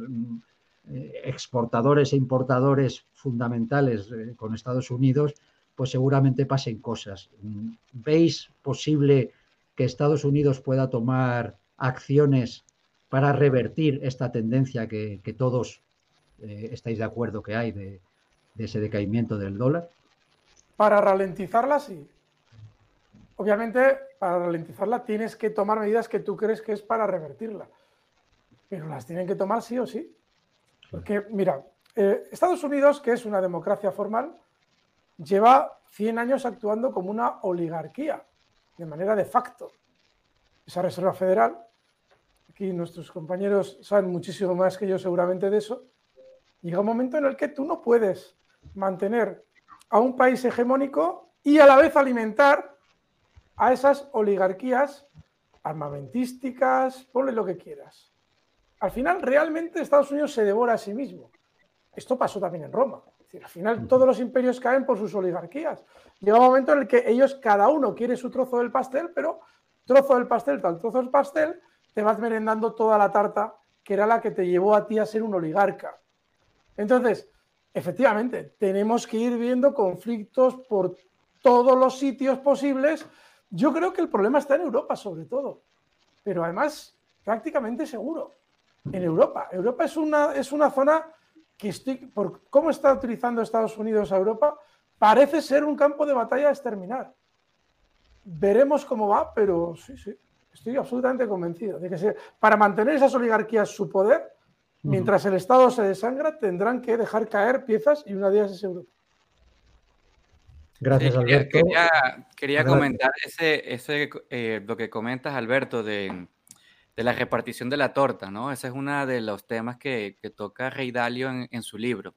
eh, exportadores e importadores fundamentales eh, con Estados Unidos, pues seguramente pasen cosas. ¿Veis posible que Estados Unidos pueda tomar acciones para revertir esta tendencia que, todos eh, estáis de acuerdo que hay de, ese decaimiento del dólar? Para ralentizarla, sí. Obviamente, para ralentizarla tienes que tomar medidas que tú crees que es para revertirla. Pero las tienen que tomar sí o sí. Porque, mira, eh, Estados Unidos, que es una democracia formal, lleva 100 años actuando como una oligarquía, de manera de facto. Esa Reserva Federal aquí nuestros compañeros saben muchísimo más que yo seguramente de eso, llega un momento en el que tú no puedes mantener a un país hegemónico y a la vez alimentar a esas oligarquías armamentísticas, ponle lo que quieras. Al final, realmente Estados Unidos se devora a sí mismo. Esto pasó también en Roma. al final, todos los imperios caen por sus oligarquías. Llega un momento en el que ellos, cada uno quiere su trozo del pastel, pero trozo del pastel, tal trozo del pastel, te vas merendando toda la tarta que era la que te llevó a ti a ser un oligarca. Entonces, efectivamente, tenemos que ir viendo conflictos por todos los sitios posibles. Yo creo que el problema está en Europa, sobre todo, pero además prácticamente seguro. En Europa. Europa es una, es una zona que, estoy, por cómo está utilizando Estados Unidos a Europa, parece ser un campo de batalla exterminar. Veremos cómo va, pero sí, sí, estoy absolutamente convencido de que para mantener esas oligarquías su poder, mientras el Estado se desangra, tendrán que dejar caer piezas y una de ellas es Europa. Gracias, Alberto. Quería, comentar ese, ese eh, lo que comentas, Alberto, de, la repartición de la torta, ¿no? Ese es uno de los temas que, toca Rey Dalio en, su libro,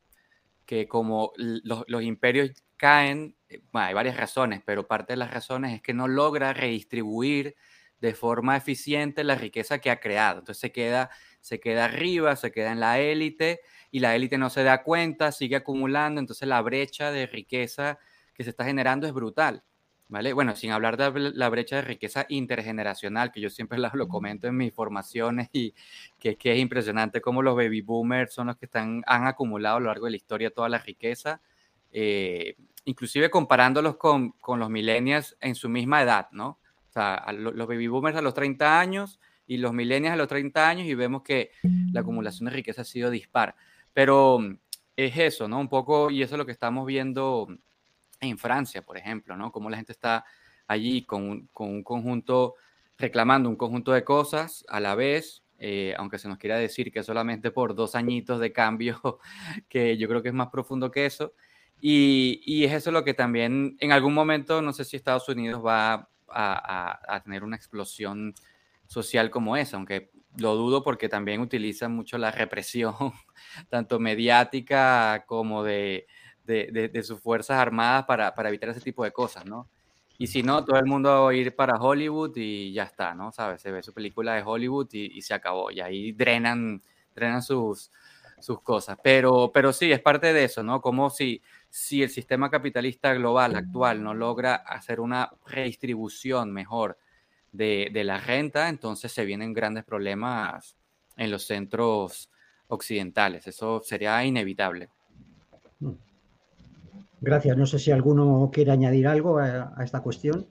que como los, imperios caen, eh, hay varias razones, pero parte de las razones es que no logra redistribuir de forma eficiente la riqueza que ha creado. Entonces se queda, se queda arriba, se queda en la élite y la élite no se da cuenta, sigue acumulando, entonces la brecha de riqueza que se está generando es brutal. ¿Vale? Bueno, sin hablar de la brecha de riqueza intergeneracional, que yo siempre lo, comento en mis formaciones y que, es impresionante cómo los baby boomers son los que están, han acumulado a lo largo de la historia toda la riqueza, eh, inclusive comparándolos con, con, los millennials en su misma edad, ¿no? Sea, los baby boomers a los 30 años y los millennials a los 30 años y vemos que la acumulación de riqueza ha sido dispar. Pero es eso, ¿no? Un poco, y eso es lo que estamos viendo en Francia, por ejemplo, ¿no? Cómo la gente está allí con, un conjunto, reclamando un conjunto de cosas a la vez, eh, aunque se nos quiera decir que solamente por dos añitos de cambio, que yo creo que es más profundo que eso. Y, es eso lo que también en algún momento, no sé si Estados Unidos va a, tener una explosión social como esa, aunque lo dudo porque también utiliza mucho la represión, tanto mediática como de, de, sus fuerzas armadas para, evitar ese tipo de cosas, ¿no? Y si no, todo el mundo va a ir para Hollywood y ya está, ¿no? ¿Sabes? Se ve su película de Hollywood y, se acabó. Y ahí drenan, drenan sus, sus cosas. Pero, pero sí, es parte de eso, ¿no? Como si, si el sistema capitalista global actual no logra hacer una redistribución mejor de, de la renta, entonces se vienen grandes problemas en los centros occidentales. Eso sería inevitable. Mm. Gracias. No sé si alguno quiere añadir algo a, esta cuestión.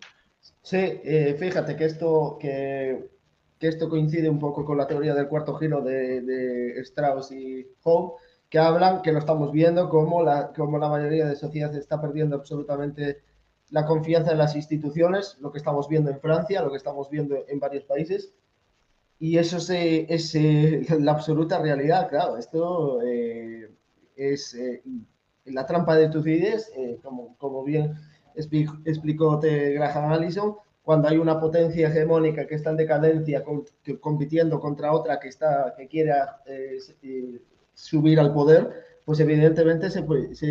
Sí, eh, fíjate que esto, que, esto coincide un poco con la teoría del cuarto giro de, Strauss y Howe, que hablan, que lo estamos viendo, como la, como la mayoría de sociedades está perdiendo absolutamente la confianza en las instituciones, lo que estamos viendo en Francia, lo que estamos viendo en varios países. Y eso es, es la absoluta realidad, claro. Esto eh, es eh, la trampa de Tucídides, eh, como, como bien explicó Graham Allison, cuando hay una potencia hegemónica que está en decadencia compitiendo contra otra que, está, que quiera eh, eh, subir al poder, pues evidentemente se,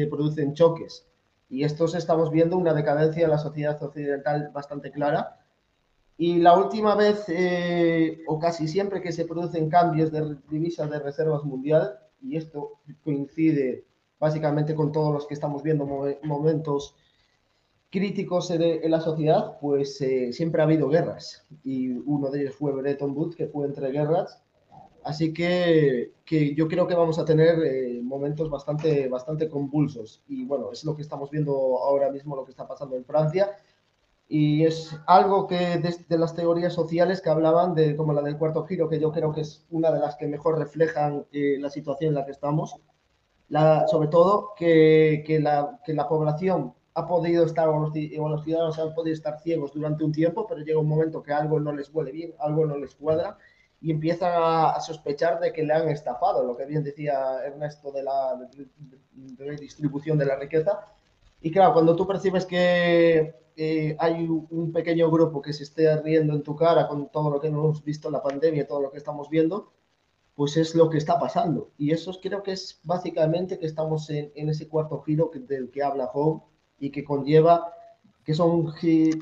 producen choques. Y estos estamos viendo una decadencia de la sociedad occidental bastante clara. Y la última vez, o casi siempre que se producen cambios de divisas de reservas mundial, y esto coincide básicamente con todos los que estamos viendo momentos críticos en, la sociedad, pues eh, siempre ha habido guerras. Y uno de ellos fue Bretton Woods, que fue entre guerras. Así que, que yo creo que vamos a tener eh, momentos bastante, bastante convulsos. Y bueno, es lo que estamos viendo ahora mismo, lo que está pasando en Francia. Y es algo que desde las teorías sociales que hablaban, de como la del cuarto giro, que yo creo que es una de las que mejor reflejan eh, la situación en la que estamos, sobre todo que, que, la, que, la, población ha podido estar, o los, los, ciudadanos han podido estar ciegos durante un tiempo, pero llega un momento que algo no les huele bien, algo no les cuadra y empiezan a, sospechar de que le han estafado, lo que bien decía Ernesto de la redistribución de, la riqueza. Y claro, cuando tú percibes que eh, hay un pequeño grupo que se esté riendo en tu cara con todo lo que hemos visto en la pandemia, todo lo que estamos viendo, pues es lo que está pasando. Y eso creo que es básicamente que estamos en, ese cuarto giro del que habla Home y que conlleva que son,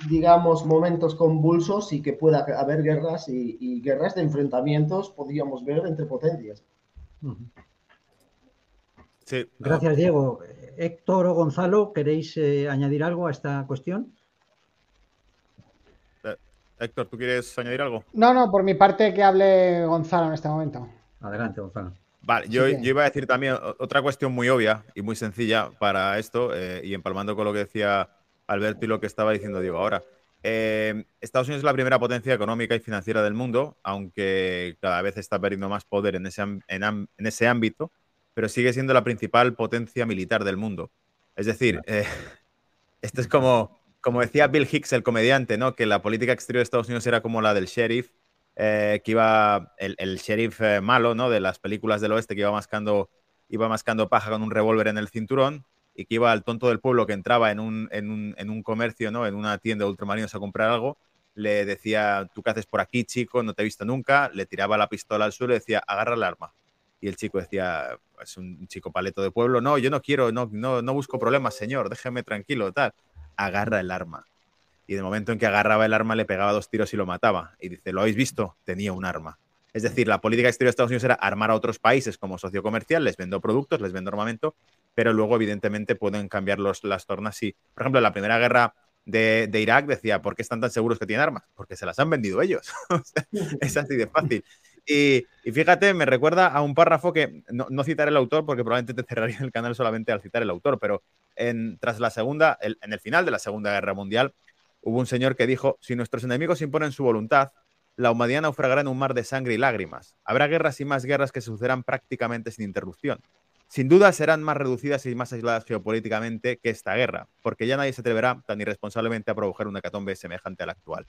digamos, momentos convulsos y que pueda haber guerras y, guerras de enfrentamientos, podríamos ver, entre potencias. Sí. Gracias, Diego. Héctor o Gonzalo, ¿queréis eh, añadir algo a esta cuestión? Eh, Héctor, ¿tú quieres añadir algo? No, no, por mi parte que hable Gonzalo en este momento. Adelante, Gonzalo. Vale, yo, iba a decir también otra cuestión muy obvia y muy sencilla para esto, eh, y empalmando con lo que decía Alberto y lo que estaba diciendo Diego ahora. Eh, Estados Unidos es la primera potencia económica y financiera del mundo, aunque cada vez está perdiendo más poder en ese, en, ese ámbito, pero sigue siendo la principal potencia militar del mundo. Es decir, eh, esto es como, como decía Bill Hicks, el comediante, ¿no? que la política exterior de Estados Unidos era como la del sheriff, eh, que iba el, el sheriff malo ¿no? de las películas del oeste, que iba mascando, iba mascando paja con un revólver en el cinturón, y que iba al tonto del pueblo que entraba en un, en un, en un comercio, ¿no? en una tienda de ultramarinos a comprar algo, le decía, ¿tú qué haces por aquí, chico? No te he visto nunca. Le tiraba la pistola al suelo y decía, agarra el arma. Y el chico decía, es un chico paleto de pueblo, no, yo no quiero, no, no, no busco problemas, señor, déjeme tranquilo, tal. Agarra el arma. Y de momento en que agarraba el arma le pegaba dos tiros y lo mataba. Y dice, ¿lo habéis visto? Tenía un arma. Es decir, la política exterior de Estados Unidos era armar a otros países como socio comercial, les vendo productos, les vendo armamento, pero luego evidentemente pueden cambiar los, las tornas. Y, por ejemplo, la primera guerra de, Irak decía, ¿por qué están tan seguros que tienen armas? Porque se las han vendido ellos. es así de fácil. Y, fíjate, me recuerda a un párrafo que no, no, citaré el autor porque probablemente te cerraría el canal solamente al citar el autor, pero en, tras la segunda, en el final de la Segunda Guerra Mundial, hubo un señor que dijo, si nuestros enemigos imponen su voluntad, la humanidad naufragará en un mar de sangre y lágrimas. Habrá guerras y más guerras que sucederán prácticamente sin interrupción. Sin duda serán más reducidas y más aisladas geopolíticamente que esta guerra, porque ya nadie se atreverá tan irresponsablemente a provocar una hecatombe semejante a la actual.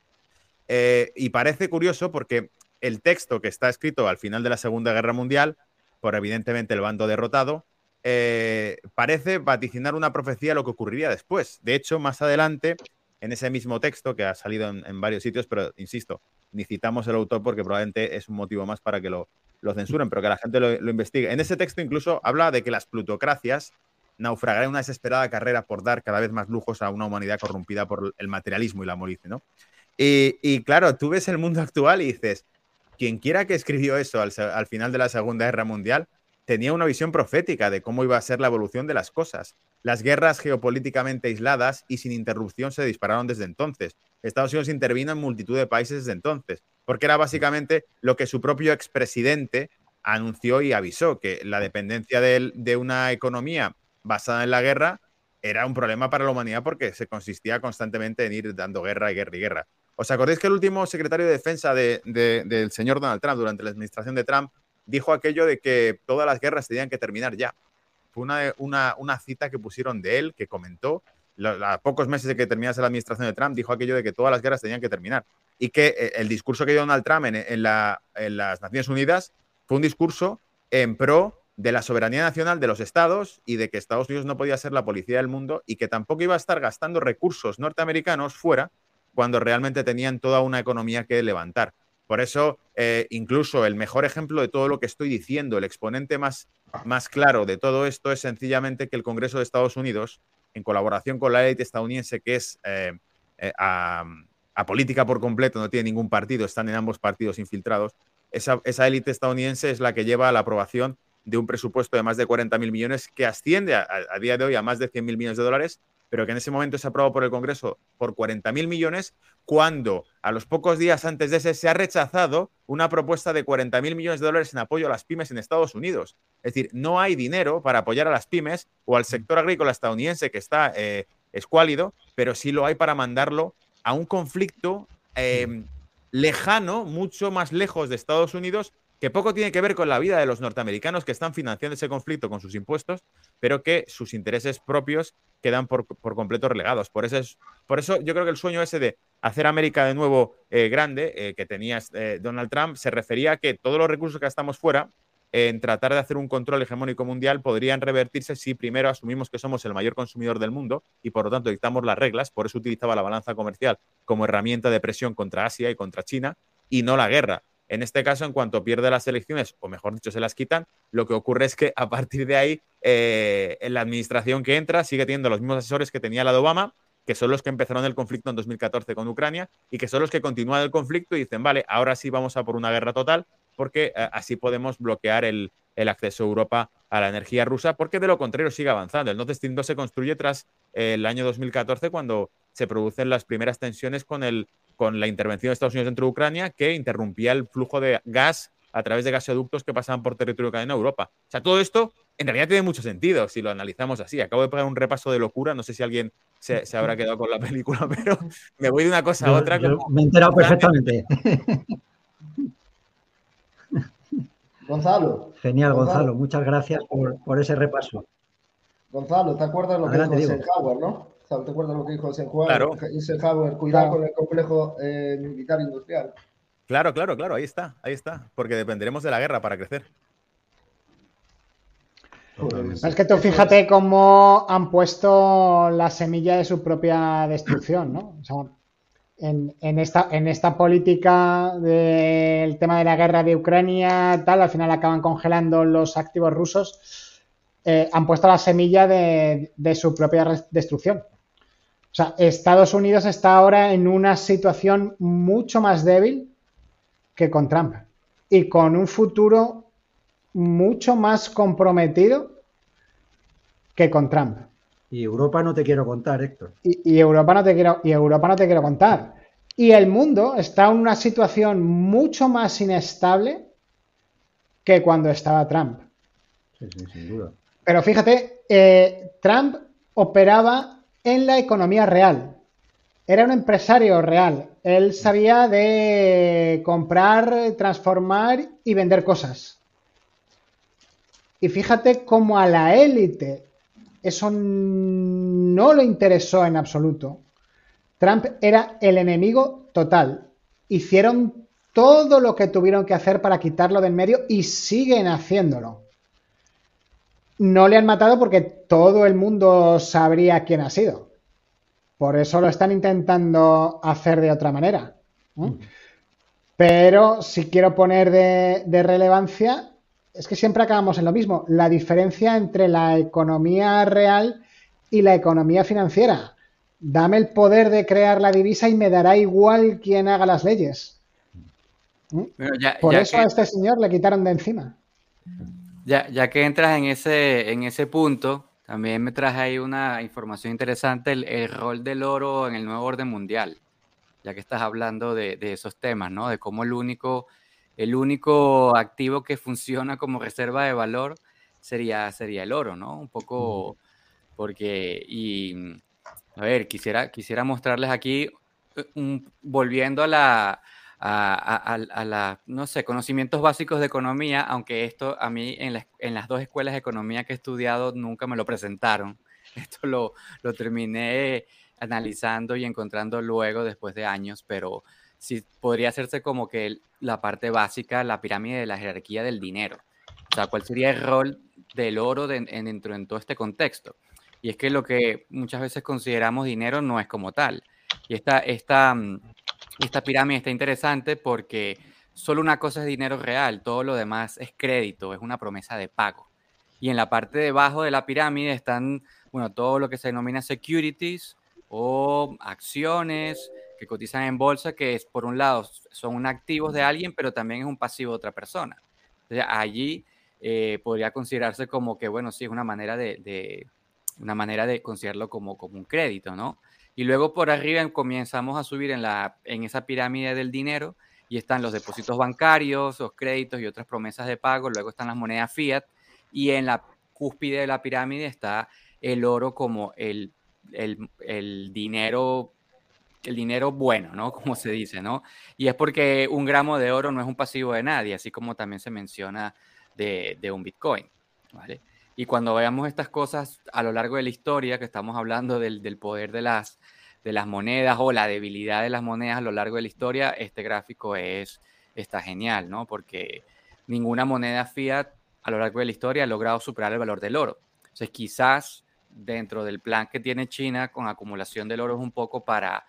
Eh, y parece curioso porque el texto que está escrito al final de la Segunda Guerra Mundial, por evidentemente el bando derrotado, eh, parece vaticinar una profecía lo que ocurriría después. De hecho, más adelante, en ese mismo texto que ha salido en varios sitios, pero insisto, ni citamos el autor porque probablemente es un motivo más para que lo, lo censuren, pero que la gente lo, investigue. En ese texto incluso habla de que las plutocracias naufragarán una desesperada carrera por dar cada vez más lujos a una humanidad corrompida por el materialismo y la molicie, ¿no? Y, claro, tú ves el mundo actual y dices, quien quiera que escribió eso al final de la Segunda Guerra Mundial, tenía una visión profética de cómo iba a ser la evolución de las cosas. Las guerras geopolíticamente aisladas y sin interrupción se dispararon desde entonces. Estados Unidos intervino en multitud de países desde entonces, porque era básicamente lo que su propio expresidente anunció y avisó, que la dependencia de, de una economía basada en la guerra era un problema para la humanidad porque se consistía constantemente en ir dando guerra y guerra y guerra. ¿Os acordáis que el último secretario de defensa del señor Donald Trump durante la administración de Trump dijo aquello de que todas las guerras tenían que terminar ya? Fue una, una, una cita que pusieron de él, que comentó, a pocos meses de que terminase la administración de Trump, dijo aquello de que todas las guerras tenían que terminar. Y que eh, el discurso que dio Donald Trump en, las Naciones Unidas fue un discurso en pro de la soberanía nacional de los estados y de que Estados Unidos no podía ser la policía del mundo y que tampoco iba a estar gastando recursos norteamericanos fuera cuando realmente tenían toda una economía que levantar. Por eso, eh, incluso el mejor ejemplo de todo lo que estoy diciendo, el exponente más, más claro de todo esto es sencillamente que el Congreso de Estados Unidos en colaboración con la élite estadounidense, que es eh, eh, a, política por completo, no tiene ningún partido, están en ambos partidos infiltrados. Esa, élite estadounidense es la que lleva a la aprobación de un presupuesto de más de 40 mil millones que asciende a, día de hoy a más de 100 mil millones de dólares pero que en ese momento se aprobó por el Congreso por 40.000 millones, cuando a los pocos días antes de ese se ha rechazado una propuesta de 40.000 millones de dólares en apoyo a las pymes en Estados Unidos. Es decir, no hay dinero para apoyar a las pymes o al sector agrícola estadounidense que está eh, escuálido, pero sí lo hay para mandarlo a un conflicto eh, lejano, mucho más lejos de Estados Unidos, que poco tiene que ver con la vida de los norteamericanos que están financiando ese conflicto con sus impuestos, pero que sus intereses propios quedan por, completo relegados. Por eso, es, por eso yo creo que el sueño ese de hacer América de nuevo eh, grande, eh, que tenía eh, Donald Trump, se refería a que todos los recursos que gastamos fuera en tratar de hacer un control hegemónico mundial podrían revertirse si primero asumimos que somos el mayor consumidor del mundo y por lo tanto dictamos las reglas, por eso utilizaba la balanza comercial como herramienta de presión contra Asia y contra China y no la guerra. En este caso, en cuanto pierde las elecciones, o mejor dicho, se las quitan, lo que ocurre es que a partir de ahí, eh, la administración que entra sigue teniendo los mismos asesores que tenía la de Obama, que son los que empezaron el conflicto en 2014 con Ucrania y que son los que continúan el conflicto y dicen, vale, ahora sí vamos a por una guerra total porque eh, así podemos bloquear el, acceso a Europa a la energía rusa, porque de lo contrario sigue avanzando. El Nord Stream 2 se construye tras eh, el año 2014 cuando se producen las primeras tensiones con el con la intervención de Estados Unidos dentro de Ucrania que interrumpía el flujo de gas a través de gasoductos que pasaban por territorio cadena Europa. O sea, todo esto en realidad tiene mucho sentido si lo analizamos así. Acabo de pegar un repaso de locura, no sé si alguien se, habrá quedado con la película, pero me voy de una cosa a otra. me he enterado perfectamente. Gonzalo. Genial, Gonzalo. Muchas gracias por, ese repaso. Gonzalo, ¿te acuerdas lo que dijo Eisenhower, no? ¿Te acuerdas lo que dijo Eisenhower? Claro. Eisenhower, cuidado con el complejo eh, militar industrial. Claro, claro, claro, ahí está, ahí está, porque dependeremos de la guerra para crecer. Es que tú fíjate cómo han puesto la semilla de su propia destrucción, ¿no? O sea, en, esta, en esta política del tema de la guerra de Ucrania, tal, al final acaban congelando los activos rusos, eh, han puesto la semilla de, de su propia destrucción. O sea, Estados Unidos está ahora en una situación mucho más débil que con Trump y con un futuro mucho más comprometido que con Trump. Y Europa no te quiero contar, Héctor. Y, Europa no te quiero, y Europa no te quiero contar. Y el mundo está en una situación mucho más inestable que cuando estaba Trump. Sí, sí, sin duda. Pero fíjate, eh, Trump operaba en la economía real. Era un empresario real. Él sabía de comprar, transformar y vender cosas. Y fíjate cómo a la élite eso no le interesó en absoluto. Trump era el enemigo total. Hicieron todo lo que tuvieron que hacer para quitarlo del medio y siguen haciéndolo. No le han matado porque todo el mundo sabría quién ha sido. Por eso lo están intentando hacer de otra manera. Pero si quiero poner de, de relevancia, es que siempre acabamos en lo mismo, la diferencia entre la economía real y la economía financiera. Dame el poder de crear la divisa y me dará igual quién haga las leyes. ¿Mm? Por eso a este señor le quitaron de encima. Ya, ya que entras en ese, en ese punto, también me traje ahí una información interesante, el, rol del oro en el nuevo orden mundial, ya que estás hablando de, de esos temas, ¿no? De cómo el único el único activo que funciona como reserva de valor sería, sería el oro, ¿no? Un poco porque, y a ver, quisiera, quisiera mostrarles aquí, eh, volviendo a la, a, la, no sé, conocimientos básicos de economía, aunque esto a mí en, en, las dos escuelas de economía que he estudiado nunca me lo presentaron. Esto lo, lo terminé analizando y encontrando luego después de años, pero sí podría hacerse como que la parte básica, la pirámide de la jerarquía del dinero. O sea, ¿cuál sería el rol del oro dentro de todo este contexto? Y es que lo que muchas veces consideramos dinero no es como tal. Y esta, esta, mm, esta pirámide está interesante porque solo una cosa es dinero real, todo lo demás es crédito, es una promesa de pago. Y en la parte debajo de la pirámide están, bueno, todo lo que se denomina securities o acciones, que cotizan en bolsa, que es, por un lado, son activos de alguien, pero también es un pasivo de otra persona. Allí eh, podría considerarse como que, bueno, sí, es una manera de, una manera de considerarlo como, como un crédito, ¿no? Y luego por arriba comenzamos a subir en, la, en esa pirámide del dinero y están los depósitos bancarios, los créditos y otras promesas de pago, luego están las monedas fiat y en la cúspide de la pirámide está el oro como el, el, el dinero el dinero bueno, ¿no? Como se dice, ¿no? Y es porque un gramo de oro no es un pasivo de nadie, así como también se menciona de, un Bitcoin, ¿vale? Y cuando veamos estas cosas a lo largo de la historia, que estamos hablando del, poder de las, de las monedas o la debilidad de las monedas a lo largo de la historia, este gráfico es, está genial, ¿no? Porque ninguna moneda fiat a lo largo de la historia ha logrado superar el valor del oro. Entonces, quizás dentro del plan que tiene China con acumulación del oro es un poco para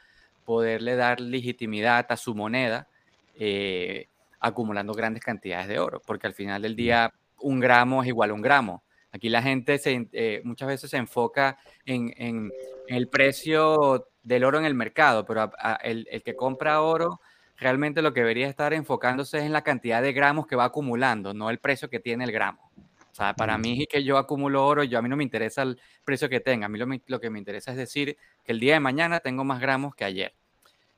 poderle dar legitimidad a su moneda eh, acumulando grandes cantidades de oro, porque al final del día un gramo es igual a un gramo. Aquí la gente se, eh, muchas veces se enfoca en, el precio del oro en el mercado, pero el, que compra oro realmente lo que debería estar enfocándose es en la cantidad de gramos que va acumulando, no el precio que tiene el gramo. O sea, para mí que yo acumulo oro, yo a mí no me interesa el precio que tenga, a mí lo, que me interesa es decir que el día de mañana tengo más gramos que ayer.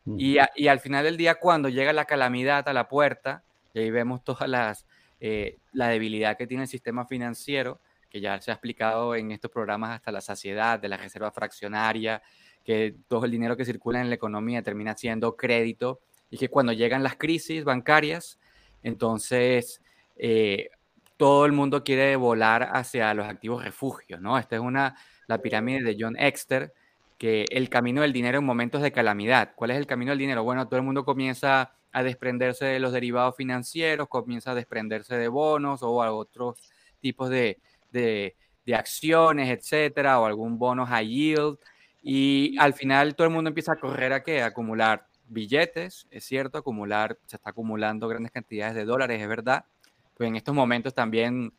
y, y, al final del día, cuando llega la calamidad a la puerta, Y ahí vemos todas las, eh, la debilidad que tiene el sistema financiero, que ya se ha explicado en estos programas hasta la saciedad de la reserva fraccionaria, que todo el dinero que circula en la economía termina siendo crédito y que cuando llegan las crisis bancarias, entonces eh, todo el mundo quiere volar hacia los activos refugios, ¿no? Esta es una, la pirámide de John Exter, que el camino del dinero en momentos de calamidad. ¿Cuál es el camino del dinero? Bueno, todo el mundo comienza a desprenderse de los derivados financieros, comienza a desprenderse de bonos o a otros tipos de, de, acciones, etcétera, o algún bono high yield. Y al final todo el mundo empieza a correr a qué? Acumular billetes, es cierto, acumular, se está acumulando grandes cantidades de dólares, es verdad. Pues en estos momentos también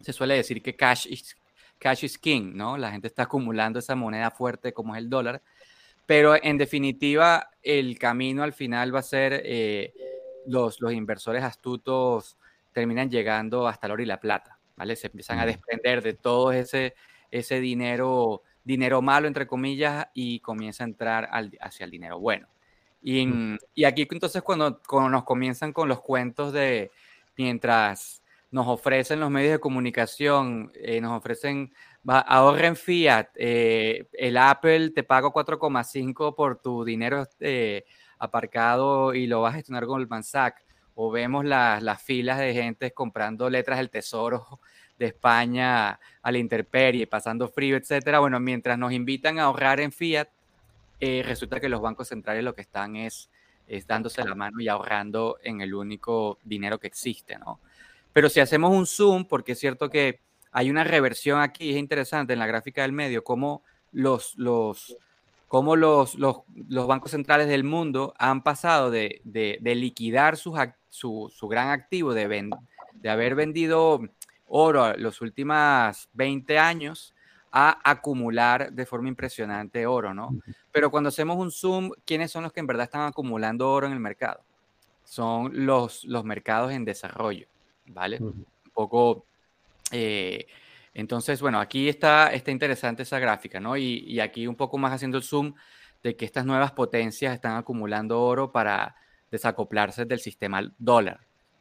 se suele decir que cash is, cash is king, ¿no? La gente está acumulando esa moneda fuerte como es el dólar. Pero en definitiva, el camino al final va a ser eh, los, los inversores astutos terminan llegando hasta el oro y la plata, ¿vale? Se empiezan a desprender de todo ese, ese dinero, dinero malo, entre comillas, y comienza a entrar al, hacia el dinero bueno. Y, y, aquí entonces cuando, cuando, nos comienzan con los cuentos de mientras nos ofrecen los medios de comunicación, eh, nos ofrecen, ahorren fiat, eh, el Apple te pago 4,5 por tu dinero eh, aparcado y lo vas a gestionar con Goldman Sachs, o vemos las filas de gente comprando letras del tesoro de España a la interperie, pasando frío, etcétera. Bueno, mientras nos invitan a ahorrar en fiat, eh, resulta que los bancos centrales lo que están es, es dándose la mano y ahorrando en el único dinero que existe, ¿no? Pero si hacemos un zoom, porque es cierto que hay una reversión aquí, es interesante en la gráfica del medio, cómo los, los, cómo los, los, los bancos centrales del mundo han pasado de, de, liquidar sus, su, su, gran activo, de, de haber vendido oro los últimos 20 años, a acumular de forma impresionante oro, ¿no? Pero cuando hacemos un zoom, ¿quiénes son los que en verdad están acumulando oro en el mercado? Son los, los mercados en desarrollo, ¿vale? Un poco... Eh, entonces, bueno, aquí está, está interesante esa gráfica, ¿no? Y, y, aquí un poco más haciendo el zoom de que estas nuevas potencias están acumulando oro para desacoplarse del sistema dólar,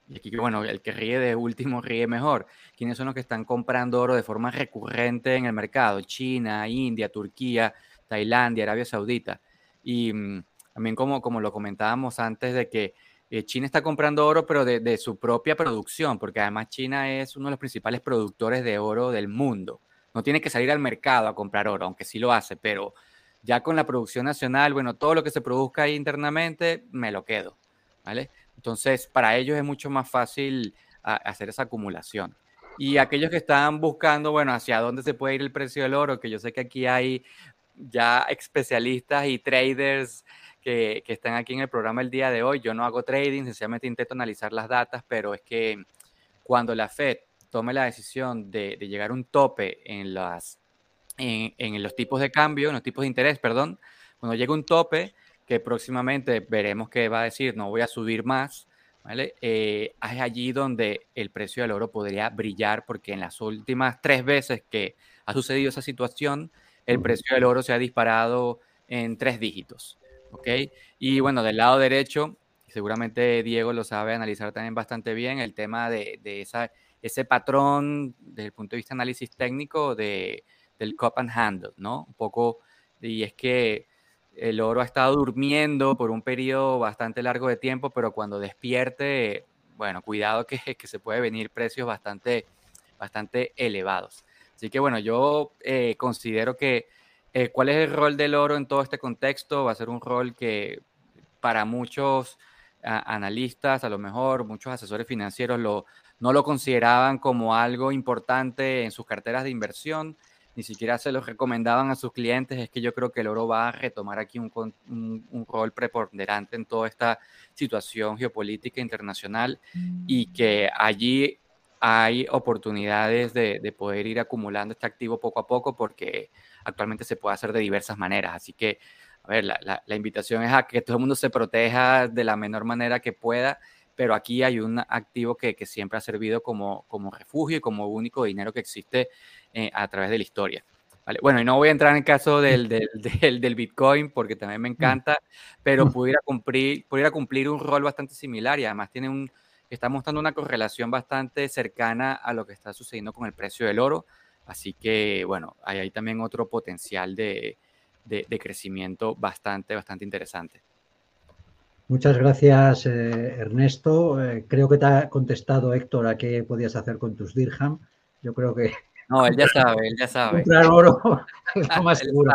y aquí, bueno, el que ríe de último ríe mejor. ¿Quiénes son los que están comprando oro de forma recurrente en el mercado? China, India, Turquía, Tailandia, Arabia Saudita. Y mmm, también como, como lo comentábamos antes de que eh, China está comprando oro, pero de, de, su propia producción, porque además China es uno de los principales productores de oro del mundo. No tiene que salir al mercado a comprar oro, aunque sí lo hace, pero ya con la producción nacional, bueno, todo lo que se produzca ahí internamente, me lo quedo, ¿vale? Entonces, para ellos es mucho más fácil a, hacer esa acumulación. Y aquellos que están buscando, bueno, hacia dónde se puede ir el precio del oro, que yo sé que aquí hay ya especialistas y traders que, que, están aquí en el programa el día de hoy. Yo no hago trading, sencillamente intento analizar las datas, pero es que cuando la Fed tome la decisión de, de llegar a un tope en, las, en, en, los tipos de cambio, en los tipos de interés, perdón, cuando llegue un tope, que próximamente veremos que va a decir no voy a subir más, ¿vale? Eh, es allí donde el precio del oro podría brillar porque en las últimas tres veces que ha sucedido esa situación, el precio del oro se ha disparado en tres dígitos, ¿ok? Y bueno, del lado derecho, seguramente Diego lo sabe analizar también bastante bien, el tema de, de esa, ese patrón desde el punto de vista de análisis técnico de, del cup and handle, ¿no? Un poco, y es que el oro ha estado durmiendo por un periodo bastante largo de tiempo, pero cuando despierte, bueno, cuidado que, que se puede venir precios bastante, bastante elevados. Así que bueno, yo eh, considero que eh, cuál es el rol del oro en todo este contexto va a ser un rol que para muchos analistas, a lo mejor muchos asesores financieros lo, no lo consideraban como algo importante en sus carteras de inversión ni siquiera se los recomendaban a sus clientes, es que yo creo que el oro va a retomar aquí un, un, un rol preponderante en toda esta situación geopolítica internacional y que allí hay oportunidades de, de, poder ir acumulando este activo poco a poco porque actualmente se puede hacer de diversas maneras. Así que, a ver, la, la, la invitación es a que todo el mundo se proteja de la menor manera que pueda pero aquí hay un activo que, que, siempre ha servido como, como refugio y como único dinero que existe eh, a través de la historia. ¿Vale? Bueno, y no voy a entrar en el caso del, del, del, del, Bitcoin porque también me encanta, pero pudiera cumplir, pudiera cumplir un rol bastante similar y además tiene un, está mostrando una correlación bastante cercana a lo que está sucediendo con el precio del oro. Así que, bueno, hay, hay también otro potencial de, de, crecimiento bastante, bastante interesante. Muchas gracias, eh, Ernesto. Eh, creo que te ha contestado Héctor a qué podías hacer con tus dirham. Yo creo que. No, él ya sabe, él ya sabe. oro más seguro.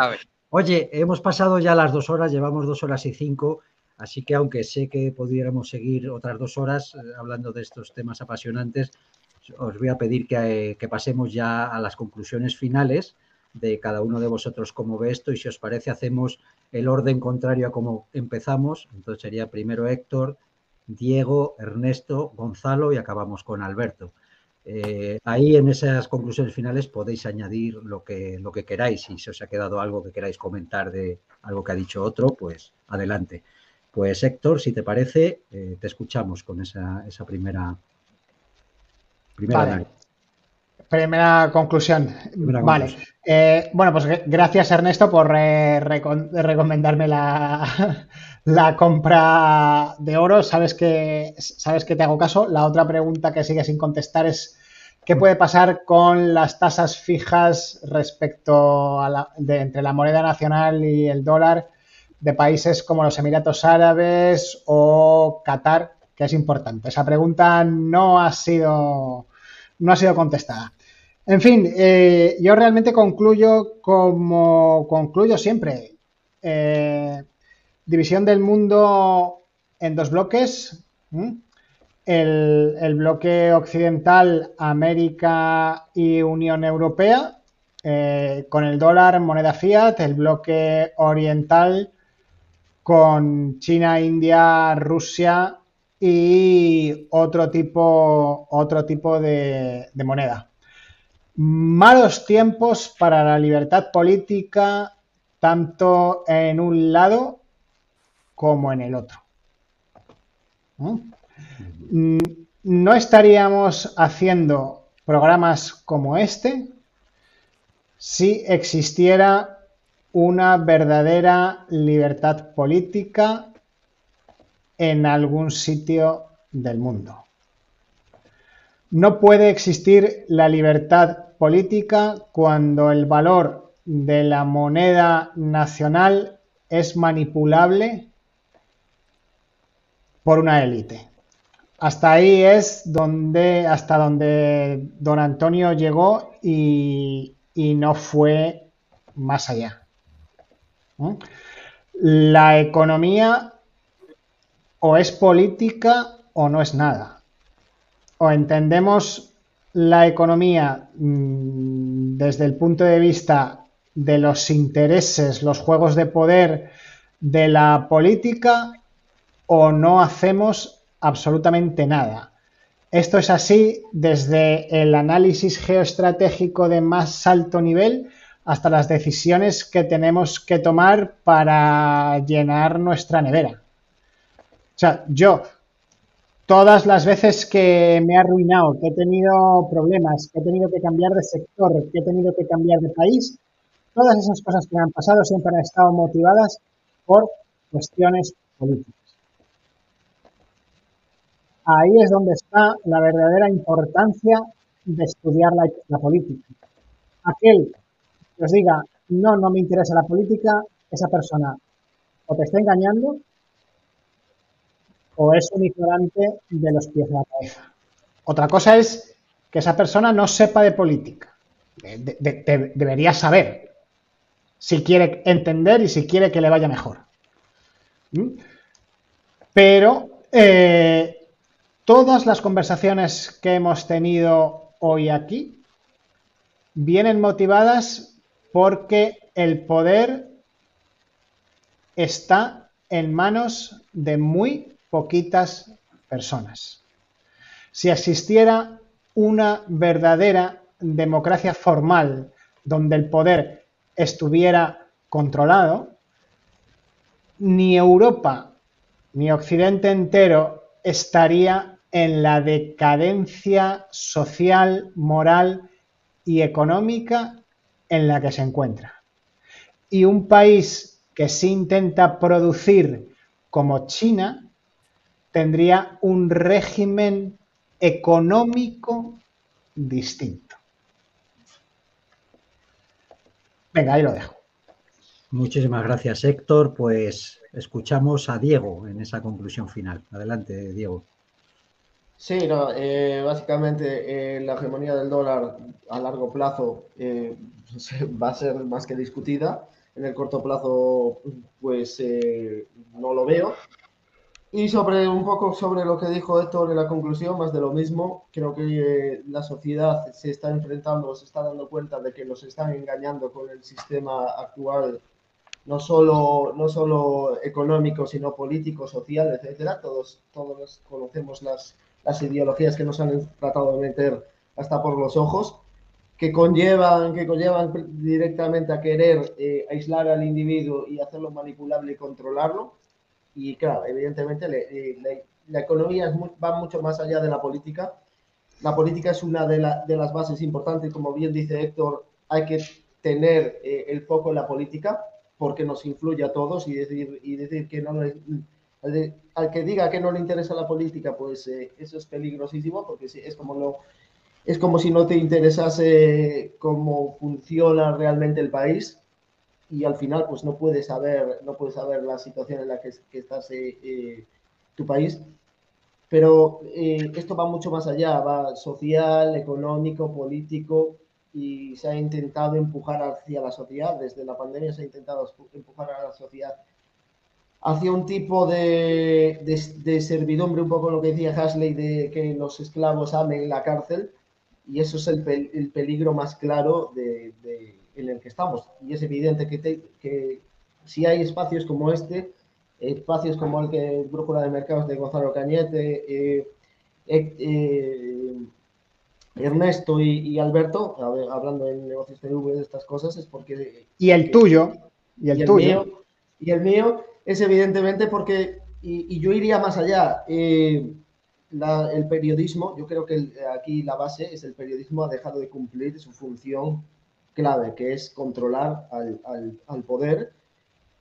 Oye, hemos pasado ya las dos horas, llevamos dos horas y cinco, así que aunque sé que pudiéramos seguir otras dos horas eh, hablando de estos temas apasionantes, os voy a pedir que, que pasemos ya a las conclusiones finales de cada uno de vosotros cómo ve esto y si os parece hacemos el orden contrario a cómo empezamos. Entonces sería primero Héctor, Diego, Ernesto, Gonzalo y acabamos con Alberto. Eh, ahí en esas conclusiones finales podéis añadir lo que, lo que queráis. Si se os ha quedado algo que queráis comentar de algo que ha dicho otro, pues adelante. Pues Héctor, si te parece, eh, te escuchamos con esa, esa primera, primera Primera conclusión. vale. Eh, bueno, pues gracias Ernesto por recomendarme la, la, compra de oro. Sabes que, sabes que te hago caso. La otra pregunta que sigue sin contestar es ¿qué puede pasar con las tasas fijas respecto a la, de, entre la moneda nacional y el dólar de países como los Emiratos Árabes o Qatar? Que es importante. Esa pregunta no ha sido no ha sido contestada. En fin, eh, yo realmente concluyo como concluyo siempre. Eh, división del mundo en dos bloques. El, bloque occidental, América y Unión Europea, eh, con el dólar, moneda fiat. El bloque oriental con China, India, Rusia y otro tipo, otro tipo de, moneda. Malos tiempos para la libertad política, tanto en un lado como en el otro. Mm, ¿No? estaríamos haciendo programas como este si existiera una verdadera libertad política en algún sitio del mundo. No puede existir la libertad política cuando el valor de la moneda nacional es manipulable por una élite. Hasta ahí es donde, hasta donde don Antonio llegó y, y no fue más allá. La economía o es política o no es nada. O entendemos la economía mm, desde el punto de vista de los intereses, los juegos de poder de la política o no hacemos absolutamente nada. Esto es así desde el análisis geoestratégico de más alto nivel hasta las decisiones que tenemos que tomar para llenar nuestra nevera. O sea, yo, todas las veces que me he arruinado, que he tenido problemas, que he tenido que cambiar de sector, que he tenido que cambiar de país, todas esas cosas que me han pasado siempre han estado motivadas por cuestiones políticas. Ahí es donde está la verdadera importancia de estudiar la, la política. Aquel que os diga, no, no me interesa la política, esa persona o te está engañando o es un ignorante de los pies de la cabeza. Otra cosa es que esa persona no sepa de política. debería saber si quiere entender y si quiere que le vaya mejor. ¿Mm? Pero eh, todas las conversaciones que hemos tenido hoy aquí vienen motivadas porque el poder está en manos de muy poquitas personas. Si existiera una verdadera democracia formal donde el poder estuviera controlado, ni Europa ni Occidente entero estaría en la decadencia social, moral y económica en la que se encuentra. Y un país que se intenta producir como China tendría un régimen económico distinto. Venga, ahí lo dejo. Muchísimas gracias, Héctor. Pues escuchamos a Diego en esa conclusión final. Adelante, Diego. Sí, no, eh, básicamente eh, la hegemonía del dólar a largo plazo eh, va a ser más que discutida. En el corto plazo, pues no lo veo. Y sobre un poco sobre lo que dijo Héctor en la conclusión, más de lo mismo, creo que la sociedad se está enfrentando, se está dando cuenta de que nos están engañando con el sistema actual, no solo, no solo económico, sino político, social, etcétera. Todos, todos conocemos las, las ideologías que nos han tratado de meter hasta por los ojos, que conllevan, que conllevan directamente a querer eh, aislar al individuo y hacerlo manipulable y controlarlo y claro, evidentemente la economía va mucho más allá de la política. La política es una de, las bases importantes, como bien dice Héctor, hay que tener eh, el foco en la política porque nos influye a todos y decir, y decir que no al, que diga que no le interesa la política, pues eh, eso es peligrosísimo porque es como, no, es como si no te interesase cómo funciona realmente el país y al final pues no puedes saber, no puedes saber la situación en la que, que estás eh, eh, tu país. Pero eh, esto va mucho más allá, va social, económico, político y se ha intentado empujar hacia la sociedad, desde la pandemia se ha intentado empujar a la sociedad hacia un tipo de, de, servidumbre, un poco lo que decía Hasley, de que los esclavos amen la cárcel, y eso es el, el peligro más claro de, en el que estamos. Y es evidente que, que si hay espacios como este, espacios como el que Brújula de Mercados de Gonzalo Cañete, eh, eh, Ernesto y, Alberto, hablando en negocios TV de estas cosas, es porque... Y el tuyo, y el, tuyo. Mío, y el mío es evidentemente porque, y, yo iría más allá, eh, el periodismo, yo creo que aquí la base es el periodismo ha dejado de cumplir su función clave, que es controlar al, poder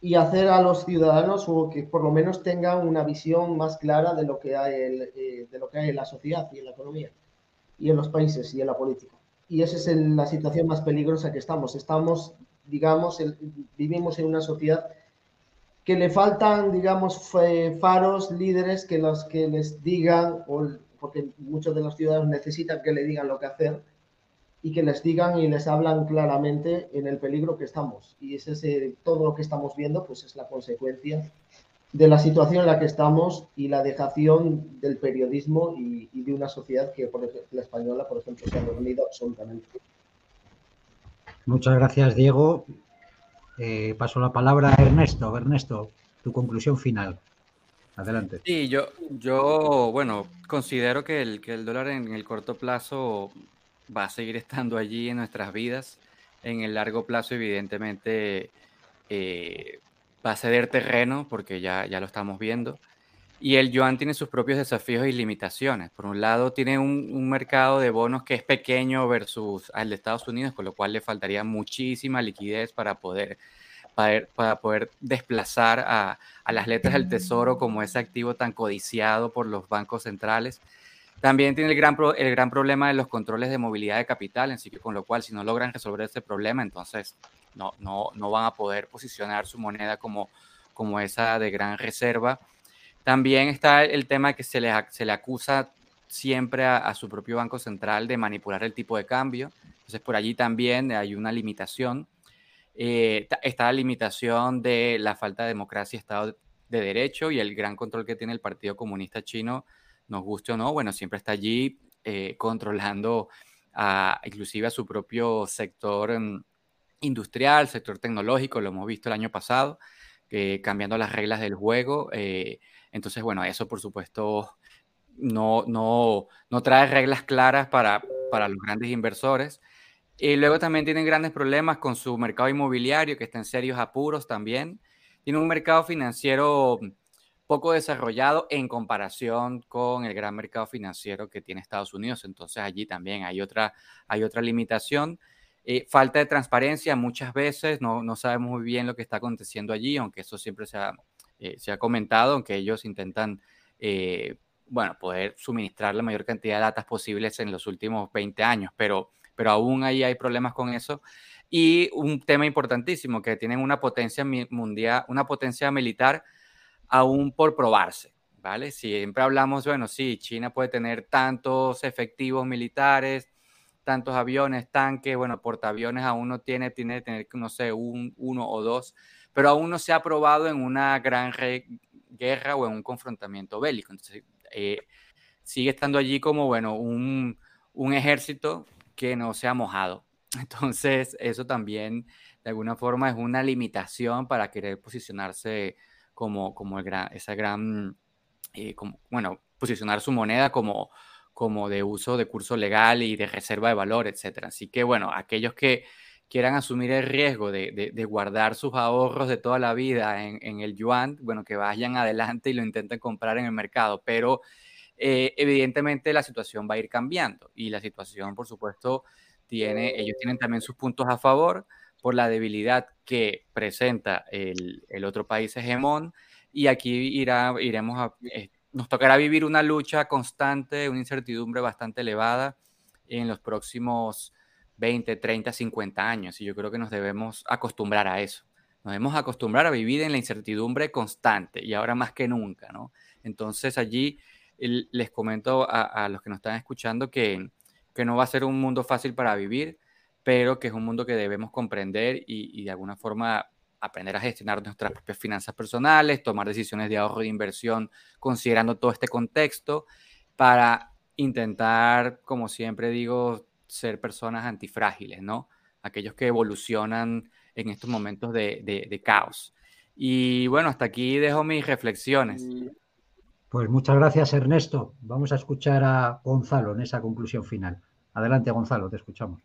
y hacer a los ciudadanos o que por lo menos tengan una visión más clara de lo que hay, eh, de lo que hay en la sociedad y en la economía y en los países y en la política. Y esa es la situación más peligrosa que estamos. Estamos, digamos, vivimos en una sociedad que le faltan, digamos, faros, líderes que los que les digan, porque muchos de los ciudadanos necesitan que le digan lo que hacer, y que les digan y les hablan claramente en el peligro que estamos. Y ese es todo lo que estamos viendo, pues es la consecuencia de la situación en la que estamos y la dejación del periodismo y, de una sociedad que, por ejemplo, la española, por ejemplo, se ha dormido absolutamente. Muchas gracias, Diego. Eh, paso la palabra a Ernesto. Ernesto, tu conclusión final. Adelante. Sí, yo, yo bueno, considero que el, que el dólar en el corto plazo va a seguir estando allí en nuestras vidas. En el largo plazo, evidentemente, eh, va a ceder terreno porque ya, ya lo estamos viendo. Y el yuan tiene sus propios desafíos y limitaciones. Por un lado, tiene un, mercado de bonos que es pequeño versus al de Estados Unidos, con lo cual le faltaría muchísima liquidez para poder, para, poder desplazar a, a las letras del tesoro como ese activo tan codiciado por los bancos centrales. También tiene el gran, el gran problema de los controles de movilidad de capital, así que con lo cual si no logran resolver ese problema, entonces no, no, no van a poder posicionar su moneda como, como esa de gran reserva. También está el tema que se le, se le acusa siempre a, su propio Banco Central de manipular el tipo de cambio. Entonces por allí también hay una limitación. Eh, está la limitación de la falta de democracia Estado de Derecho y el gran control que tiene el Partido Comunista Chino nos guste o no, bueno, siempre está allí eh, controlando inclusive a su propio sector mm, industrial, sector tecnológico, lo hemos visto el año pasado, cambiando las reglas del juego. Eh, entonces, bueno, eso por supuesto no, no, no trae reglas claras para, para los grandes inversores. Y luego también tienen grandes problemas con su mercado inmobiliario, que está en serios apuros también. Tiene un mercado financiero poco desarrollado en comparación con el gran mercado financiero que tiene Estados Unidos. Entonces allí también hay otra, hay otra limitación. Eh, falta de transparencia muchas veces, no, no, sabemos muy bien lo que está aconteciendo allí, aunque eso siempre se ha, eh, se ha comentado, aunque ellos intentan eh, bueno, poder suministrar la mayor cantidad de datos posibles en los últimos 20 años, pero, pero aún ahí hay problemas con eso. Y un tema importantísimo, que tienen una potencia mundial, una potencia militar aún por probarse, ¿vale? Siempre hablamos, bueno, sí, China puede tener tantos efectivos militares, tantos aviones, tanques, bueno, portaaviones aún no tiene, tiene que tener, no sé, un, uno o dos, pero aún no se ha probado en una gran guerra o en un confrontamiento bélico. Entonces, eh, sigue estando allí como, bueno, un, ejército que no se ha mojado. Entonces, eso también, de alguna forma, es una limitación para querer posicionarse como, como el gran, esa gran, eh, como, bueno, posicionar su moneda como, como de uso de curso legal y de reserva de valor, etcétera. Así que, bueno, aquellos que quieran asumir el riesgo de, guardar sus ahorros de toda la vida en, el yuan, bueno, que vayan adelante y lo intenten comprar en el mercado, pero eh, evidentemente la situación va a ir cambiando y la situación, por supuesto, tiene, ellos tienen también sus puntos a favor por la debilidad que presenta el, otro país hegemón y aquí irá, iremos a, eh, nos tocará vivir una lucha constante, una incertidumbre bastante elevada en los próximos 20, 30, 50 años. Y yo creo que nos debemos acostumbrar a eso. Nos debemos acostumbrar a vivir en la incertidumbre constante y ahora más que nunca, ¿no? Entonces allí les comento a, los que nos están escuchando que, que, no va a ser un mundo fácil para vivir, pero que es un mundo que debemos comprender y, y de alguna forma aprender a gestionar nuestras propias finanzas personales, tomar decisiones de ahorro e inversión considerando todo este contexto para intentar, como siempre digo, ser personas antifrágiles, ¿no? Aquellos que evolucionan en estos momentos de, caos. Y bueno, hasta aquí dejo mis reflexiones. Pues muchas gracias, Ernesto. Vamos a escuchar a Gonzalo en esa conclusión final. Adelante, Gonzalo, te escuchamos.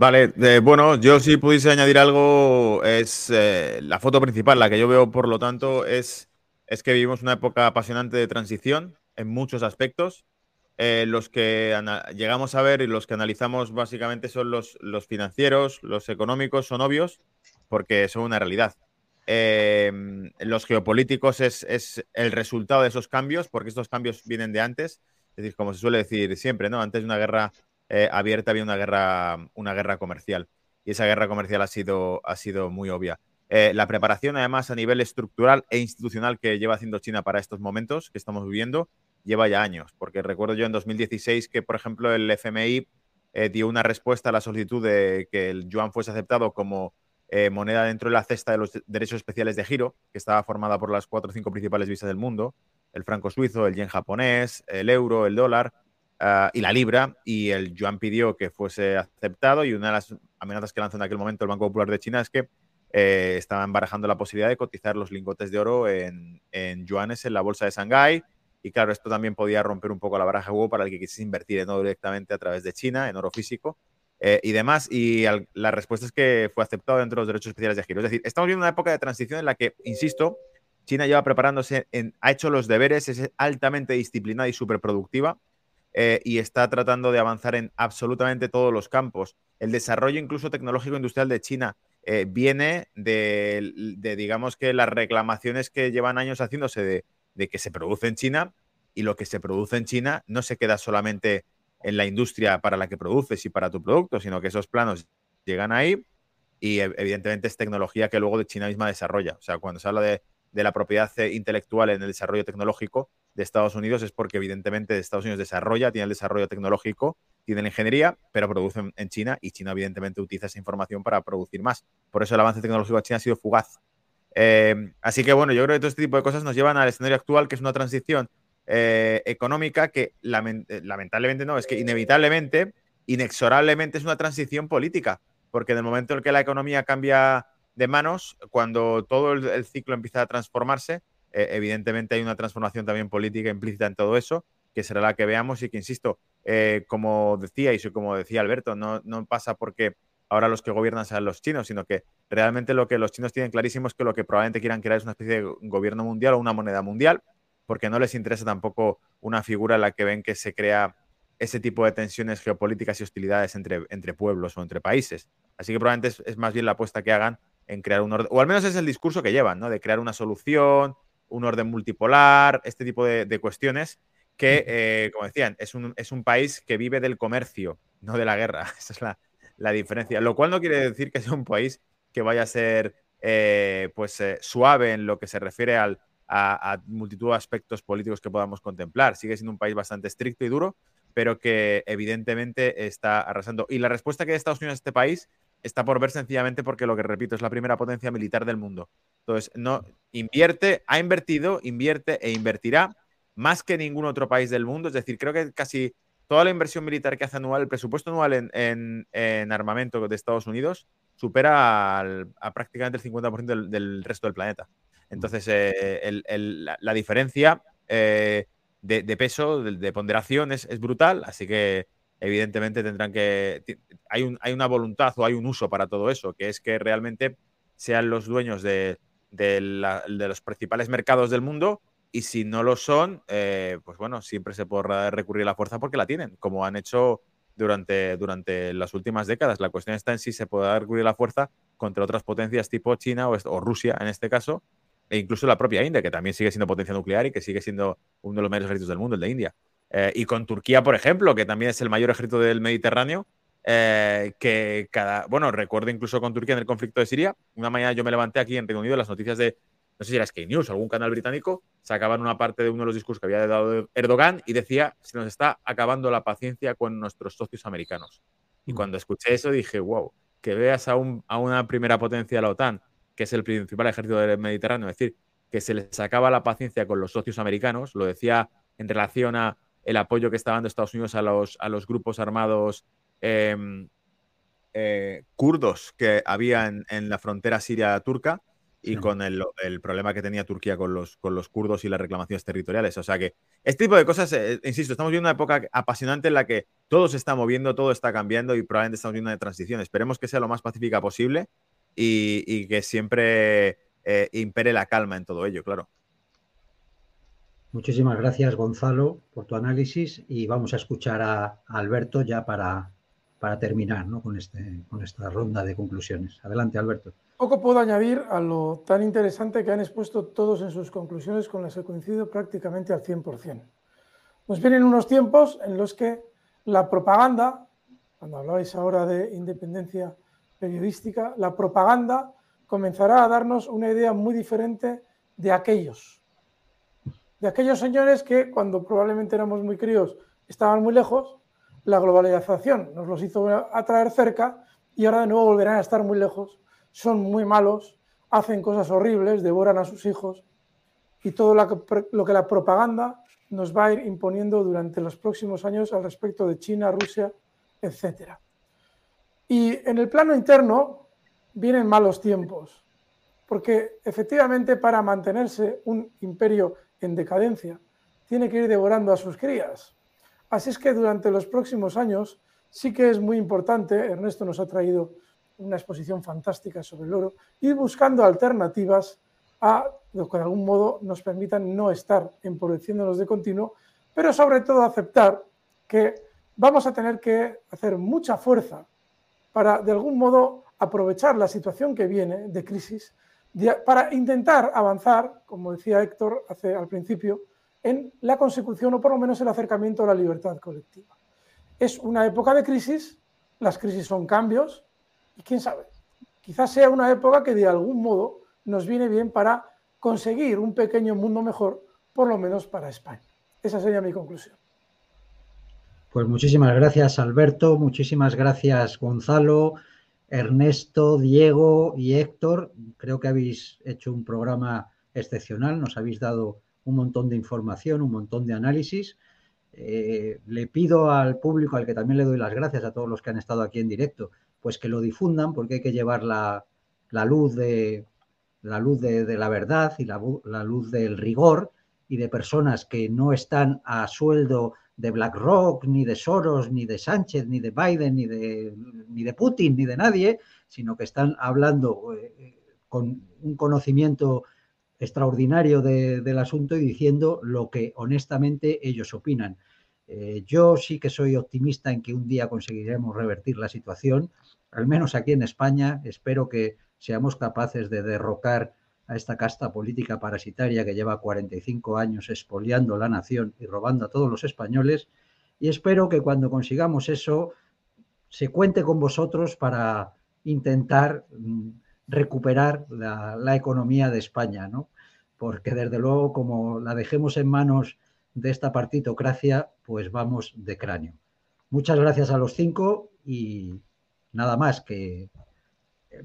Vale, bueno, yo si pudiese añadir algo, es eh, la foto principal, la que yo veo, por lo tanto, es, es que vivimos una época apasionante de transición en muchos aspectos. Eh, los que llegamos a ver y los que analizamos básicamente son los, los financieros, los económicos, son obvios, porque son una realidad. Em, los geopolíticos es, es, el resultado de esos cambios, porque estos cambios vienen de antes. Es decir, como se suele decir siempre, ¿no? Antes de una guerra eh, abierta había una guerra, una guerra comercial. Y esa guerra comercial ha sido, ha sido muy obvia. Eh, la preparación, además, a nivel estructural e institucional que lleva haciendo China para estos momentos que estamos viviendo, lleva ya años, porque recuerdo yo en 2016 que, por ejemplo, el FMI eh, dio una respuesta a la solicitud de que el yuan fuese aceptado como moneda dentro de la cesta de los derechos especiales de giro, que estaba formada por las cuatro o cinco principales visas del mundo, el franco suizo, el yen japonés, el euro, el dólar ah, y la libra, y el yuan pidió que fuese aceptado y una de las amenazas que lanzó en aquel momento el Banco Popular de China es que eh, estaban barajando la posibilidad de cotizar los lingotes de oro en, en yuanes en la bolsa de Shanghái y claro, esto también podía romper un poco la baraja huevo para el que quisiese invertir en directamente a través de China, en oro físico eh, y demás. Y la respuesta es que fue aceptado dentro de los derechos especiales de giro. Es decir, estamos viendo una época de transición en la que, insisto, China lleva preparándose, ha hecho los deberes, es altamente disciplinada y súper productiva. Eh, y está tratando de avanzar en absolutamente todos los campos. El desarrollo incluso tecnológico industrial de China eh, viene de, digamos que las reclamaciones que llevan años haciéndose de que se produce en China y lo que se produce en China no se queda solamente en la industria para la que produces y para tu producto, sino que esos planos llegan ahí y evidentemente es tecnología que luego China misma desarrolla. O sea, cuando se habla de, la propiedad intelectual en el desarrollo tecnológico de Estados Unidos es porque evidentemente Estados Unidos desarrolla, tiene el desarrollo tecnológico, tiene la ingeniería, pero produce en China y China evidentemente utiliza esa información para producir más. Por eso el avance tecnológico de China ha sido fugaz eh, así que bueno, yo creo que todo este tipo de cosas nos llevan al escenario actual, que es una transición eh, económica que eh, lamentablemente no, es que inevitablemente, inexorablemente es una transición política, porque en el momento en que la economía cambia de manos, cuando todo el, ciclo empieza a transformarse, evidentemente hay una transformación también política implícita en todo eso, que será la que veamos y que, insisto, como decía y como decía Alberto, no, no pasa porque ahora los que gobiernan sean los chinos, sino que realmente lo que los chinos tienen clarísimo es que lo que probablemente quieran crear es una especie de gobierno mundial o una moneda mundial, porque no les interesa tampoco una figura en la que ven que se crea ese tipo de tensiones geopolíticas y hostilidades entre, entre pueblos o entre países. Así que probablemente es, más bien la apuesta que hagan en crear un orden, o al menos es el discurso que llevan, ¿no? De crear una solución un orden multipolar, este tipo de, cuestiones que, eh, como decían, es un, es un, país que vive del comercio, no de la guerra. Esa es la, diferencia. Lo cual no quiere decir que sea un país que vaya a ser eh, pues, eh, suave en lo que se refiere al, a, multitud de aspectos políticos que podamos contemplar. Sigue siendo un país bastante estricto y duro, pero que evidentemente está arrasando. Y la respuesta que da Estados Unidos a este país está por ver sencillamente porque lo que repito es la primera potencia militar del mundo. Entonces, no invierte, ha invertido, invierte e invertirá más que ningún otro país del mundo. Es decir, creo que casi toda la inversión militar que hace anual, el presupuesto anual en, armamento de Estados Unidos supera a prácticamente el 50% del, resto del planeta. Entonces, eh, la, diferencia eh, de, peso, de, ponderación es, brutal, así que evidentemente tendrán que... Hay, una voluntad o hay un uso para todo eso, que es que realmente sean los dueños de, los principales mercados del mundo y si no lo son, eh, pues bueno, siempre se podrá recurrir a la fuerza porque la tienen, como han hecho durante, durante las últimas décadas. La cuestión está en si se podrá recurrir a la fuerza contra otras potencias tipo China o, Rusia en este caso, e incluso la propia India, que también sigue siendo potencia nuclear y que sigue siendo uno de los mayores ejércitos del mundo, el de India. Eh, y con Turquía, por ejemplo, que también es el mayor ejército del Mediterráneo, eh, que cada, bueno, recuerdo incluso con Turquía en el conflicto de Siria, una mañana yo me levanté aquí en Reino Unido las noticias de, no sé si era Sky News, algún canal británico, sacaban una parte de uno de los discursos que había dado Erdogan y decía, se nos está acabando la paciencia con nuestros socios americanos. Y mm. cuando escuché eso dije, wow, que veas a, un, a una primera potencia de la OTAN que es el principal ejército del Mediterráneo, es decir, que se les acaba la paciencia con los socios americanos, lo decía en relación a el apoyo que está dando Estados Unidos a los, a los grupos armados em, eh, kurdos que había en, la frontera siria turca y con el, problema que tenía Turquía con los, con los kurdos y las reclamaciones territoriales. O sea que este tipo de cosas, eh, insisto, estamos viendo una época apasionante en la que todo se está moviendo, todo está cambiando y probablemente estamos viendo una transición. Esperemos que sea lo más pacífica posible y, que siempre eh, impere la calma en todo ello, claro. Muchísimas gracias, Gonzalo, por tu análisis y vamos a escuchar a, Alberto ya para, para terminar con, este, con esta ronda de conclusiones. Adelante, Alberto. Poco puedo añadir a lo tan interesante que han expuesto todos en sus conclusiones con las que coincido prácticamente al 100%. Nos vienen unos tiempos en los que la propaganda, cuando hablabais ahora de independencia periodística, la propaganda comenzará a darnos una idea muy diferente de aquellos. De aquellos señores que cuando probablemente éramos muy críos estaban muy lejos, la globalización nos los hizo atraer cerca y ahora de nuevo volverán a estar muy lejos, son muy malos, hacen cosas horribles, devoran a sus hijos y todo lo que la propaganda nos va a ir imponiendo durante los próximos años al respecto de China, Rusia, etcétera. Y en el plano interno vienen malos tiempos, porque efectivamente para mantenerse un imperio en decadencia tiene que ir devorando a sus crías. Así es que durante los próximos años sí que es muy importante, Ernesto nos ha traído una exposición fantástica sobre el oro, ir buscando alternativas a lo que de algún modo nos permitan no estar empobreciéndonos de continuo, pero sobre todo aceptar que vamos a tener que hacer mucha fuerza para de algún modo aprovechar la situación que viene de crisis para intentar avanzar, como decía Héctor hace, al principio, en la consecución o por lo menos el acercamiento a la libertad colectiva. Es una época de crisis, las crisis son cambios y quién sabe, quizás sea una época que de algún modo nos viene bien para conseguir un pequeño mundo mejor, por lo menos para España. Esa sería mi conclusión. Pues muchísimas gracias, Alberto. Muchísimas gracias, Gonzalo, Ernesto, Diego y Héctor. Creo que habéis hecho un programa excepcional. Nos habéis dado un montón de información, un montón de análisis. Eh, le pido al público, al que también le doy las gracias a todos los que han estado aquí en directo, pues que lo difundan, porque hay que llevar la, luz de la luz de, la verdad y la, la luz del rigor y de personas que no están a sueldo de BlackRock, ni de Soros, ni de Sánchez, ni de Biden, ni de, ni de Putin, ni de nadie, sino que están hablando eh, con un conocimiento extraordinario del asunto y diciendo lo que honestamente ellos opinan. Eh, yo sí que soy optimista en que un día conseguiremos revertir la situación, al menos aquí en España. Espero que seamos capaces de derrocar a esta casta política parasitaria que lleva 45 años expoliando la nación y robando a todos los españoles. Y espero que cuando consigamos eso se cuente con vosotros para intentar mm, recuperar la, economía de España, ¿no? Porque desde luego, como la dejemos en manos de esta partitocracia, pues vamos de cráneo. Muchas gracias a los cinco y nada más que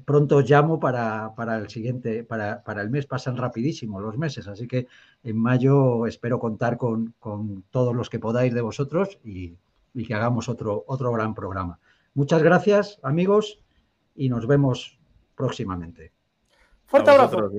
pronto os llamo para, el siguiente, para, el mes, pasan rapidísimo los meses, así que en mayo espero contar con, todos los que podáis de vosotros y, que hagamos otro, otro gran programa. Muchas gracias, amigos, y nos vemos próximamente. Fuerte abrazo.